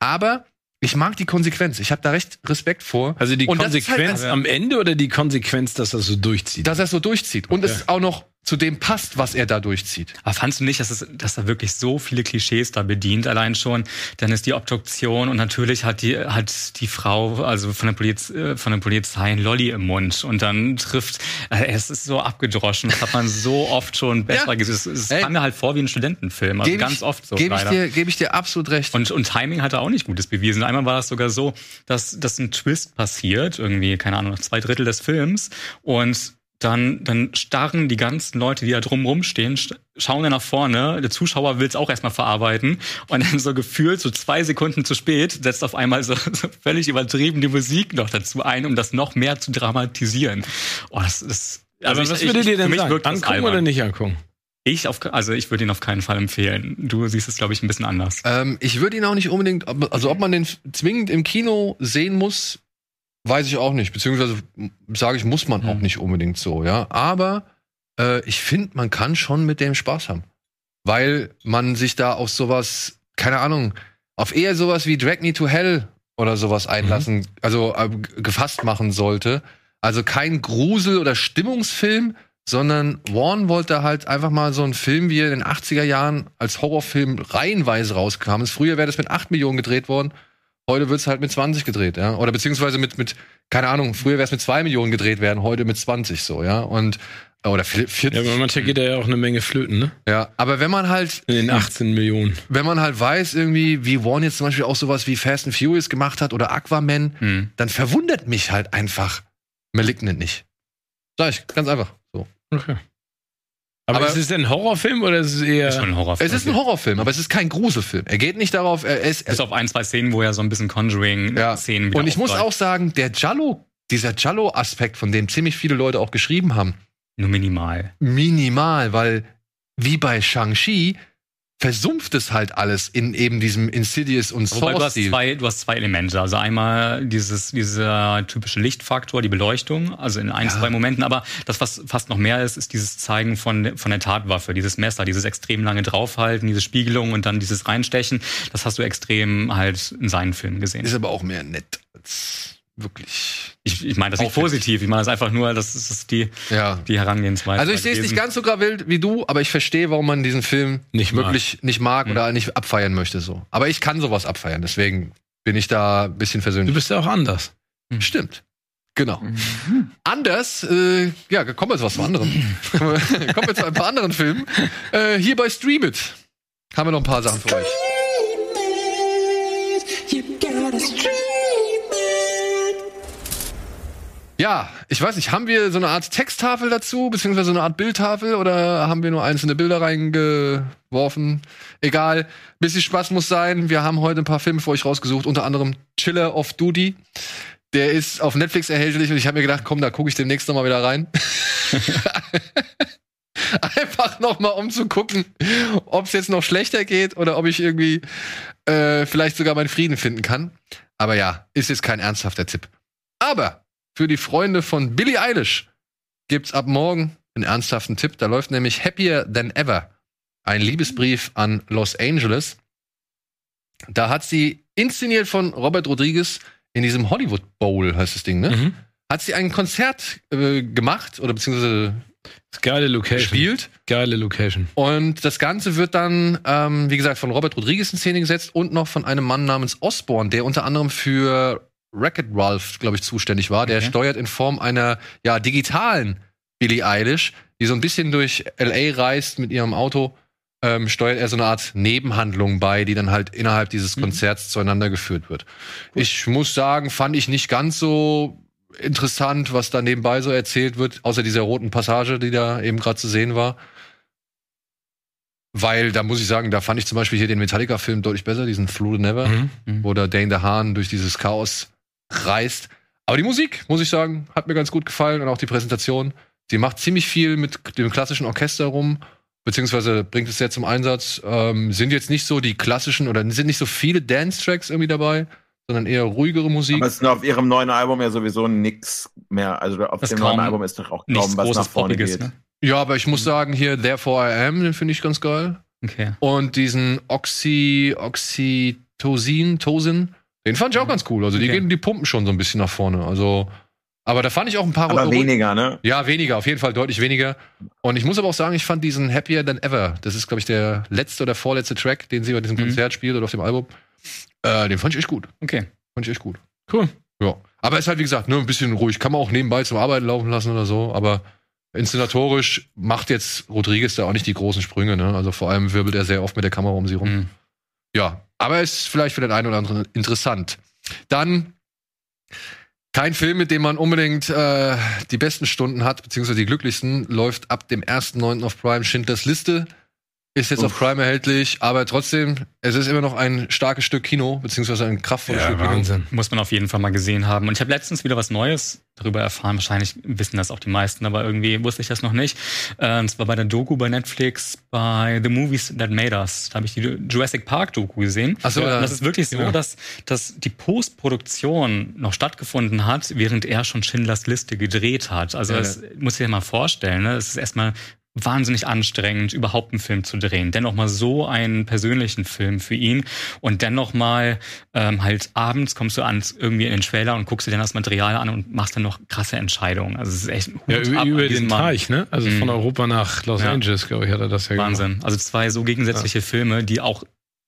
Aber ich mag die Konsequenz. Ich habe da recht Respekt vor. Also die Und ist halt- Konsequenz am Ende oder die Konsequenz, dass er so durchzieht? dass er so durchzieht. Und es auch noch zu dem passt, was er da durchzieht. Aber fandst du nicht, dass, es, dass er wirklich so viele Klischees da bedient, allein schon? Dann ist die Obduktion und natürlich hat die, hat die Frau, also von der, Poliz, äh, von der Polizei, ein Lolli im Mund und dann trifft, äh, es ist so abgedroschen, das hat man so oft schon besser Ja. gesehen. Es, es Ey. kam mir halt vor wie ein Studentenfilm, also Geb ganz ich, oft so. Gebe ich, dir- geb ich dir absolut recht. Und, und Timing hat er auch nicht Gutes bewiesen. Einmal war das sogar so, dass, dass ein Twist passiert, irgendwie, keine Ahnung, nach zwei Drittel des Films. Und dann, dann starren die ganzen Leute, die da drumrum stehen, st- schauen dann nach vorne. Der Zuschauer will es auch erstmal verarbeiten. Und dann so gefühlt, so zwei Sekunden zu spät, setzt auf einmal so, so völlig übertrieben die Musik noch dazu ein, um das noch mehr zu dramatisieren. Oh, das, das, Aber ich- was ich- würdet ihr denn sagen? Angucken albern. oder nicht angucken? Ich auf, also ich würde ihn auf keinen Fall empfehlen. Du siehst es, glaube ich, ein bisschen anders. Ähm, ich würde ihn auch nicht unbedingt, also ob man den zwingend im Kino sehen muss, weiß ich auch nicht. Beziehungsweise sage ich, muss man Hm. auch nicht unbedingt so, ja. Aber äh, ich finde, man kann schon mit dem Spaß haben. Weil man sich da auf sowas, keine Ahnung, auf eher sowas wie Drag Me to Hell oder sowas einlassen, also äh, gefasst machen sollte. Also kein Grusel- oder Stimmungsfilm, sondern Warren wollte halt einfach mal so einen Film, wie er in den 80er Jahren als Horrorfilm reihenweise rauskam. Früher wäre das mit 8 Millionen gedreht worden. Heute wird es halt mit 20 gedreht, ja. Oder beziehungsweise mit, mit keine Ahnung, früher wäre es mit 2 Millionen gedreht werden, heute mit 20 so, ja. Und, oder 40. Ja, aber manchmal geht da ja auch eine Menge flöten, ne? Ja, aber wenn man halt In den 18 Millionen. wenn man halt weiß, irgendwie, wie Warren jetzt zum Beispiel auch sowas wie Fast and Furious gemacht hat oder Aquaman, Hm. dann verwundert mich halt einfach Malignant nicht. Sag ich, ganz einfach. So. Okay. Aber, Aber- ist es denn ein Horrorfilm oder ist es eher. Ist schon ein Horrorfilm. Es ist ein Horrorfilm, aber es ist kein Gruselfilm. Er geht nicht darauf, er ist. Bis auf ein, zwei Szenen, wo er so ein bisschen Conjuring-Szenen wieder Und ich muss auch sagen, der Jallo, dieser Jallo-Aspekt, von dem ziemlich viele Leute auch geschrieben haben, Nur minimal. minimal, weil wie bei Shang-Chi versumpft es halt alles in eben diesem Insidious und Wobei du hast, zwei, du hast zwei Elemente. Also einmal dieses, dieser typische Lichtfaktor, die Beleuchtung, also in ein, Ja. zwei Momenten. Aber das, was fast noch mehr ist, ist dieses Zeigen von, von der Tatwaffe, dieses Messer, dieses extrem lange draufhalten, diese Spiegelung und dann dieses Reinstechen. Das hast du extrem halt in seinen Filmen gesehen. Ist aber auch mehr nett als wirklich. Ich, ich meine das nicht positiv, ich meine das einfach nur, das ist, das ist die, Ja. die Herangehensweise. Also ich sehe es nicht ganz so gravelt wie du, aber ich verstehe, warum man diesen Film Nicht mag. wirklich nicht mag oder nicht abfeiern möchte so. Aber ich kann sowas abfeiern, deswegen bin ich da ein bisschen Du versöhnlich. bist ja auch anders. Stimmt. Genau. Anders, äh, ja, kommen wir zu was anderem. kommen wir kommen wir zu ein paar anderen Filmen. Äh, hier bei Stream It haben wir noch ein paar Sachen für euch. Ja, ich weiß nicht, haben wir so eine Art Texttafel dazu, beziehungsweise so eine Art Bildtafel oder haben wir nur einzelne Bilder reingeworfen? Egal, bisschen Spaß muss sein. Wir haben heute ein paar Filme für euch rausgesucht, unter anderem Chiller of Duty. Der ist auf Netflix erhältlich und ich habe mir gedacht, komm, da gucke ich demnächst noch mal wieder rein. Einfach noch mal, um zu gucken, ob es jetzt noch schlechter geht oder ob ich irgendwie äh, vielleicht sogar meinen Frieden finden kann. Aber ja, ist jetzt kein ernsthafter Tipp. Aber für die Freunde von Billie Eilish gibt's ab morgen einen ernsthaften Tipp. Da läuft nämlich Happier Than Ever. Ein Liebesbrief an Los Angeles. Da hat sie inszeniert von Robert Rodriguez in diesem Hollywood Bowl, heißt das Ding, ne? Mhm. Hat sie ein Konzert äh, gemacht oder beziehungsweise Geile Location. gespielt. Geile Location. Und das Ganze wird dann, ähm, wie gesagt, von Robert Rodriguez in Szene gesetzt und noch von einem Mann namens Osborne, der unter anderem für Racket Ralph, glaube ich, zuständig war. Der Okay. steuert in Form einer ja, digitalen Billie Eilish, die so ein bisschen durch LA reist mit ihrem Auto. Ähm, steuert er so eine Art Nebenhandlung bei, die dann halt innerhalb dieses Konzerts zueinander geführt wird. Ich muss sagen, fand ich nicht ganz so interessant, was da nebenbei so erzählt wird, außer dieser roten Passage, die da eben gerade zu sehen war. Weil da muss ich sagen, da fand ich zum Beispiel hier den Metallica-Film deutlich besser, diesen Through the Never, Mhm. wo der Dane DeHaan durch dieses Chaos reist. Aber die Musik, muss ich sagen, hat mir ganz gut gefallen und auch die Präsentation. Sie macht ziemlich viel mit dem klassischen Orchester rum, beziehungsweise bringt es sehr zum Einsatz. Ähm, sind jetzt nicht so die klassischen oder sind nicht so viele Dance-Tracks irgendwie dabei, sondern eher ruhigere Musik. Aber es ist auf ihrem neuen Album ja sowieso nix mehr. Also auf Das dem neuen Album ist doch auch nichts kaum was großes nach vorne Poppiges, geht. ne? Ja, aber ich muss sagen, hier Therefore I Am, den finde ich ganz geil. Okay. Und diesen Oxy, Oxytocin, Tosin, den fand ich auch ganz cool. Also die Okay. gehen, die pumpen schon so ein bisschen nach vorne. Also, aber da fand ich auch ein paar Aber Ru- weniger, ne? Ja, weniger, auf jeden Fall deutlich weniger. Und ich muss aber auch sagen, ich fand diesen Happier Than Ever, das ist, glaube ich, der letzte oder vorletzte Track, den sie bei diesem Mhm. Konzert spielt oder auf dem Album. Äh, den fand ich echt gut. Okay. Fand ich echt gut. Cool. Ja. Aber ist halt, wie gesagt, nur ein bisschen ruhig. Kann man auch nebenbei zum Arbeiten laufen lassen oder so. Aber inszenatorisch macht jetzt Rodriguez da auch nicht die großen Sprünge. Ne? Also vor allem wirbelt er sehr oft mit der Kamera um sie rum. Mhm. Ja, aber ist vielleicht für den einen oder anderen interessant. Dann kein Film, mit dem man unbedingt äh, die besten Stunden hat, beziehungsweise die glücklichsten, läuft ab dem 1.9. auf Prime Schindlers Liste. Ist jetzt Uff. auf Prime erhältlich, aber trotzdem, es ist immer noch ein starkes Stück Kino, beziehungsweise ein kraftvolles Ja, Stück Kino. Wahnsinn. Muss man auf jeden Fall mal gesehen haben. Und ich habe letztens wieder was Neues darüber erfahren. Wahrscheinlich wissen das auch die meisten, aber irgendwie wusste ich das noch nicht. Äh, Und zwar bei der Doku bei Netflix bei The Movies That Made Us. Da habe ich die Jurassic Park Doku gesehen. Ach so, Und ja. das ist wirklich so, Ja. dass, dass die Postproduktion noch stattgefunden hat, während er schon Schindlers Liste gedreht hat. Also Ja, das muss ich dir mal vorstellen. Ne? Es ist erstmal wahnsinnig anstrengend, überhaupt einen Film zu drehen. Dennoch mal so einen persönlichen Film für ihn und dennoch mal ähm, halt abends kommst du an irgendwie in den Trailer und guckst dir dann das Material an und machst dann noch krasse Entscheidungen. Also es ist echt Ja, über, über den Mann. Teich, ne? Also Mhm. von Europa nach Los Ja. Angeles, glaube ich, hat er das ja gemacht. Wahnsinn. Also zwei so gegensätzliche Filme, die auch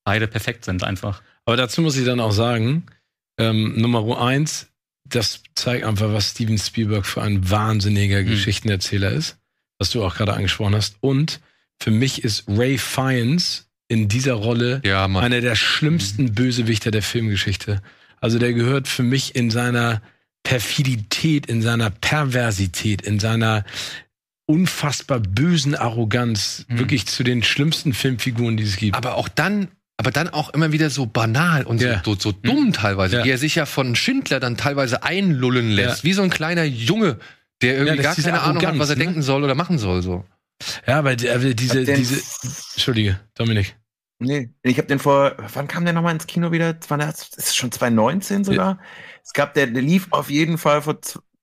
beide perfekt sind einfach. Aber dazu muss ich dann auch sagen, ähm, Nummer eins, das zeigt einfach, was Steven Spielberg für ein wahnsinniger Mhm. Geschichtenerzähler ist, was du auch gerade angesprochen hast. Und für mich ist Ray Fiennes in dieser Rolle Ja, einer der schlimmsten Bösewichter der Filmgeschichte. Also der gehört für mich in seiner Perfidität, in seiner Perversität, in seiner unfassbar bösen Arroganz Mhm. wirklich zu den schlimmsten Filmfiguren, die es gibt. aber auch dann, aber dann auch immer wieder so banal und Ja. so, so, so dumm teilweise, Ja. wie er sich ja von Schindler dann teilweise einlullen lässt, Ja. wie so ein kleiner Junge, der irgendwie Ja, gar keine Ahnung hat, was er ne? denken soll oder machen soll. So. Ja, aber die- aber diese, diese, Entschuldige, Dominik. Nee, ich habe den vor, wann kam der nochmal ins Kino wieder? Das war das ist schon 2019 sogar. Es gab, der, der lief auf jeden Fall vor,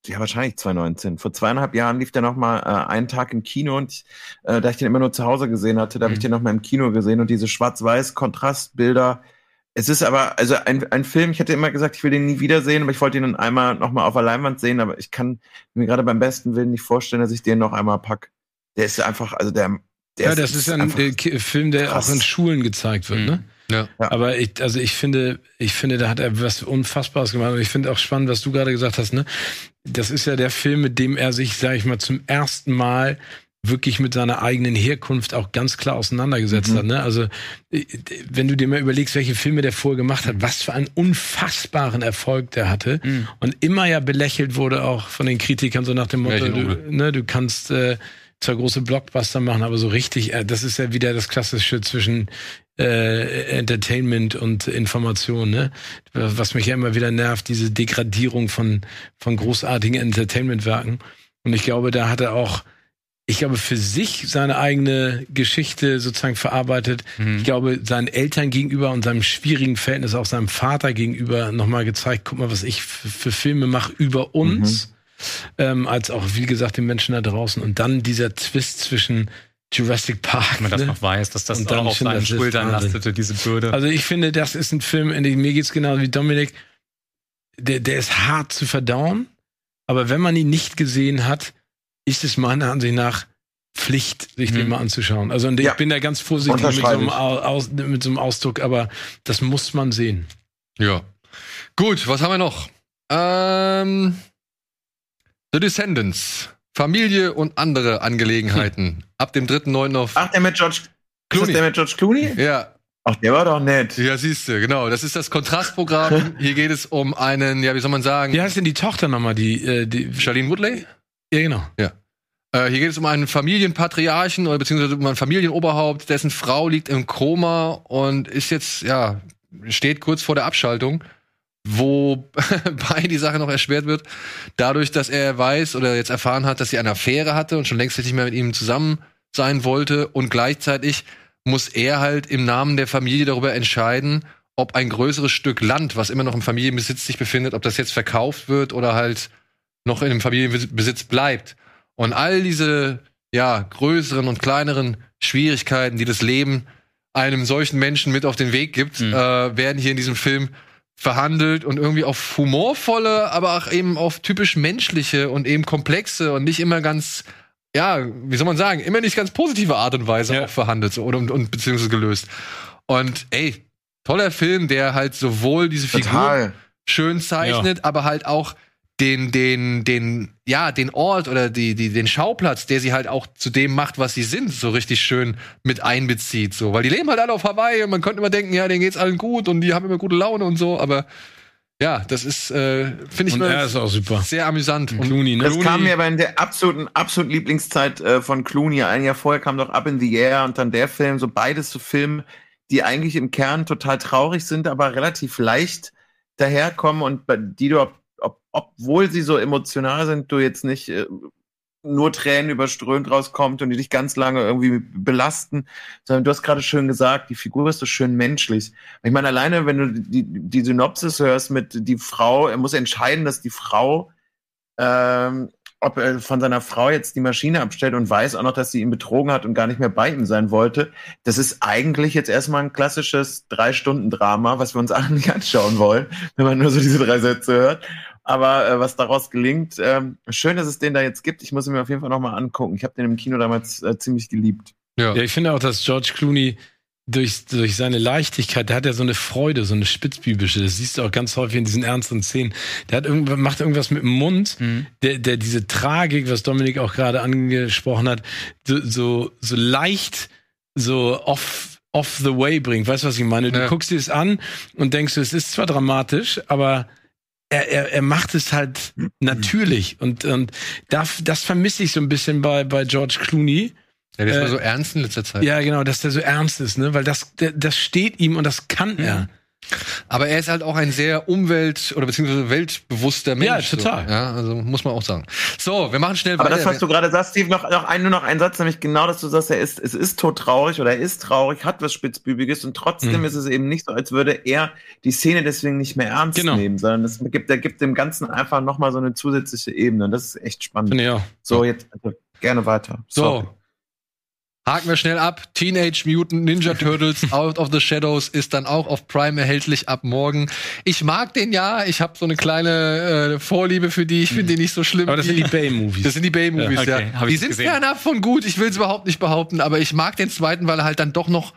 ja wahrscheinlich 2019. Vor zweieinhalb Jahren lief der nochmal äh, einen Tag im Kino und ich, äh, da ich den immer nur zu Hause gesehen hatte, da habe ich Mhm. den nochmal im Kino gesehen und diese schwarz-weiß Kontrastbilder. Es ist aber, also ein, ein Film, ich hätte immer gesagt, ich will den nie wiedersehen, aber ich wollte ihn dann einmal nochmal auf der Leinwand sehen, aber ich kann mir gerade beim besten Willen nicht vorstellen, dass ich den noch einmal pack. Der ist einfach, also der, der ja, das ist ein der Ki- Film, der krass. auch in Schulen gezeigt wird, Mhm. ne? Ja. Ja. Aber ich, also ich finde, ich finde, da hat er was Unfassbares gemacht. Und ich finde auch spannend, was du gerade gesagt hast, ne? Das ist ja der Film, mit dem er sich, sag ich mal, zum ersten Mal wirklich mit seiner eigenen Herkunft auch ganz klar auseinandergesetzt Mhm. hat. Ne? Also äh, wenn du dir mal überlegst, welche Filme der vorher gemacht hat, was für einen unfassbaren Erfolg der hatte Mhm. und immer ja belächelt wurde auch von den Kritikern so nach dem Motto, du, ne, du kannst äh, zwar große Blockbuster machen, aber so richtig, äh, das ist ja wieder das Klassische zwischen äh, Entertainment und Information, ne? Was mich ja immer wieder nervt, diese Degradierung von, von großartigen Entertainmentwerken. Und ich glaube, da hat er auch, ich glaube, für sich seine eigene Geschichte sozusagen verarbeitet. Mhm. Ich glaube, seinen Eltern gegenüber und seinem schwierigen Verhältnis auch seinem Vater gegenüber nochmal gezeigt, guck mal, was ich für, Filme mache über uns, ähm, als auch, wie gesagt, den Menschen da draußen. Und dann dieser Twist zwischen Jurassic Park. Wenn man das ne? noch weiß, dass das Und dann auf seinen das Schultern lastete, diese Bürde. Also ich finde, das ist ein Film, in dem mir geht's genau wie Dominik. Der, der ist hart zu verdauen, aber wenn man ihn nicht gesehen hat, ist es meiner Ansicht nach Pflicht, sich den Mhm. mal anzuschauen. Also Ja. ich bin da ganz vorsichtig mit so, einem aus, mit so einem Ausdruck, aber das muss man sehen. Ja. Gut, was haben wir noch? Ähm, The Descendants. Familie und andere Angelegenheiten. Ab dem 3.9. auf. Ach, der mit George Ist Clooney. das der mit George Clooney? Ja, Ach, der war doch nett. ja, siehst du, genau. Das ist das Kontrastprogramm. Hier geht es um einen, ja, wie soll man sagen, Wie heißt denn die Tochter nochmal, die, äh, die Charlene Woodley? Ja genau. Äh, hier geht es um einen Familienpatriarchen oder beziehungsweise um ein Familienoberhaupt, dessen Frau liegt im Koma und ist jetzt, ja, steht kurz vor der Abschaltung, wobei die Sache noch erschwert wird, dadurch, dass er weiß oder jetzt erfahren hat, dass sie eine Affäre hatte und schon längst nicht mehr mit ihm zusammen sein wollte und gleichzeitig muss er halt im Namen der Familie darüber entscheiden, ob ein größeres Stück Land, was immer noch im Familienbesitz sich befindet, ob das jetzt verkauft wird oder halt noch in dem Familienbesitz bleibt. Und all diese, ja, größeren und kleineren Schwierigkeiten, die das Leben einem solchen Menschen mit auf den Weg gibt, Mhm. äh, werden hier in diesem Film verhandelt und irgendwie auf humorvolle, aber auch eben auf typisch menschliche und eben komplexe und nicht immer ganz, ja, wie soll man sagen, immer nicht ganz positive Art und Weise Ja. auch verhandelt so, oder, und, und beziehungsweise gelöst. Und ey, toller Film, der halt sowohl diese Figur schön zeichnet, aber halt auch den, den, den, ja, den Ort oder die, die, den Schauplatz, der sie halt auch zu dem macht, was sie sind, so richtig schön mit einbezieht, so. Weil die leben halt alle auf Hawaii und man könnte immer denken, ja, denen geht's allen gut und die haben immer gute Laune und so, aber ja, das ist, äh, finde ich Und er ist auch super. sehr amüsant. Und Clooney, ne? Das kam mir aber in der absoluten, absoluten Lieblingszeit äh, von Clooney. Ein Jahr vorher kam doch Up in the Air und dann der Film, so beides so Filme, die eigentlich im Kern total traurig sind, aber relativ leicht daherkommen und bei, die du, ob, obwohl sie so emotional sind, du jetzt nicht äh, nur Tränen überströmt rauskommt und die dich ganz lange irgendwie belasten, sondern du hast gerade schön gesagt, die Figur ist so schön menschlich. Ich meine, alleine, wenn du die, die Synopsis hörst mit die Frau, er muss entscheiden, dass die Frau ähm, ob er von seiner Frau jetzt die Maschine abstellt und weiß auch noch, dass sie ihn betrogen hat und gar nicht mehr bei ihm sein wollte. Das ist eigentlich jetzt erstmal ein klassisches Drei-Stunden-Drama, was wir uns alle nicht anschauen wollen, wenn man nur so diese drei Sätze hört. Aber äh, was daraus gelingt, ähm, schön, dass es den da jetzt gibt. Ich muss ihn mir auf jeden Fall nochmal angucken. Ich habe den im Kino damals äh, ziemlich geliebt. ja. Ja, ich finde auch, dass George Clooney durch, durch seine Leichtigkeit, der hat ja so eine Freude, so eine spitzbübische, das siehst du auch ganz häufig in diesen ernsten Szenen. Der hat irgendwas, macht irgendwas mit dem Mund, Mhm. der, der diese Tragik, was Dominik auch gerade angesprochen hat, so, so, so leicht, so off, off the way bringt. Weißt du, was ich meine? Du Ja. guckst dir es an und denkst, es ist zwar dramatisch, aber er, er, er macht es halt natürlich. Und, und da, das vermisse ich so ein bisschen bei, bei George Clooney. ja, der ist äh, mal so ernst in letzter Zeit. Ja, genau, dass der so ernst ist, ne? Weil das, das steht ihm und das kann er. Aber er ist halt auch ein sehr umwelt- oder beziehungsweise weltbewusster Mensch. Ja, total. So. Ja, also muss man auch sagen. So, wir machen schnell Aber weiter. das, was du gerade sagst, Steve, noch, noch ein, nur noch ein Satz, nämlich genau, dass du sagst, er ist, es ist todtraurig oder er ist traurig, hat was Spitzbübiges und trotzdem Mhm. ist es eben nicht so, als würde er die Szene deswegen nicht mehr ernst Genau. nehmen, sondern es gibt, er gibt dem Ganzen einfach nochmal so eine zusätzliche Ebene und das ist echt spannend. Auch. So, jetzt also, gerne weiter. Sorry. Haken wir schnell ab. Teenage Mutant Ninja Turtles Out of the Shadows ist dann auch auf Prime erhältlich ab morgen. Ich mag den ja. Ich habe so eine kleine äh, Vorliebe für die. Ich finde die nicht so schlimm. Aber das sind die Bay-Movies. Das sind die Bay-Movies, Ja, ja. okay, ich Die sind fernab von gut. Ich will es überhaupt nicht behaupten, aber ich mag den zweiten, weil er halt dann doch noch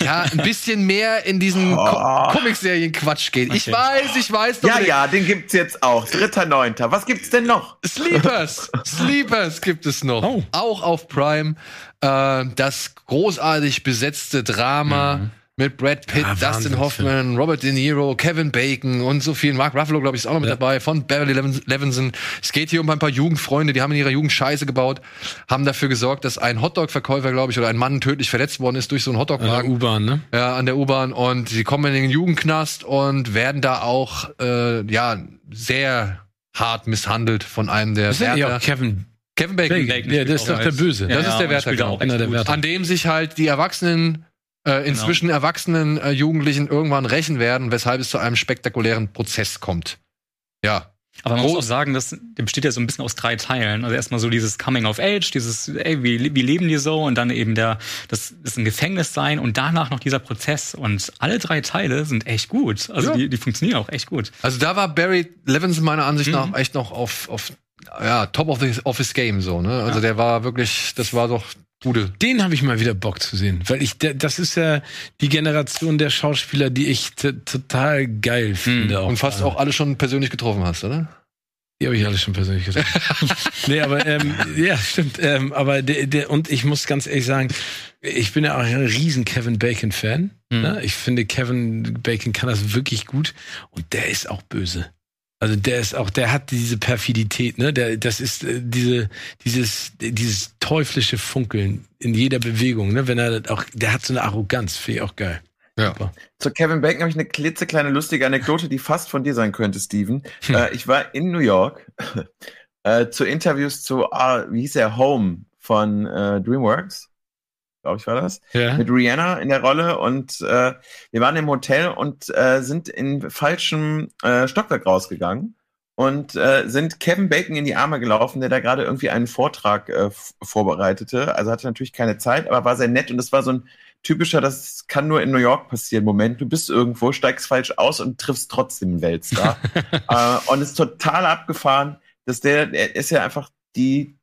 ja, ein bisschen mehr in diesen Oh. Co Comic-Serien-Quatsch geht. Ich Okay. weiß, ich weiß. Ja, Dominik. ja, den gibt's jetzt auch. Dritter, neunter. Was gibt's denn noch? Sleepers, Sleepers gibt es noch. Oh. Auch auf Prime. Äh, das großartig besetzte Drama mit Brad Pitt, Ja, Dustin Hoffman, Robert De Niro, Kevin Bacon und so vielen. Mark Ruffalo, glaube ich, ist auch noch mit Ja. dabei, von Beverly Levinson-. Es geht hier um ein paar Jugendfreunde, die haben in ihrer Jugend Scheiße gebaut, haben dafür gesorgt, dass ein Hotdog-Verkäufer, glaube ich, oder ein Mann tödlich verletzt worden ist durch so einen An der Hotdog-Wagen. U-Bahn, ne? Ja, an der U-Bahn und sie kommen in den Jugendknast und werden da auch äh, ja sehr hart misshandelt von einem der Das ist ja Wärter. auch Kevin Kevin Bacon. Bacon. Ja, der ist doch der Böse. Das ist der Wärter, er genau. Einer der. Wärter. An dem sich halt die Erwachsenen, äh, inzwischen erwachsenen äh, Jugendlichen irgendwann rächen werden, weshalb es zu einem spektakulären Prozess kommt. Ja. Aber man muss Groß- auch sagen, das, der besteht ja so ein bisschen aus drei Teilen. Also erstmal so dieses Coming of Age, dieses, ey, wie, wie leben die so? Und dann eben der, das ist ein Gefängnis sein und danach noch dieser Prozess. Und alle drei Teile sind echt gut. Also Ja. die, die funktionieren auch echt gut. Also da war Barry Levinson meiner Ansicht Mhm. nach echt noch auf, auf ja, top of, the, of his game so, ne? Also Ja. der war wirklich, das war doch gute. Den habe ich mal wieder Bock zu sehen, weil ich das ist ja die Generation der Schauspieler, die ich total geil finde. Und fast auch alle schon persönlich getroffen hast, oder? Die habe ich alle schon persönlich gesagt. nee, aber ähm, ja, stimmt. Ähm, aber der, der, und ich muss ganz ehrlich sagen, ich bin ja auch ein riesen Kevin Bacon-Fan. Mhm. Ne? Ich finde, Kevin Bacon kann das wirklich gut und der ist auch böse. Also der ist auch, der hat diese Perfidität, ne? Der, das ist äh, diese, dieses, dieses teuflische Funkeln in jeder Bewegung, ne? Wenn er auch, der hat so eine Arroganz, finde ich auch geil. Ja. Super. Zu Kevin Bacon habe ich eine klitzekleine lustige Anekdote, die fast von dir sein könnte, Steven. Äh, ich war in New York äh, zu Interviews zu, ah, wie hieß er, Home von äh, DreamWorks, glaube ich war das, Ja. mit Rihanna in der Rolle und äh, wir waren im Hotel und äh, sind in falschem äh, Stockwerk rausgegangen und äh, sind Kevin Bacon in die Arme gelaufen, der da gerade irgendwie einen Vortrag äh, vorbereitete. Also hatte natürlich keine Zeit, aber war sehr nett und das war so ein typischer, das kann nur in New York passieren. Moment, du bist irgendwo, steigst falsch aus und triffst trotzdem einen Weltstar. äh, und ist total abgefahren, dass der, der ist ja einfach die,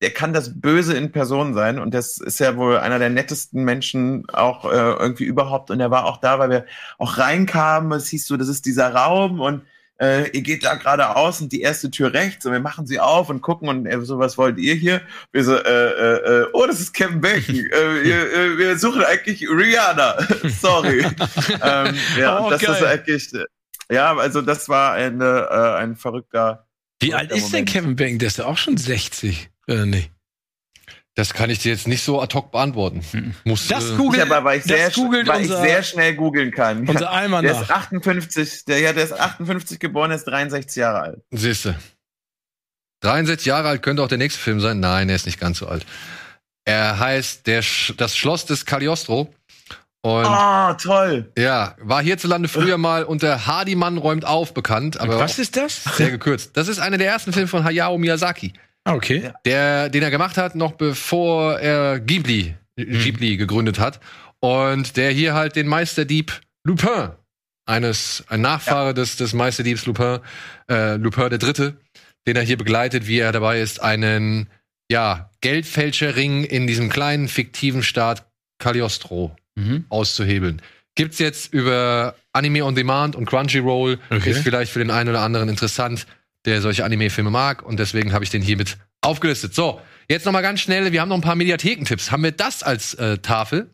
der kann das Böse in Person sein und das ist ja wohl einer der nettesten Menschen auch äh, irgendwie überhaupt und er war auch da, weil wir auch reinkamen, es hieß so, das ist dieser Raum und äh, ihr geht da geradeaus und die erste Tür rechts und wir machen sie auf und gucken und er so, was wollt ihr hier? Wir so, äh, äh, äh, oh, das ist Kevin Bacon. äh, wir, äh, wir suchen eigentlich Rihanna. Sorry. ähm, ja, Oh, das ist geil. eigentlich, äh, ja, also das war eine, äh, ein verrückter. Wie alt ist denn Moment. Kevin Bacon? Der ist ja auch schon 60, oder nicht? Das kann ich dir jetzt nicht so ad hoc beantworten. Mhm. Muss, Das äh, Google- Ich aber, weil ich das sehr, googelt weil ich unser- sehr schnell googeln kann. Unser Ja, Eimer der ist nach. 58, der, ja, der ist 58 geboren, der ist 63 Jahre alt. Siehste. 63 Jahre alt könnte auch der nächste Film sein. Nein, er ist nicht ganz so alt. Er heißt der Sch das Schloss des Cagliostro. Und Ah, toll. ja, war hierzulande früher mal unter Hardiman räumt auf bekannt, aber Was ist das? sehr gekürzt. Das ist einer der ersten Filme von Hayao Miyazaki, Ah, okay. der, den er gemacht hat, noch bevor er Ghibli, Ghibli gegründet hat. Und der hier halt den Meisterdieb Lupin, eines, ein Nachfahre des, des Meisterdiebs Lupin, äh, Lupin der Dritte, den er hier begleitet, wie er dabei ist, einen, ja, Geldfälscherring in diesem kleinen fiktiven Staat Cagliostro Mhm. auszuhebeln. Gibt's jetzt über Anime on Demand und Crunchyroll. Okay. Ist vielleicht für den einen oder anderen interessant, der solche Anime-Filme mag. Und deswegen habe ich den hiermit aufgelistet. So, jetzt noch mal ganz schnell. Wir haben noch ein paar Mediathekentipps. Haben wir das als äh, Tafel?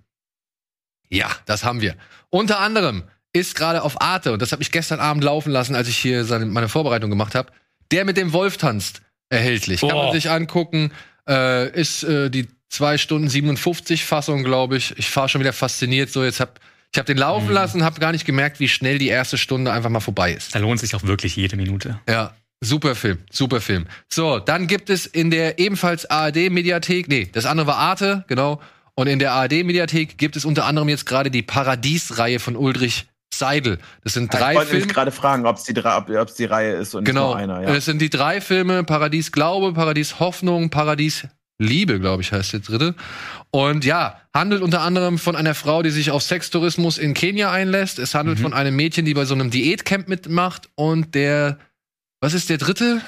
Ja, das haben wir. Unter anderem ist gerade auf Arte, und das habe ich gestern Abend laufen lassen, als ich hier seine, meine Vorbereitung gemacht habe, der mit dem Wolf tanzt erhältlich. Kann man Boah. sich angucken. Äh, ist äh, die 2 Stunden 57 Fassung, glaube ich. Ich fahre schon wieder fasziniert. So, jetzt hab Ich habe den laufen Mhm. lassen, habe gar nicht gemerkt, wie schnell die erste Stunde einfach mal vorbei ist. Da lohnt sich auch wirklich jede Minute. Ja, super Film, super Film. So, dann gibt es in der ebenfalls ARD-Mediathek, nee, das andere war Arte, genau. Und in der ARD-Mediathek gibt es unter anderem jetzt gerade die Paradies-Reihe von Ulrich Seidel. Das sind drei ich wollte mich Filme. gerade fragen, ob es die, ob's die Reihe ist und Genau. nicht nur einer. Ja. Es sind die drei Filme: Paradies Glaube, Paradies Hoffnung, Paradies Liebe, glaube ich, heißt der dritte. Und ja, handelt unter anderem von einer Frau, die sich auf Sextourismus in Kenia einlässt. Es handelt Mhm. von einem Mädchen, die bei so einem Diätcamp mitmacht. Und der, was ist der dritte?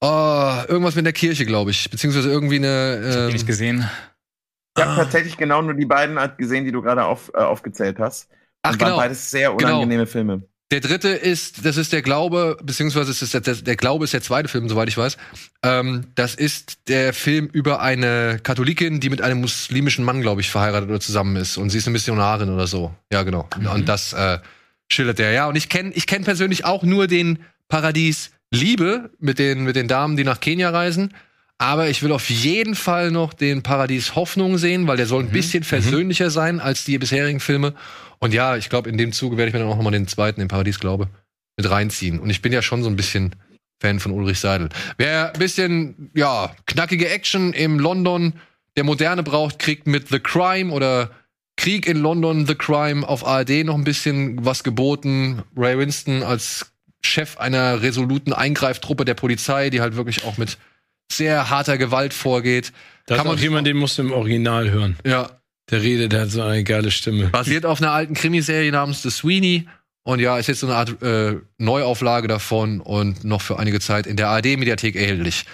Oh, irgendwas mit der Kirche, glaube ich. Beziehungsweise irgendwie eine. Ich hab Ähm, ihn nicht gesehen. Ich habe tatsächlich genau nur die beiden gesehen, die du gerade auf, äh, aufgezählt hast. ach, Und waren genau. beides sehr Genau. unangenehme Filme. Der dritte ist, das ist der Glaube, beziehungsweise es ist der, der Glaube ist der zweite Film, soweit ich weiß. Ähm, das ist der Film über eine Katholikin, die mit einem muslimischen Mann, glaube ich, verheiratet oder zusammen ist. Und sie ist eine Missionarin oder so. Ja, genau. Mhm. Und das äh, schildert er. Ja, und ich kenne ich kenn persönlich auch nur den Paradies Liebe mit den, mit den Damen, die nach Kenia reisen. Aber ich will auf jeden Fall noch den Paradies Hoffnung sehen, weil der soll ein bisschen versöhnlicher sein als die bisherigen Filme. Und ja, ich glaube, in dem Zuge werde ich mir dann auch nochmal den zweiten, den Paradies Glaube, mit reinziehen. Und ich bin ja schon so ein bisschen Fan von Ulrich Seidel. Wer ein bisschen, ja, knackige Action im London der Moderne braucht, kriegt mit The Crime oder Krieg in London, The Crime auf ARD noch ein bisschen was geboten. Ray Winston als Chef einer resoluten Eingreiftruppe der Polizei, die halt wirklich auch mit sehr harter Gewalt vorgeht. Da Kann man jemand, den musst du im Original hören. Ja, Der redet, der hat so eine geile Stimme. Basiert auf einer alten Krimiserie namens The Sweeney. Und ja, ist jetzt so eine Art äh, Neuauflage davon und noch für einige Zeit in der ARD-Mediathek erhältlich.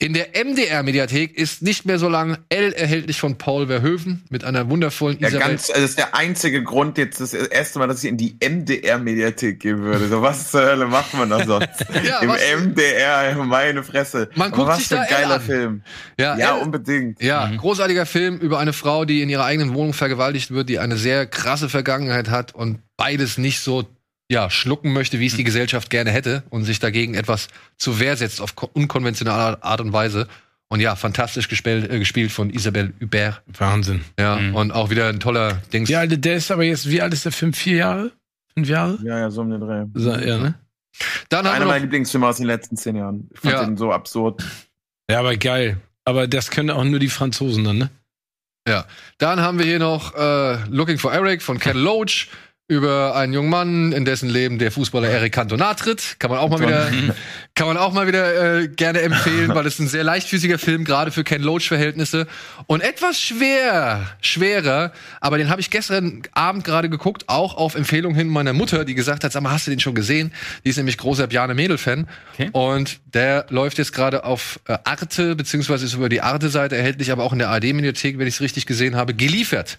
In der MDR-Mediathek ist nicht mehr so lang L erhältlich von Paul Verhoeven mit einer wundervollen Ja, Isabel. ganz, also das ist der einzige Grund jetzt, das erste Mal, dass ich in die MDR-Mediathek gehen würde. So, was zur Hölle macht man da sonst? Ja, Im was- MDR, meine Fresse. Man guckt was sich für da ein geiler. Film. ja, Ja, L- unbedingt. Ja, Mhm. großartiger Film über eine Frau, die in ihrer eigenen Wohnung vergewaltigt wird, die eine sehr krasse Vergangenheit hat und beides nicht so ja, schlucken möchte, wie es die Gesellschaft gerne hätte und sich dagegen etwas zur Wehr setzt auf ko- unkonventionelle Art und Weise. Und ja, fantastisch gespielt, äh, gespielt von Isabelle Hubert. Wahnsinn. Ja, Mhm. und auch wieder ein toller Dings. Wie alt, der ist aber jetzt, wie alt ist der Film? Vier Jahre? Fünf Jahre? Ja, ja, so um den Dreh. So, ja, ne? Dann Einer meiner Lieblingsfilme aus den letzten zehn Jahren. Ich fand Ja. den so absurd. Ja, aber geil. Aber das können auch nur die Franzosen dann, ne? dann haben wir hier noch äh, Looking for Eric von Ken Loach über einen jungen Mann, in dessen Leben der Fußballer Eric Cantona tritt. Kann man auch mal wieder, kann man auch mal wieder äh, gerne empfehlen, weil es ein sehr leichtfüßiger Film, gerade für Ken Loach-Verhältnisse. Und etwas schwer, schwerer, aber den habe ich gestern Abend gerade geguckt, auch auf Empfehlung hin meiner Mutter, die gesagt hat, sag mal, hast du den schon gesehen? Die ist nämlich großer Bjarne Mädel-Fan. Okay. Und der läuft jetzt gerade auf äh, Arte, beziehungsweise ist über die Arte-Seite erhältlich, aber auch in der ARD-Mediathek, wenn ich es richtig gesehen habe, geliefert.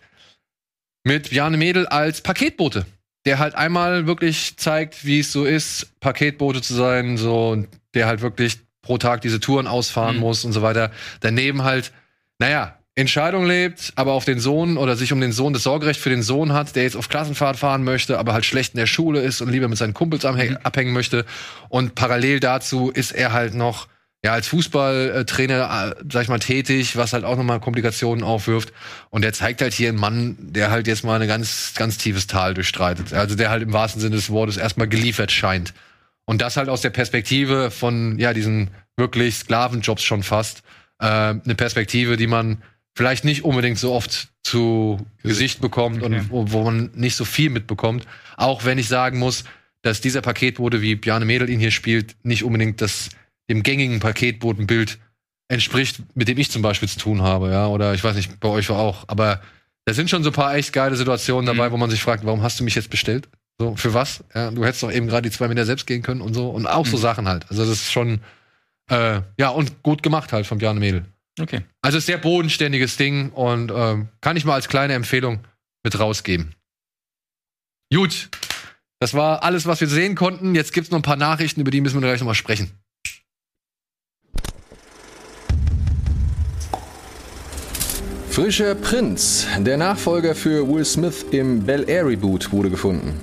Mit Bjarne Mädel als Paketbote. Der halt einmal wirklich zeigt, wie es so ist, Paketbote zu sein, so, und der halt wirklich pro Tag diese Touren ausfahren Mhm. muss und so weiter. Daneben halt, naja, Entscheidung lebt, aber auf den Sohn oder sich um den Sohn, das Sorgerecht für den Sohn hat, der jetzt auf Klassenfahrt fahren möchte, aber halt schlecht in der Schule ist und lieber mit seinen Kumpels abhängen, abhängen möchte. Und parallel dazu ist er halt noch, ja, als Fußballtrainer, äh, sag ich mal, tätig, was halt auch nochmal Komplikationen aufwirft. Und der zeigt halt hier einen Mann, der halt jetzt mal ein ganz, ganz tiefes Tal durchstreitet. Also der halt im wahrsten Sinne des Wortes erstmal geliefert scheint. Und das halt aus der Perspektive von, ja, diesen wirklich Sklavenjobs schon fast. Äh, eine Perspektive, die man vielleicht nicht unbedingt so oft zu Gesicht bekommt Okay. und wo, wo man nicht so viel mitbekommt. Auch wenn ich sagen muss, dass dieser Paketbote, wie Bjarne Mädel ihn hier spielt, nicht unbedingt das dem gängigen Paketbotenbild entspricht, mit dem ich zum Beispiel zu tun habe, ja, oder ich weiß nicht, bei euch auch. Aber da sind schon so ein paar echt geile Situationen dabei, Mhm. wo man sich fragt, warum hast du mich jetzt bestellt? So, für was? Ja, du hättest doch eben gerade die zwei Meter selbst gehen können und so. Und auch so Mhm. Sachen halt. Also das ist schon, äh, ja, und gut gemacht halt von Bjarne Mädel. Okay. Also sehr bodenständiges Ding und ähm, kann ich mal als kleine Empfehlung mit rausgeben. Gut, das war alles, was wir sehen konnten. Jetzt gibt's noch ein paar Nachrichten, über die müssen wir gleich nochmal sprechen. Frischer Prinz, der Nachfolger für Will Smith im Bel Air Reboot, wurde gefunden.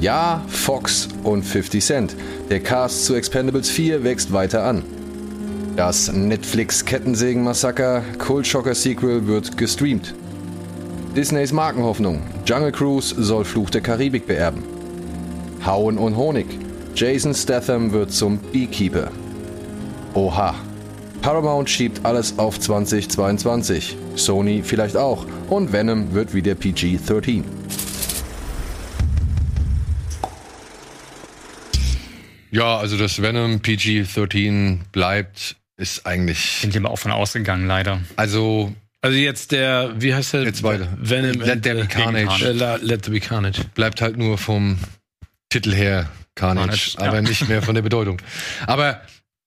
Ja, Fox und 50 Cent. Der Cast zu Expendables 4 wächst weiter an. Das Netflix-Kettensägen-Massaker Kultschocker-Sequel wird gestreamt. Disneys Markenhoffnung. Jungle Cruise soll Fluch der Karibik beerben. Hauen und Honig. Jason Statham wird zum Beekeeper. Oha. Paramount schiebt alles auf 2022. Sony vielleicht auch. Und Venom wird wieder PG-13. Ja, also dass Venom PG-13 bleibt, ist eigentlich. Sind wir auch von ausgegangen, leider. Also, Also jetzt der, wie heißt der? Jetzt weiter. Venom. Let there be carnage. äh, Let there be carnage. bleibt halt nur vom Titel her Carnage, Carnage, ja. aber nicht mehr von der Bedeutung. Aber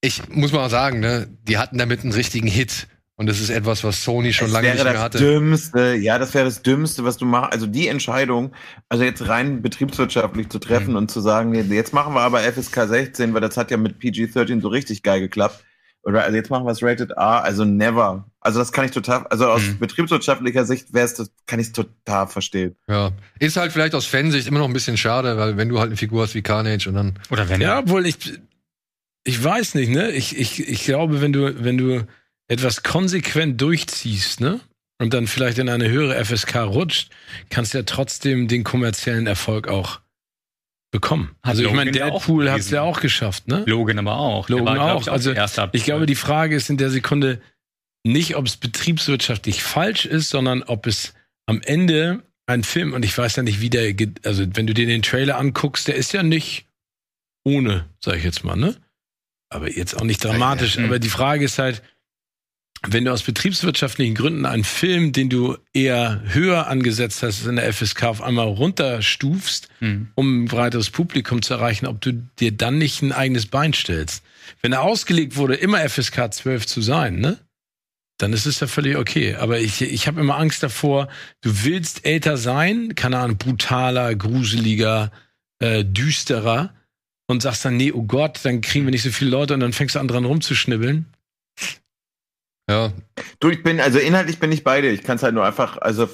ich muss mal sagen, ne, die hatten damit einen richtigen Hit. Und das ist etwas, was Sony schon Es lange wäre nicht mehr das hatte. Dümmste, ja, das wäre das Dümmste, was du machst. Also die Entscheidung, also jetzt rein betriebswirtschaftlich zu treffen Mhm. und zu sagen, nee, jetzt machen wir aber FSK 16, weil das hat ja mit PG-13 so richtig geil geklappt. Oder also jetzt machen wir es Rated R, also never. Also das kann ich total, also aus Mhm. betriebswirtschaftlicher Sicht wäre es, das kann ich total verstehen. Ja. Ist halt vielleicht aus Fansicht immer noch ein bisschen schade, weil wenn du halt eine Figur hast wie Carnage und dann. Oder wenn Ja, obwohl ich, ich weiß nicht, ne? Ich, ich, ich glaube, wenn du, wenn du etwas konsequent durchziehst, ne? Und dann vielleicht in eine höhere FSK rutscht, kannst du ja trotzdem den kommerziellen Erfolg auch bekommen. Hat also ich meine, Logan ja auch Deadpool hat es ja auch geschafft, ne? Logan aber auch. Logan glaub auch. ich, Also, die erste Ich glaube, die Frage ist in der Sekunde nicht, ob es betriebswirtschaftlich falsch ist, sondern ob es am Ende ein Film, und ich weiß ja nicht, wie der, also wenn du dir den Trailer anguckst, der ist ja nicht ohne, sag ich jetzt mal, ne? Aber jetzt auch nicht dramatisch. Aber die Frage ist halt, wenn du aus betriebswirtschaftlichen Gründen einen Film, den du eher höher angesetzt hast in der FSK, auf einmal runterstufst, Hm. um ein breiteres Publikum zu erreichen, ob du dir dann nicht ein eigenes Bein stellst. Wenn er ausgelegt wurde, immer FSK 12 zu sein, ne? Dann ist es ja völlig okay. Aber ich, ich habe immer Angst davor, du willst älter sein, keine Ahnung, brutaler, gruseliger, äh, düsterer und sagst dann, nee, oh Gott, dann kriegen wir nicht so viele Leute und dann fängst du an dran rumzuschnibbeln. Ja. Du, ich bin, also inhaltlich bin ich beide. Ich kann es halt nur einfach, also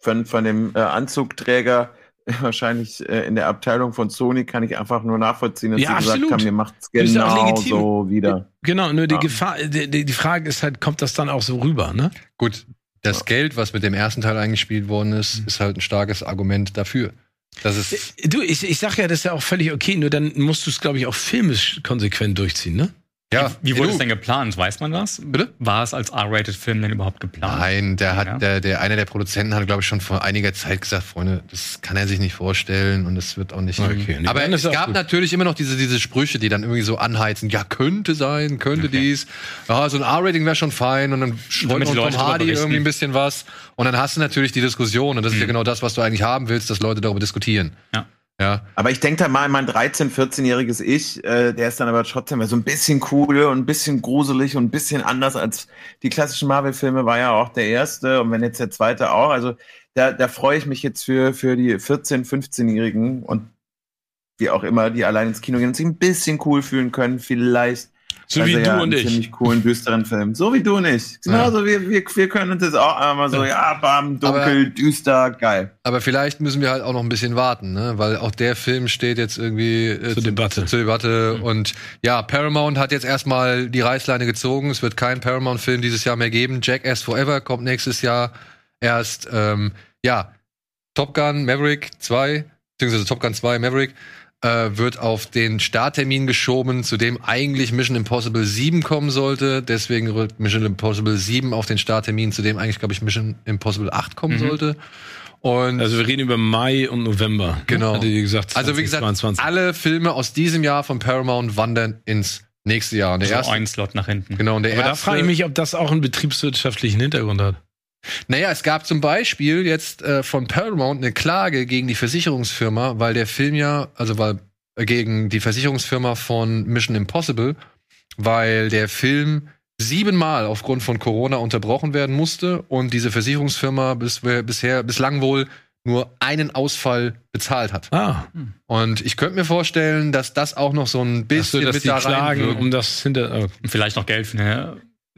von, von dem äh, Anzugträger wahrscheinlich äh, in der Abteilung von Sony kann ich einfach nur nachvollziehen, dass Ja, sie absolut. gesagt haben, ihr macht es Ist ja auch genau legitim. so wieder. Genau, nur die Ja. Gefahr, die, die die Frage ist halt, kommt das dann auch so rüber, ne? Gut, das Geld, was mit dem ersten Teil eingespielt worden Mhm. ist, ist halt ein starkes Argument dafür. Das ist. Du, ich, ich sag ja, das ist ja auch völlig okay, nur dann musst du es, glaube ich, auch filmisch konsequent durchziehen, ne? Ja, Wie wurde du- es denn geplant? Weiß man das? Bitte? War es als R-Rated-Film denn überhaupt geplant? Nein, der hat, Ja. der, der, einer der Produzenten hat, glaube ich, schon vor einiger Zeit gesagt, Freunde, das kann er sich nicht vorstellen und das wird auch nicht. Okay, nee, Aber es gab gut. natürlich immer noch diese, diese Sprüche, die dann irgendwie so anheizen, ja, könnte sein, könnte dies. Ja, so ein R-Rating wäre schon fein und dann die Leute Tom Hardy irgendwie ein bisschen was. Und dann hast du natürlich die Diskussion und das ist ja genau das, was du eigentlich haben willst, dass Leute darüber diskutieren. Ja. Ja. Aber ich denke da mal, mein 13-, 14-jähriges Ich, äh, der ist dann aber trotzdem so ein bisschen cool und ein bisschen gruselig und ein bisschen anders als die klassischen Marvel-Filme, war ja auch der erste und wenn jetzt der zweite auch. Also da, da freue ich mich jetzt für, für die 14-, 15-Jährigen und wie auch immer, die allein ins Kino gehen und sich ein bisschen cool fühlen können, vielleicht. So Also wie ja, du und ich. ziemlich coolen, düsteren Film. So wie du und ich. Genauso wie wir, wir können uns das auch einmal so, ja, bam, dunkel, düster, geil. Aber vielleicht müssen wir halt auch noch ein bisschen warten, ne? weil auch der Film steht jetzt irgendwie äh, Zur Debatte. Zur Debatte. Und ja, Paramount hat jetzt erstmal die Reißleine gezogen. Es wird keinen Paramount-Film dieses Jahr mehr geben. Jackass Forever kommt nächstes Jahr erst. Ähm, ja, Top Gun Maverick 2, beziehungsweise Top Gun 2 Maverick, äh, wird auf den Starttermin geschoben, zu dem eigentlich Mission Impossible 7 kommen sollte. Deswegen rückt Mission Impossible 7 auf den Starttermin, zu dem eigentlich, glaube ich, Mission Impossible 8 kommen Mhm. sollte. Und Also wir reden über Mai und November. Genau. Hatte die gesagt, also wie gesagt, 2022. alle Filme aus diesem Jahr von Paramount wandern ins nächste Jahr. Und der so erste, ein Slot nach hinten. genau, und der Aber da erste, frage ich mich, ob das auch einen betriebswirtschaftlichen Hintergrund hat. Naja, es gab zum Beispiel jetzt äh, von Paramount eine Klage gegen die Versicherungsfirma, weil der Film ja, also weil äh, gegen die Versicherungsfirma von Mission Impossible, weil der Film siebenmal aufgrund von Corona unterbrochen werden musste und diese Versicherungsfirma bis, bisher bislang wohl nur einen Ausfall bezahlt hat. Ah, Und ich könnte mir vorstellen, dass das auch noch so ein so, bisschen dass mit die da klagen, um das hinter. Oh. Vielleicht noch Geld für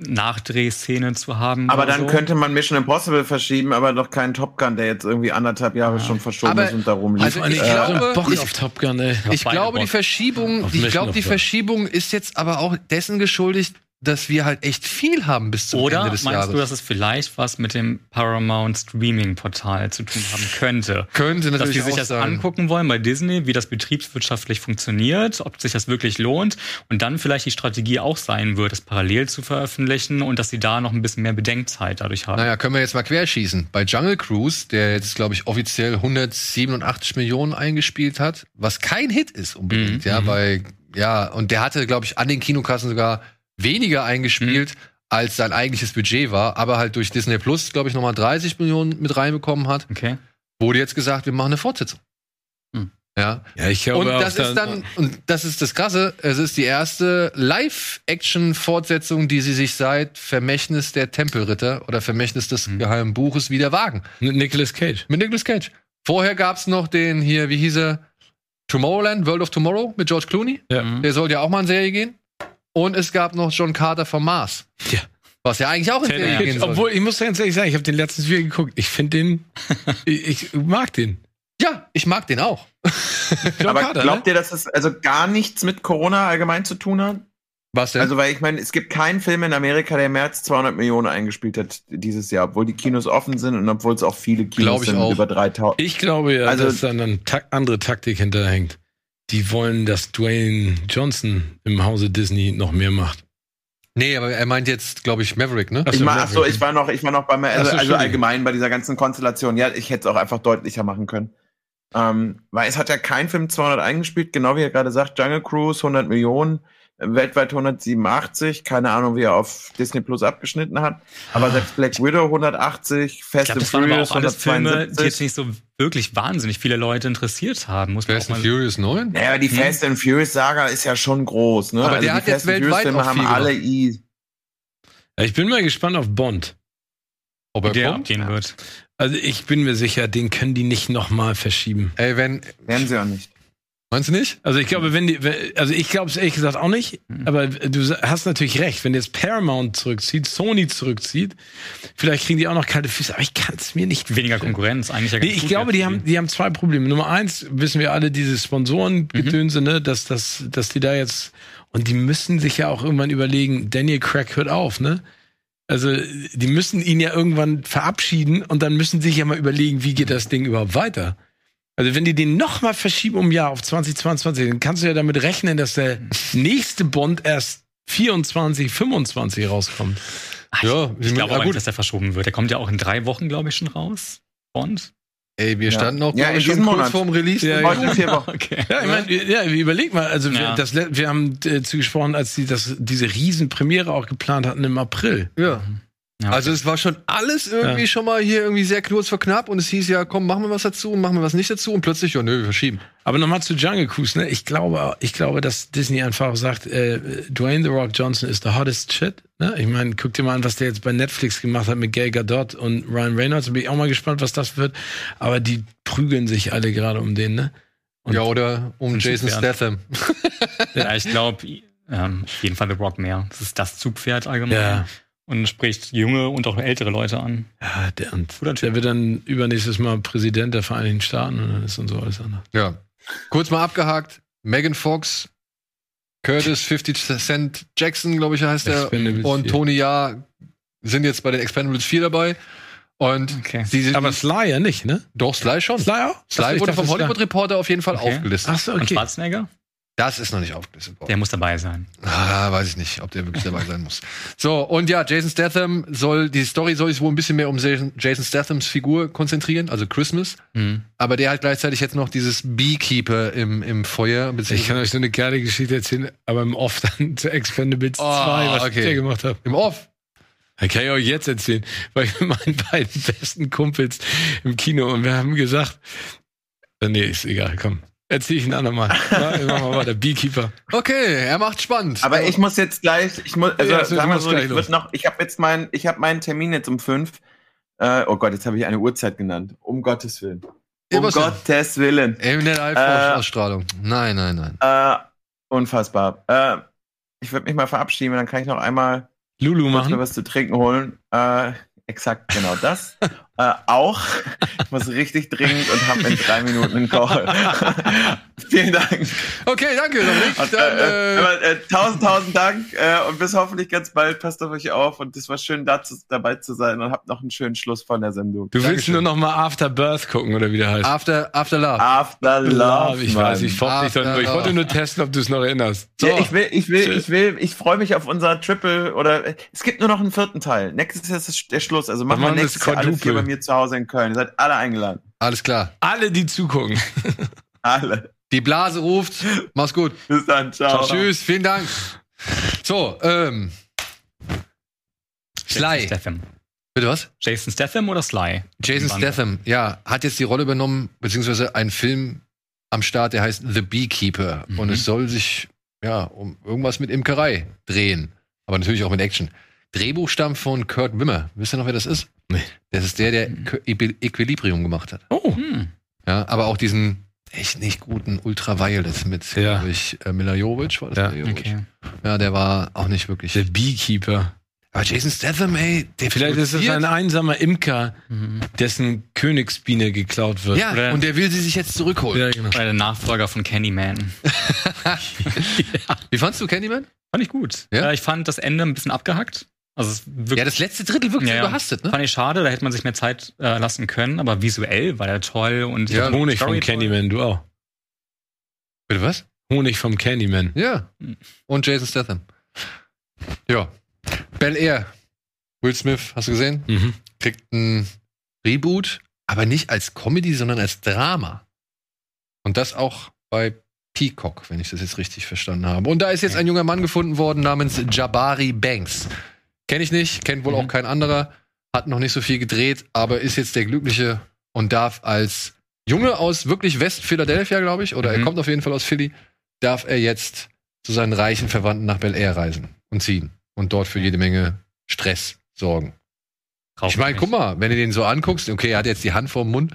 eine Nachdrehszene zu haben. Aber dann so. könnte man Mission Impossible verschieben, aber doch keinen Top Gun, der jetzt irgendwie anderthalb Jahre schon verschoben Aber- ist und da rumliegt. also ich ich habe glaube- Bock ich- auf Top Gun, ey. Ich beide glaube, die. Verschiebung, Auf ich glaube, die. Verschiebung ist jetzt aber auch dessen geschuldigt, dass wir halt echt viel haben bis zum Oder Ende des meinst Jahres. du, dass es vielleicht was mit dem Paramount Streaming Portal zu tun haben könnte? Könnte Dass natürlich die sich das sein. angucken wollen bei Disney, wie das betriebswirtschaftlich funktioniert, ob sich das wirklich lohnt und dann vielleicht die Strategie auch sein wird, es parallel zu veröffentlichen und dass sie da noch ein bisschen mehr Bedenkzeit dadurch haben. Naja, können wir jetzt mal querschießen. Bei Jungle Cruise, der jetzt, glaube ich, offiziell 187 Millionen eingespielt hat, was kein Hit ist unbedingt, Mhm, ja, mhm. bei, ja, und der hatte, glaube ich, an den Kinokassen sogar weniger eingespielt, Mhm. als sein eigentliches Budget war, aber halt durch Disney Plus, glaube ich, nochmal 30 Millionen mit reinbekommen hat, Okay. wurde jetzt gesagt, wir machen eine Fortsetzung. Hm. Ja. Ja, ich glaube Und auch das ist dann, und das ist das Krasse, es ist die erste Live-Action-Fortsetzung, die sie sich seit Vermächtnis der Tempelritter oder Vermächtnis des Mhm. geheimen Buches wieder wagen. Nicolas Cage. Mit Nicolas Cage. Vorher gab's noch den hier, wie hieß er? Tomorrowland, World of Tomorrow mit George Clooney. Ja. Mhm. Der soll ja auch mal in Serie gehen. Und es gab noch John Carter vom Mars. Ja. Was ja eigentlich auch in Serie gehen soll. Obwohl, ich muss ganz ehrlich sagen, ich habe den letztens wieder geguckt. Ich finde den, ich, ich mag den. ja, ich mag den auch. Aber Carter, glaubt ne? ihr, dass das also gar nichts mit Corona allgemein zu tun hat? Was denn? Also, weil ich meine, es gibt keinen Film in Amerika, der mehr als 200 Millionen eingespielt hat dieses Jahr, obwohl die Kinos offen sind und obwohl es auch viele Kinos ich sind, auch. über 3000. Ich glaube ja, Also- dass da eine andere Taktik hinterhängt. Die wollen, dass Dwayne Johnson im Hause Disney noch mehr macht. nee, aber er meint jetzt, glaube ich, Maverick, ne? Ach Ich mein, ach so, Maverick. ich war noch, ich war noch bei mir, also, so, also allgemein bei dieser ganzen Konstellation. Ja, ich hätte es auch einfach deutlicher machen können. Ähm, weil es hat ja kein Film 200 eingespielt, genau wie er gerade sagt, Jungle Cruise 100 Millionen, weltweit 187, keine Ahnung, wie er auf Disney Plus abgeschnitten hat, aber selbst Black Widow 180, Ich Fast glaube, and Furious auch alles Filme, die 172. jetzt nicht so wirklich wahnsinnig viele Leute interessiert haben. Muss man Fast and Furious 9? Naja, die Hm. Fast and Furious Saga ist ja schon groß, ne? Aber der die hat jetzt Fast weltweit Filme auch haben viel alle I. Ja, ich bin mal gespannt auf Bond. Ob er der kommt? abgehen wird. Also ich bin mir sicher, den können die nicht nochmal verschieben. Ey, wenn, Werden sie auch nicht. Meinst du nicht? Also ich glaube, wenn die, also ich glaube es ehrlich gesagt auch nicht, Mhm. aber du hast natürlich recht, wenn jetzt Paramount zurückzieht, Sony zurückzieht, vielleicht kriegen die auch noch kalte Füße, aber ich kann es mir nicht Weniger Konkurrenz, eigentlich ja Nee, ich glaube, die haben, die haben zwei Probleme. Nummer eins, wissen wir alle, diese Sponsorengedönse, ne, dass, dass, dass die da jetzt, und die müssen sich ja auch irgendwann überlegen, Daniel Craig hört auf, ne? Also, die müssen ihn ja irgendwann verabschieden und dann müssen sie sich ja mal überlegen, wie geht das Ding überhaupt weiter? Also, wenn die den noch mal verschieben um ein Jahr auf 2022, dann kannst du ja damit rechnen, dass der nächste Bond erst 24, 25 rauskommt. Ja, Ich glaube ah, aber gut. dass der verschoben wird. Der kommt ja auch in drei Wochen, glaube ich, schon raus. Bond? Ey, wir Ja. standen auch Ja, in ich, schon diesem kurz vorm Release. Ja, Heute in vier Wochen. Okay. Ja, ich meine, ja, überleg mal, also wir, Ja. das, le- wir haben äh, zugesprochen, als die das, diese Riesenpremiere auch geplant hatten im April. Ja. Ja, Also es war schon alles irgendwie Ja. schon mal hier irgendwie sehr kurz vor knapp und es hieß ja, komm, machen wir was dazu und machen wir was nicht dazu und plötzlich, ja, nö, wir verschieben. Aber nochmal zu Jungle Cruise, ne? Ich glaube, ich glaube, dass Disney einfach sagt, äh, Dwayne The Rock Johnson ist the hottest shit. Ne? Ich meine, guck dir mal an, was der jetzt bei Netflix gemacht hat mit Gail Gadot und Ryan Reynolds. Da bin ich auch mal gespannt, was das wird. Aber die prügeln sich alle gerade um den, ne? Und- ja, oder um Jason. Statham. ja, ich glaube, ähm, auf jeden Fall The Rock mehr. Das ist das Zugpferd allgemein. Ja. Und spricht junge und auch ältere Leute an. Ja, der, und Guter Typ. der wird dann übernächstes Mal Präsident der Vereinigten Staaten und dann ist dann so alles anders. Ja. Kurz mal abgehakt. Megan Fox, Curtis 50 Cent Jackson, glaube ich, heißt er, und 4. Tony Ja sind jetzt bei den Expendables 4 dabei. Und Okay. sie, Aber Sly ja nicht, ne? doch, Sly schon. Sly auch? Sly Achso, wurde dachte, vom Hollywood Reporter auf jeden Fall Okay. aufgelistet. Ach so, Und okay. Schwarzenegger? Das ist noch nicht aufgelistet worden. Der muss dabei sein. Ah, weiß ich nicht, ob der wirklich dabei sein muss. So, und ja, Jason Statham soll, die Story soll sich wohl ein bisschen mehr um Jason Stathams Figur konzentrieren, also Christmas. Hm. Aber der hat gleichzeitig jetzt noch dieses Beekeeper im, im Feuer. Ich kann euch so eine geile Geschichte erzählen, aber im Off dann zu Expendables Oh, 2, was okay. ich da gemacht habe. Im Off. Das kann ich euch jetzt erzählen, weil ich mit meinen beiden besten Kumpels im Kino und wir haben gesagt, äh, nee, ist egal, komm. Erzähl ich ein andermal. Ja, wir machen mal weiter. Beekeeper. Okay, er macht spannend. Aber ich muss jetzt gleich, ich muss, also Ja, sagen wir so, ich wird noch, ich habe jetzt meinen, ich habe meinen Termin jetzt um fünf. Äh, oh Gott, jetzt habe ich eine Uhrzeit genannt. Um Gottes Willen. Ja, Um denn? Gottes Willen. Ey, der Äh, Live-Ausstrahlung. nein, nein, nein. Äh, unfassbar. Äh, ich würde mich mal verabschieden, dann kann ich noch einmal Lulu machen. was zu trinken holen. Äh, exakt genau das. Äh, auch. Ich muss richtig dringend und habe in drei Minuten einen Call. Vielen Dank. Okay, danke, Dominik. Und, Dann, äh, äh, äh, tausend, tausend Dank äh, und bis hoffentlich ganz bald. Passt auf euch auf und es war schön, da zu, dabei zu sein und habt noch einen schönen Schluss von der Sendung. Du willst Dankeschön. nur noch mal After Birth gucken, oder wie der heißt? after, after Love. After Love. ich Mann. weiß, ich, wollte nicht, ich wollte nur testen, ob du es noch erinnerst. So. Ja, ich will, ich will, ich will, ich freue mich auf unser Triple oder es gibt nur noch einen vierten Teil. Nächstes Jahr ist der Schluss. Also machen wir nächstes Jahr alle vier. Bei mir zu Hause in Köln. Ihr seid alle eingeladen. Alles klar. Alle, die zugucken. Alle. Die Blase ruft. Mach's gut. Bis dann. Ciao. Tschüss, vielen Dank. So, ähm. Jason Sly. Statham. Bitte was? Jason Statham oder Sly? Jason Statham, ja, hat jetzt die Rolle übernommen, beziehungsweise einen Film am Start, der heißt The Beekeeper. Mhm. Und es soll sich, ja, um irgendwas mit Imkerei drehen. Aber natürlich auch mit Action. Drehbuch stammt von Kurt Wimmer. Wisst ihr noch, wer das ist? Nee. Das ist der, der Equi- Equilibrium gemacht hat. Oh. Hm. Ja, aber auch diesen echt nicht guten Ultraviolet mit, Ja. glaub ich, äh, Mila Jovovich war das. Ja, Jovovich? Okay. Ja, der war auch nicht wirklich. Der Beekeeper. Aber Jason Statham, ey, der Vielleicht ist es ein einsamer Imker, Mhm. dessen Königsbiene geklaut wird. Ja, Oder- und der will sie sich jetzt zurückholen. Ja, genau. Oder der Nachfolger von Candyman. Wie fandst du Candyman? Fand ich gut. Ja? Ja? ich fand das Ende ein bisschen abgehackt. Also es wirkt, Ja, das letzte Drittel wirkt Ja, überhastet, ne? fand ich schade, da hätte man sich mehr Zeit äh, lassen können, aber visuell war der toll und Ja, Honig Story vom toll. Candyman, du auch. Bitte was? Honig vom Candyman. Ja. Hm. Und Jason Statham. Ja. Bel Air. Will Smith, hast du gesehen? Mhm. Kriegt ein Reboot, aber nicht als Comedy, sondern als Drama. Und das auch bei Peacock, wenn ich das jetzt richtig verstanden habe. Und da ist jetzt ein junger Mann gefunden worden namens Jabari Banks. Kenne ich nicht, kennt wohl Mhm. auch kein anderer, hat noch nicht so viel gedreht, aber ist jetzt der Glückliche und darf als Junge aus wirklich West-Philadelphia, glaube ich, oder er Mhm. kommt auf jeden Fall aus Philly, darf er jetzt zu seinen reichen Verwandten nach Bel Air reisen und ziehen und dort für jede Menge Stress sorgen. Ich meine, guck mal, wenn du den so anguckst, okay, er hat jetzt die Hand vorm Mund,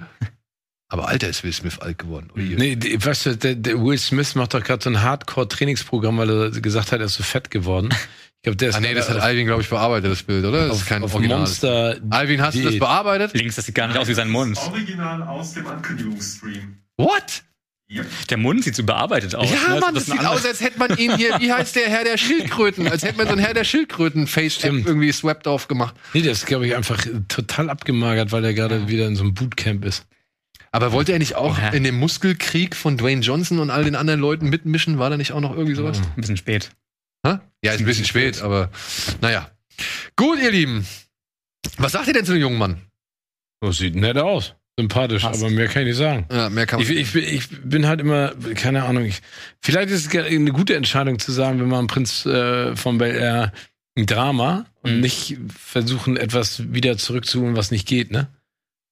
aber Alter, ist Will Smith alt geworden. Ui. Nee, die- weißt du, der, der Will Smith macht doch gerade so ein Hardcore-Trainingsprogramm, weil er gesagt hat, er ist so fett geworden. Ich glaube, der ist Ah, nee, das hat Alvin, glaube ich, bearbeitet, das Bild, oder? Das auf, ist kein auf Original. Monster. Alvin, hast du das bearbeitet? Links, das sieht gar nicht aus wie sein Mund. Das Original aus dem Ankündigungsstream. What? Yep. Der Mund sieht so bearbeitet aus. Ja, ne? Mann, das ein sieht aus, als hätte man ihn hier, wie heißt der Herr der Schildkröten? Als hätte man so ein Herr der Schildkröten face irgendwie swept aufgemacht. Nee, der ist, glaube ich, einfach total abgemagert, weil er gerade wieder in so einem Bootcamp ist. Aber wollte er nicht auch Ja. in dem Muskelkrieg von Dwayne Johnson und all den anderen Leuten mitmischen? War da nicht auch noch irgendwie sowas? Ein bisschen spät. Ja, ist ein bisschen spät, aber naja. Gut, ihr Lieben. Was sagt ihr denn zu dem jungen Mann? Das sieht nett aus. Sympathisch, Passt. aber mehr kann ich nicht sagen. Ja, mehr kann man Ich, ich, bin- ich bin halt immer, keine Ahnung, ich, vielleicht ist es eine gute Entscheidung zu sagen, wenn man Prinz äh, von Bel Air ein Drama und Mhm. nicht versuchen, etwas wieder zurückzuholen, was nicht geht, ne?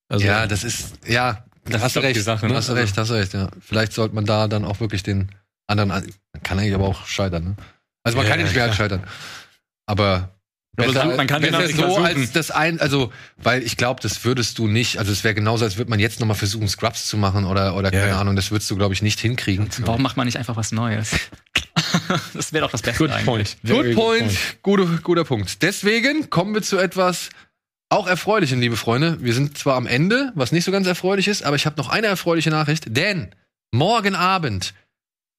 Also, Ja, das ist, ja, da Das hast ist du recht. Sache, ne? Hast du recht, hast du recht, ja. Vielleicht sollte man da dann auch wirklich den anderen, an man kann eigentlich aber auch scheitern, ne? Also man Ja, kann nicht mehr klar. scheitern. Aber Aber besser, man- kann besser nicht so versuchen. als das ein, also, weil ich glaube, das würdest du nicht, also es wäre genauso, als würde man jetzt nochmal versuchen, Scrubs zu machen oder, oder Ja, keine ja. Ahnung, das würdest du, glaube ich, nicht hinkriegen. Warum macht man nicht einfach was Neues? das wäre doch das Beste Good eigentlich. point. Good point. Gute, guter Punkt. Deswegen kommen wir zu etwas auch Erfreulichem, liebe Freunde. Wir sind zwar am Ende, was nicht so ganz erfreulich ist, aber ich habe noch eine erfreuliche Nachricht, denn morgen Abend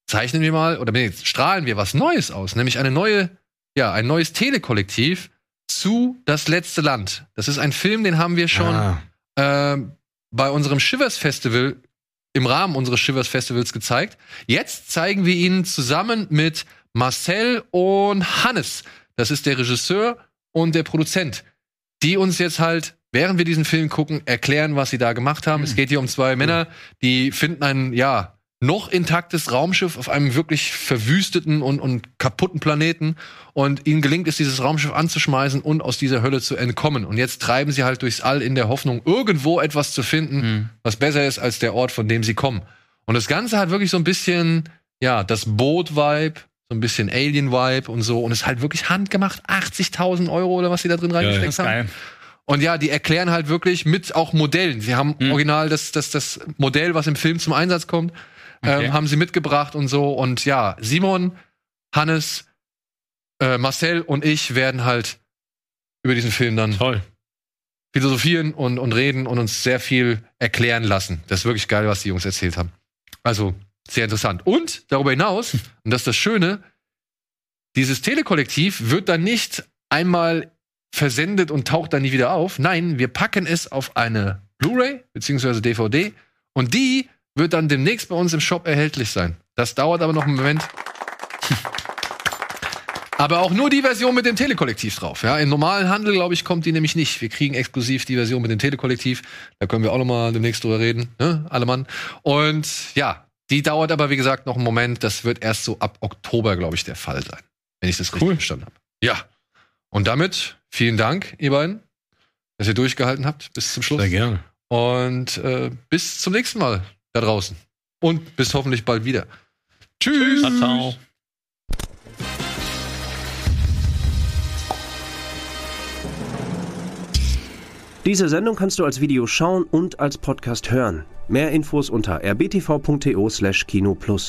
zeichnen wir mal oder nee, strahlen wir was Neues aus, nämlich eine neue, ja, ein neues Telekollektiv zu Das letzte Land. Das ist ein Film, den haben wir schon Ah, ähm, bei unserem Shivers Festival im Rahmen unseres Shivers Festivals gezeigt. Jetzt zeigen wir ihn zusammen mit Marcel und Hannes. Das ist der Regisseur und der Produzent, die uns jetzt halt, während wir diesen Film gucken, erklären, was sie da gemacht haben. Es geht hier um zwei Männer, die finden ein, ja, noch intaktes Raumschiff auf einem wirklich verwüsteten und, und kaputten Planeten. Und ihnen gelingt es, dieses Raumschiff anzuschmeißen und aus dieser Hölle zu entkommen. Und jetzt treiben sie halt durchs All in der Hoffnung, irgendwo etwas zu finden, Mhm. was besser ist als der Ort, von dem sie kommen. Und das Ganze hat wirklich so ein bisschen, ja, das Boot-Vibe, so ein bisschen Alien-Vibe und so. Und es ist halt wirklich handgemacht. 80.000 Euro oder was sie da drin reingesteckt ist haben. geil. Und ja, die erklären halt wirklich mit auch Modellen. Sie haben Mhm. original das, das, das Modell, was im Film zum Einsatz kommt, Okay. ähm, haben sie mitgebracht und so. Und ja, Simon, Hannes, äh, Marcel und ich werden halt über diesen Film dann toll. philosophieren und, und reden und uns sehr viel erklären lassen. Das ist wirklich geil, was die Jungs erzählt haben. Also sehr interessant. Und darüber hinaus, und das ist das Schöne, dieses Telekollektiv wird dann nicht einmal versendet und taucht dann nie wieder auf. Nein, wir packen es auf eine Blu-ray beziehungsweise DVD und die wird dann demnächst bei uns im Shop erhältlich sein. Das dauert aber noch einen Moment. Aber auch nur die Version mit dem Telekollektiv drauf. Ja, im normalen Handel, glaube ich, kommt die nämlich nicht. Wir kriegen exklusiv die Version mit dem Telekollektiv. Da können wir auch noch mal demnächst drüber reden, ne, alle Mann. Und ja, die dauert aber wie gesagt noch einen Moment. Das wird erst so ab Oktober, glaube ich, der Fall sein, wenn ich das richtig verstanden habe. Ja. Und damit vielen Dank, ihr beiden, dass ihr durchgehalten habt bis zum Schluss. Sehr gerne. Und äh, bis zum nächsten Mal da draußen. Und bis hoffentlich bald wieder. Tschüss. Ciao. Diese Sendung kannst du als Video schauen und als Podcast hören. Mehr Infos unter rbtv.to/kinoplus.